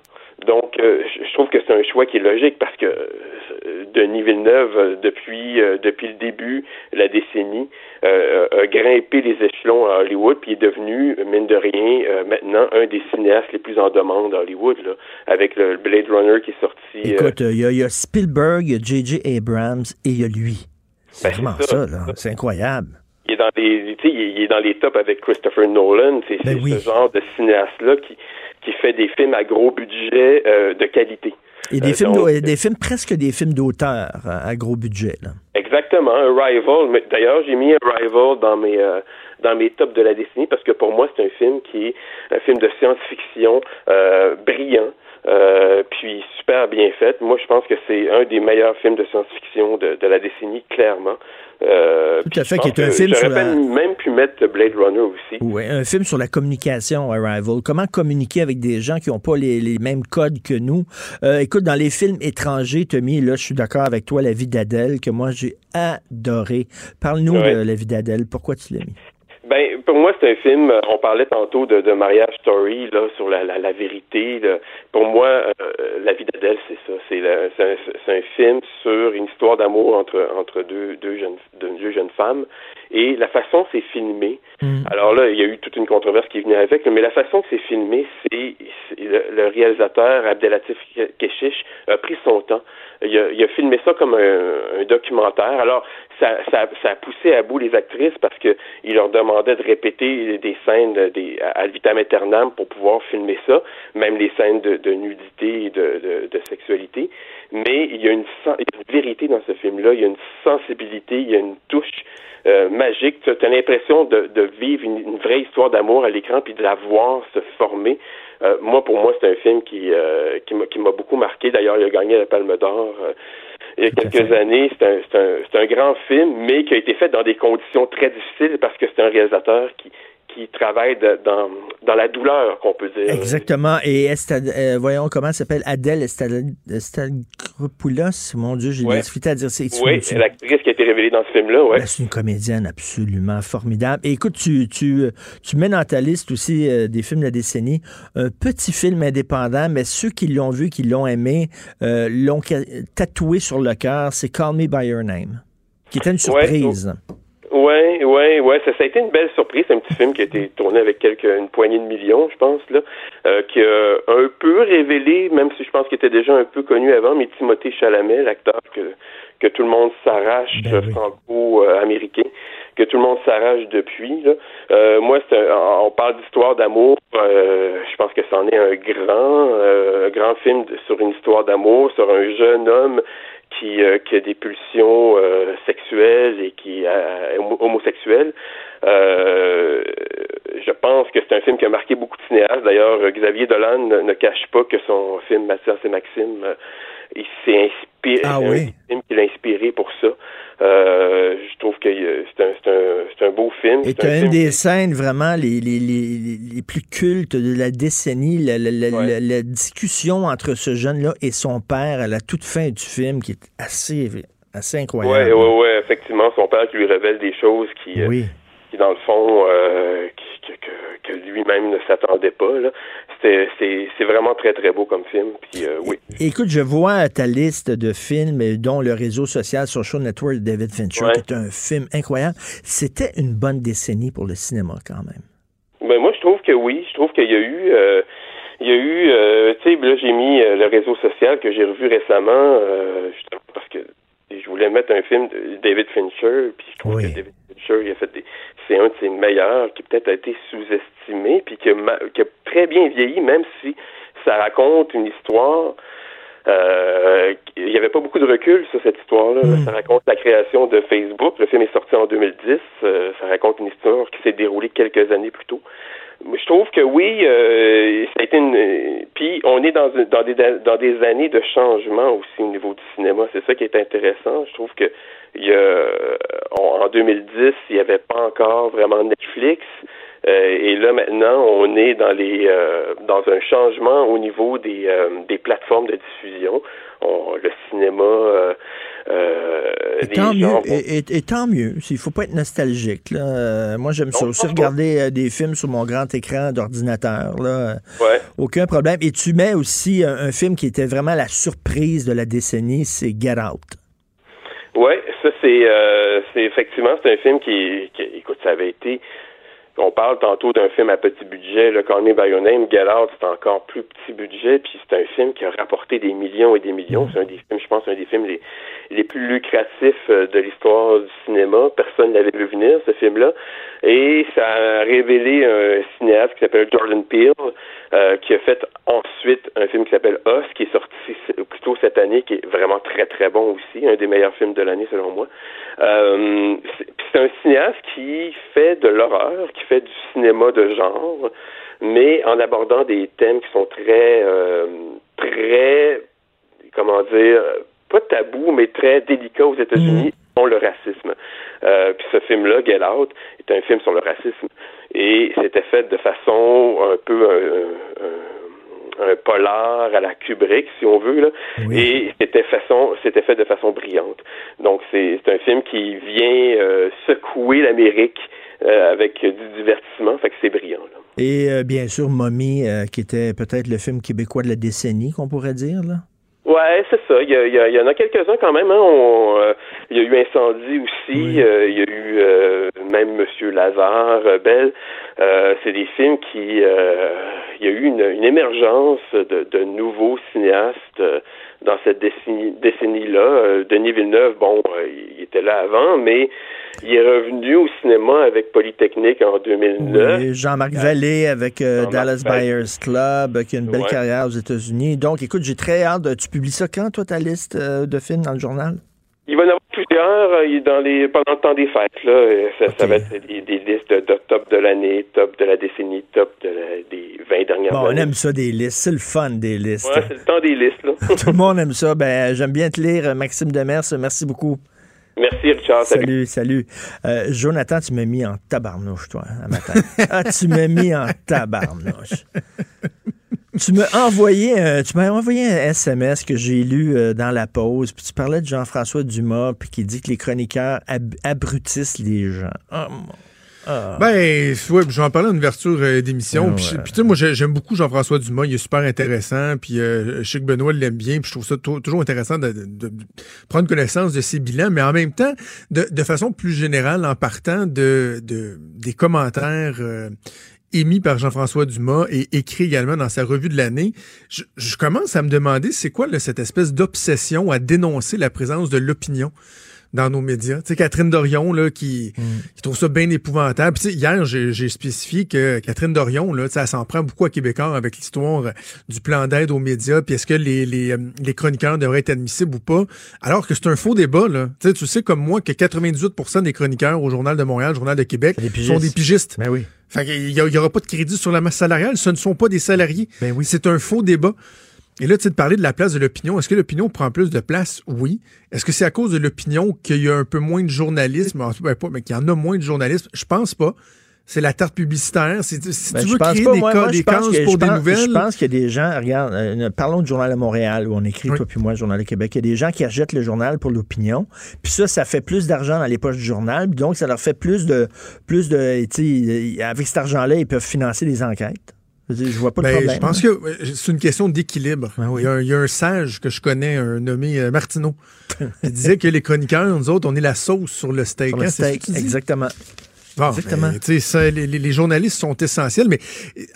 Donc, euh, je trouve que c'est un choix qui est logique parce que euh, Denis Villeneuve, euh, depuis euh, depuis le début, la décennie, a grimpé les échelons à Hollywood, puis est devenu, mine de rien, maintenant un des cinéastes les plus en demande à Hollywood, là, avec le Blade Runner qui est sorti. Écoute, il y, a- il y a Spielberg, il y a J.J. Abrams et il y a lui. C'est Ben, vraiment ça, ça. là. C'est incroyable. Il est dans les, il est- dans les tops avec Christopher Nolan. C'est Ben c'est ce genre de cinéaste-là qui, qui fait des films à gros budget euh, de qualité. Et des, Euh, films, donc, des films, presque des films d'auteur à, à gros budget. Là. Exactement, Arrival. D'ailleurs, j'ai mis Arrival dans mes euh, dans mes tops de la décennie parce que pour moi, c'est un film qui est un film de science-fiction euh, brillant. Euh, puis super bien fait. Moi, je pense que c'est un des meilleurs films de science-fiction de, de la décennie, clairement. Euh, Tout à fait, qui est un film sur la- même- même pu mettre Blade Runner aussi. Oui, un film sur la communication, Arrival. Comment communiquer avec des gens qui n'ont pas les, les mêmes codes que nous? Euh, écoute, dans les films étrangers, Tommy, là, je suis d'accord avec toi, La vie d'Adèle, que moi, j'ai adoré. Parle-nous Ouais. de La vie d'Adèle. Pourquoi tu l'as mis? Pour moi, c'est un film. euh, On parlait tantôt de, de Mariage Story, là, sur la, la, la vérité. Pour moi, euh, La vie d'Adèle, c'est ça. C'est un, un film sur une histoire d'amour entre entre deux deux jeunes deux jeunes femmes et la façon que c'est filmé. Alors là, il y a eu toute une controverse qui venue avec, mais la façon que c'est filmé, c'est le, le réalisateur Abdelatif Keshish a pris son temps. Il a, il a filmé ça comme un, un documentaire. Alors, ça, ça, ça a poussé à bout les actrices parce que il leur demandait de répéter des scènes des, à vitam aeternam pour pouvoir filmer ça, même les scènes de, de nudité et de, de, de sexualité. Mais il y a une, il y a une vérité dans ce film-là, il y a une sensibilité, il y a une touche euh, magique. Tu as l'impression de, de vivre une, une vraie histoire d'amour à l'écran puis de la voir se former. Euh, moi, pour moi, c'est un film qui, euh, qui m'a qui m'a beaucoup marqué. D'ailleurs, il a gagné la Palme d'Or euh, il y a quelques années. C'est un, c'est un, c'est un grand film, mais qui a été fait dans des conditions très difficiles parce que c'est un réalisateur qui, qui travaille de- dans, dans la douleur, qu'on peut dire. Exactement. Et Estad- euh, voyons comment elle s'appelle Adèle Estagropoulos. Mon Dieu, j'ai Ouais. difficulté à dire. C'est Oui, c'est- l'actrice qui a été révélée dans ce film-là, ouais. Ben, c'est une comédienne absolument formidable. Et écoute, tu, tu, tu mets dans ta liste aussi euh, des films de la décennie un petit film indépendant, mais ceux qui l'ont vu, qui l'ont aimé, euh, l'ont tatoué sur le cœur, c'est Call Me By Your Name, qui était une surprise. Ouais, ouais, ouais, ça, ça a été une belle surprise. C'est un petit film qui a été tourné avec quelques, une poignée de millions, je pense, là, euh, qui a un peu révélé, même si je pense qu'il était déjà un peu connu avant, mais Timothée Chalamet, l'acteur que, que tout le monde s'arrache, Ben euh, franco-américain, que tout le monde s'arrache depuis. Là. Euh, moi, c'est un- on parle d'histoire d'amour. euh, je pense que c'en est un grand, euh, un grand film de- sur une histoire d'amour, sur un jeune homme qui, euh, qui a des pulsions euh, sexuelles et qui est homo- homosexuel. Euh, je pense que c'est un film qui a marqué beaucoup de cinéastes. D'ailleurs, euh, Xavier Dolan ne, ne cache pas que son film Mathias et Maxime, euh, il s'est inspiré. Ah un oui? inspiré pour ça. Euh, je trouve que euh, c'est un, beau film. Et tu as une des scènes vraiment les, les, les, les plus cultes de la décennie, la, la- la- la- la discussion entre ce jeune-là et son père à la toute fin du film qui est assez, assez incroyable. ouais, ouais, effectivement, son père qui lui révèle des choses qui, euh, Oui. qui dans le fond, euh, qui- que, que, que lui-même ne s'attendait pas. Là. C'est, vraiment très, très beau comme film. Puis, euh, oui. Écoute, je vois ta liste de films, euh, dont le réseau social Social Network de David Fincher, Ouais. qui est un film incroyable. C'était une bonne décennie pour le cinéma, quand même. Ben, moi, je trouve que oui. Je trouve qu'il y a eu... euh, il y a eu, euh, tu sais, là, j'ai mis le réseau social que j'ai revu récemment, justement parce que je voulais mettre un film de David Fincher, puis je trouve que David Fincher, il a fait des, c'est un de ses meilleurs, qui peut-être a été sous-estimé, puis qui a, qui a très bien vieilli, même si ça raconte une histoire. Euh, il n'y avait pas beaucoup de recul sur cette histoire-là. Ça raconte la création de Facebook. Le film est sorti en 2010. Euh, ça raconte une histoire qui s'est déroulée quelques années plus tôt. Je trouve que oui, euh, ça a été une. Puis on est dans, dans des dans des années de changement aussi au niveau du cinéma. C'est ça qui est intéressant. Je trouve que il y a, on- en 2010, il n'y avait pas encore vraiment Netflix. Euh, et là maintenant, on est dans les euh, dans un changement au niveau des euh, des plateformes de diffusion. On- le cinéma, euh, Et tant, mieux, vont- et, et- et tant mieux. Il faut pas être nostalgique. Là. Euh, moi, j'aime ça aussi regarder euh, des films sur mon grand écran d'ordinateur. là. Ouais. Aucun problème. Et tu mets aussi un, un film qui était vraiment la surprise de la décennie, c'est Get Out. Ouais, ça c'est c'est effectivement c'est un film qui, qui écoute ça avait été on parle tantôt d'un film à petit budget, le Call Me By Your Name, Get c'est encore plus petit budget, puis c'est un film qui a rapporté des millions et des millions. C'est un des films, je pense, un des films les, les plus lucratifs euh, de l'histoire du cinéma. Personne ne l'avait vu venir, ce film-là. Et ça a révélé un cinéaste qui s'appelle Jordan Peele, euh, qui a fait ensuite un film qui s'appelle Us, qui est sorti plutôt cette année, qui est vraiment très très bon aussi, un des meilleurs films de l'année selon moi. Euh, c'est un cinéaste qui fait de l'horreur, fait du cinéma de genre, mais en abordant des thèmes qui sont très, euh, très, comment dire, pas tabou, mais très délicats aux États-Unis, dont le racisme. Euh, puis ce film-là, Get Out, est un film sur le racisme. Et c'était fait de façon un peu un, un- un polar à la Kubrick, si on veut, là. Et c'était façon, c'était fait de façon brillante. Donc c'est c'est un film qui vient euh, secouer l'Amérique euh, avec du divertissement, fait que c'est brillant. Là. Et euh, bien sûr, Mommy, euh, qui était peut-être le film québécois de la décennie, qu'on pourrait dire, là. Ouais, c'est ça. Il y, a- il en a quelques-uns quand même. Hein. On, il y a eu Incendie aussi. Euh, il y a eu euh, même Monsieur Lazare, euh, Belle. Euh, c'est des films qui... il y a eu une, une émergence de, de nouveaux cinéastes dans cette décennie, décennie-là. Euh, Denis Villeneuve, bon, il était là avant, mais il est revenu au cinéma avec Polytechnique en 2009. Et Jean-Marc Vallée avec Jean-Marc Dallas. Buyers Club, qui a une belle Ouais. carrière aux États-Unis. Donc, écoute, j'ai très hâte. de- Tu publies ça quand, toi, ta liste de films dans le journal? Il va y en avoir plusieurs euh, dans les, pendant le temps des fêtes. Là, Euh, ça, ça va être des, des listes de, de top de l'année, top de la décennie, top de la- des 20 dernières Bon, on années. aime ça des listes. C'est le fun des listes. Ouais, c'est le temps des listes. Là. Tout le monde aime ça. Ben, j'aime bien te lire, Maxime Demers. Merci beaucoup. Merci, Richard. Salut, salut. Euh, Jonathan, tu m'as mis en tabarnouche, toi, un matin. ah, tu m'as mis en tabarnouche. Tu m'as envoyé, un- tu m'as envoyé un SMS que j'ai lu euh, dans la pause, puis tu parlais de Jean-François Dumas, puis qui dit que les chroniqueurs ab- abrutissent les gens. Mon- ah. Ben, ouais, j'en parlais en ouverture euh, d'émission. Ah Puis, ouais. tu sais, moi, j'ai- j'aime beaucoup Jean-François Dumas. Il est super intéressant. Puis, euh, je sais que Benoît l'aime bien. Puis, je trouve ça tou- toujours intéressant de, de- de prendre connaissance de ses bilans. Mais en même temps, de, de façon plus générale, en partant de, de des commentaires euh, émis par Jean-François Dumas et écrits également dans sa revue de l'année, je, je commence à me demander c'est quoi là, cette espèce d'obsession à dénoncer la présence de l'opinion? Dans nos médias. Tu sais, Catherine Dorion, là, qui, qui trouve ça bien épouvantable. Puis, hier, j'ai j'ai spécifié que Catherine Dorion, là, elle s'en prend beaucoup à Québécois avec l'histoire du plan d'aide aux médias, puis est-ce que les, les, euh, les chroniqueurs devraient être admissibles ou pas, alors que c'est un faux débat. Là. Tu sais, tu sais comme moi que 98% des chroniqueurs au Journal de Montréal, Journal de Québec, sont des pigistes. Ben oui. Fait qu'il n'y aura pas de crédit sur la masse salariale. Ce ne sont pas des salariés. C'est un faux débat. Et là, tu sais, de parler de la place de l'opinion. Est-ce que l'opinion prend plus de place? Oui. Est-ce que c'est à cause de l'opinion qu'il y a un peu moins de journalisme? En tout cas, pas, mais qu'il y en a moins de journalisme? Je pense pas. C'est la tarte publicitaire. Si Ben, tu je veux créer pas, des, moi, cas, moi, des cases que- pour des pense- nouvelles. Je pense qu'il y a des gens, regarde, euh, parlons du Journal de Montréal, où on écrit, toi puis moi, le Journal de Québec. Il y a des gens qui achètent le journal pour l'opinion. Puis ça, ça fait plus d'argent dans les poches du journal. Donc, ça leur fait plus de. plus de Avec cet argent-là, ils peuvent financer des enquêtes. Je vois pas de Ben, problème. je pense que c'est une question d'équilibre. Ah il, y a un, il y a un sage que je connais, un nommé euh, Martineau, qui disait que les chroniqueurs, nous autres, on est la sauce sur le steak. Sur le hein, ça steak, exactement. Bon, Exactement. ben, ça, les, les- les journalistes sont essentiels, mais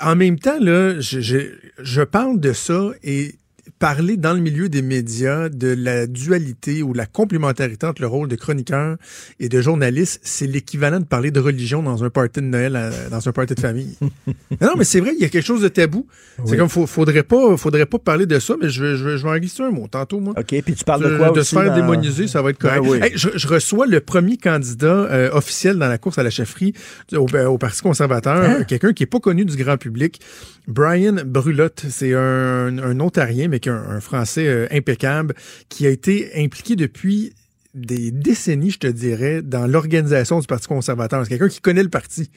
en même temps, là, je, je, je parle de ça et parler dans le milieu des médias de la dualité ou la complémentarité entre le rôle de chroniqueur et de journaliste, c'est l'équivalent de parler de religion dans un party de Noël, à- dans un party de famille. non, mais c'est vrai, il y a quelque chose de tabou. C'est comme, faut, faudrait pas, faudrait pas parler de ça, mais je vais, je je vais en glisser un mot tantôt, moi. OK, puis tu parles de quoi De aussi se faire dans- démoniser, ça va être correct. Ben oui. Hey, je, je reçois le premier candidat euh, officiel dans la course à la chefferie du- au, au Parti conservateur, Hein? euh, quelqu'un qui est pas connu du grand public, Brian Brulotte. C'est un, un Ontarien, mais qui est un, un Français euh, impeccable, qui a été impliqué depuis des décennies, je te dirais, dans l'organisation du Parti conservateur. C'est quelqu'un qui connaît le parti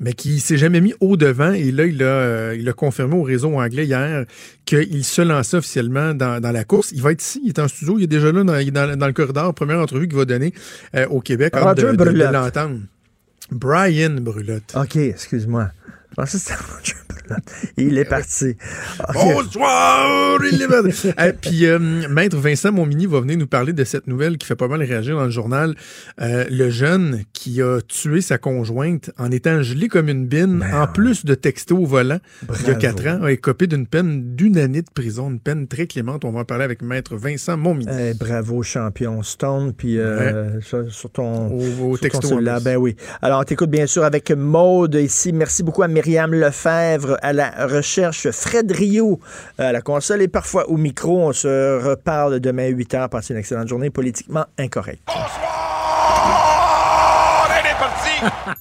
mais qui s'est jamais mis au devant et là il a euh, il a confirmé au réseau anglais hier qu'il se lançait officiellement dans, dans la course. Il va être ici, il est en studio, il est déjà là dans, le corridor, première entrevue qu'il va donner euh, au Québec. Roger de, de- l'entendre. Brian Brulotte. OK, excuse-moi. Il est parti. OK. Bonsoir, il est parti. Eh, Puis, euh, Maître Vincent Montmini va venir nous parler de cette nouvelle qui fait pas mal réagir dans le journal. Euh, le jeune qui a tué sa conjointe en étant gelé comme une bine, en plus de texto au volant, il y a Bravo. quatre ans, a écopé d'une peine d'une année de prison, une peine très clémente. On va en parler avec Maître Vincent Montmini. Eh, bravo, champion Stone. Puis euh, sur, sur ton, Au- au sur texto. Ben oui. Alors, on t'écoute bien sûr avec Maude ici. Merci beaucoup à Myriam Lefebvre à la recherche, Fred Rio à la console et parfois au micro. On se reparle demain à 8 h. Passez une excellente journée politiquement incorrecte. On est parti!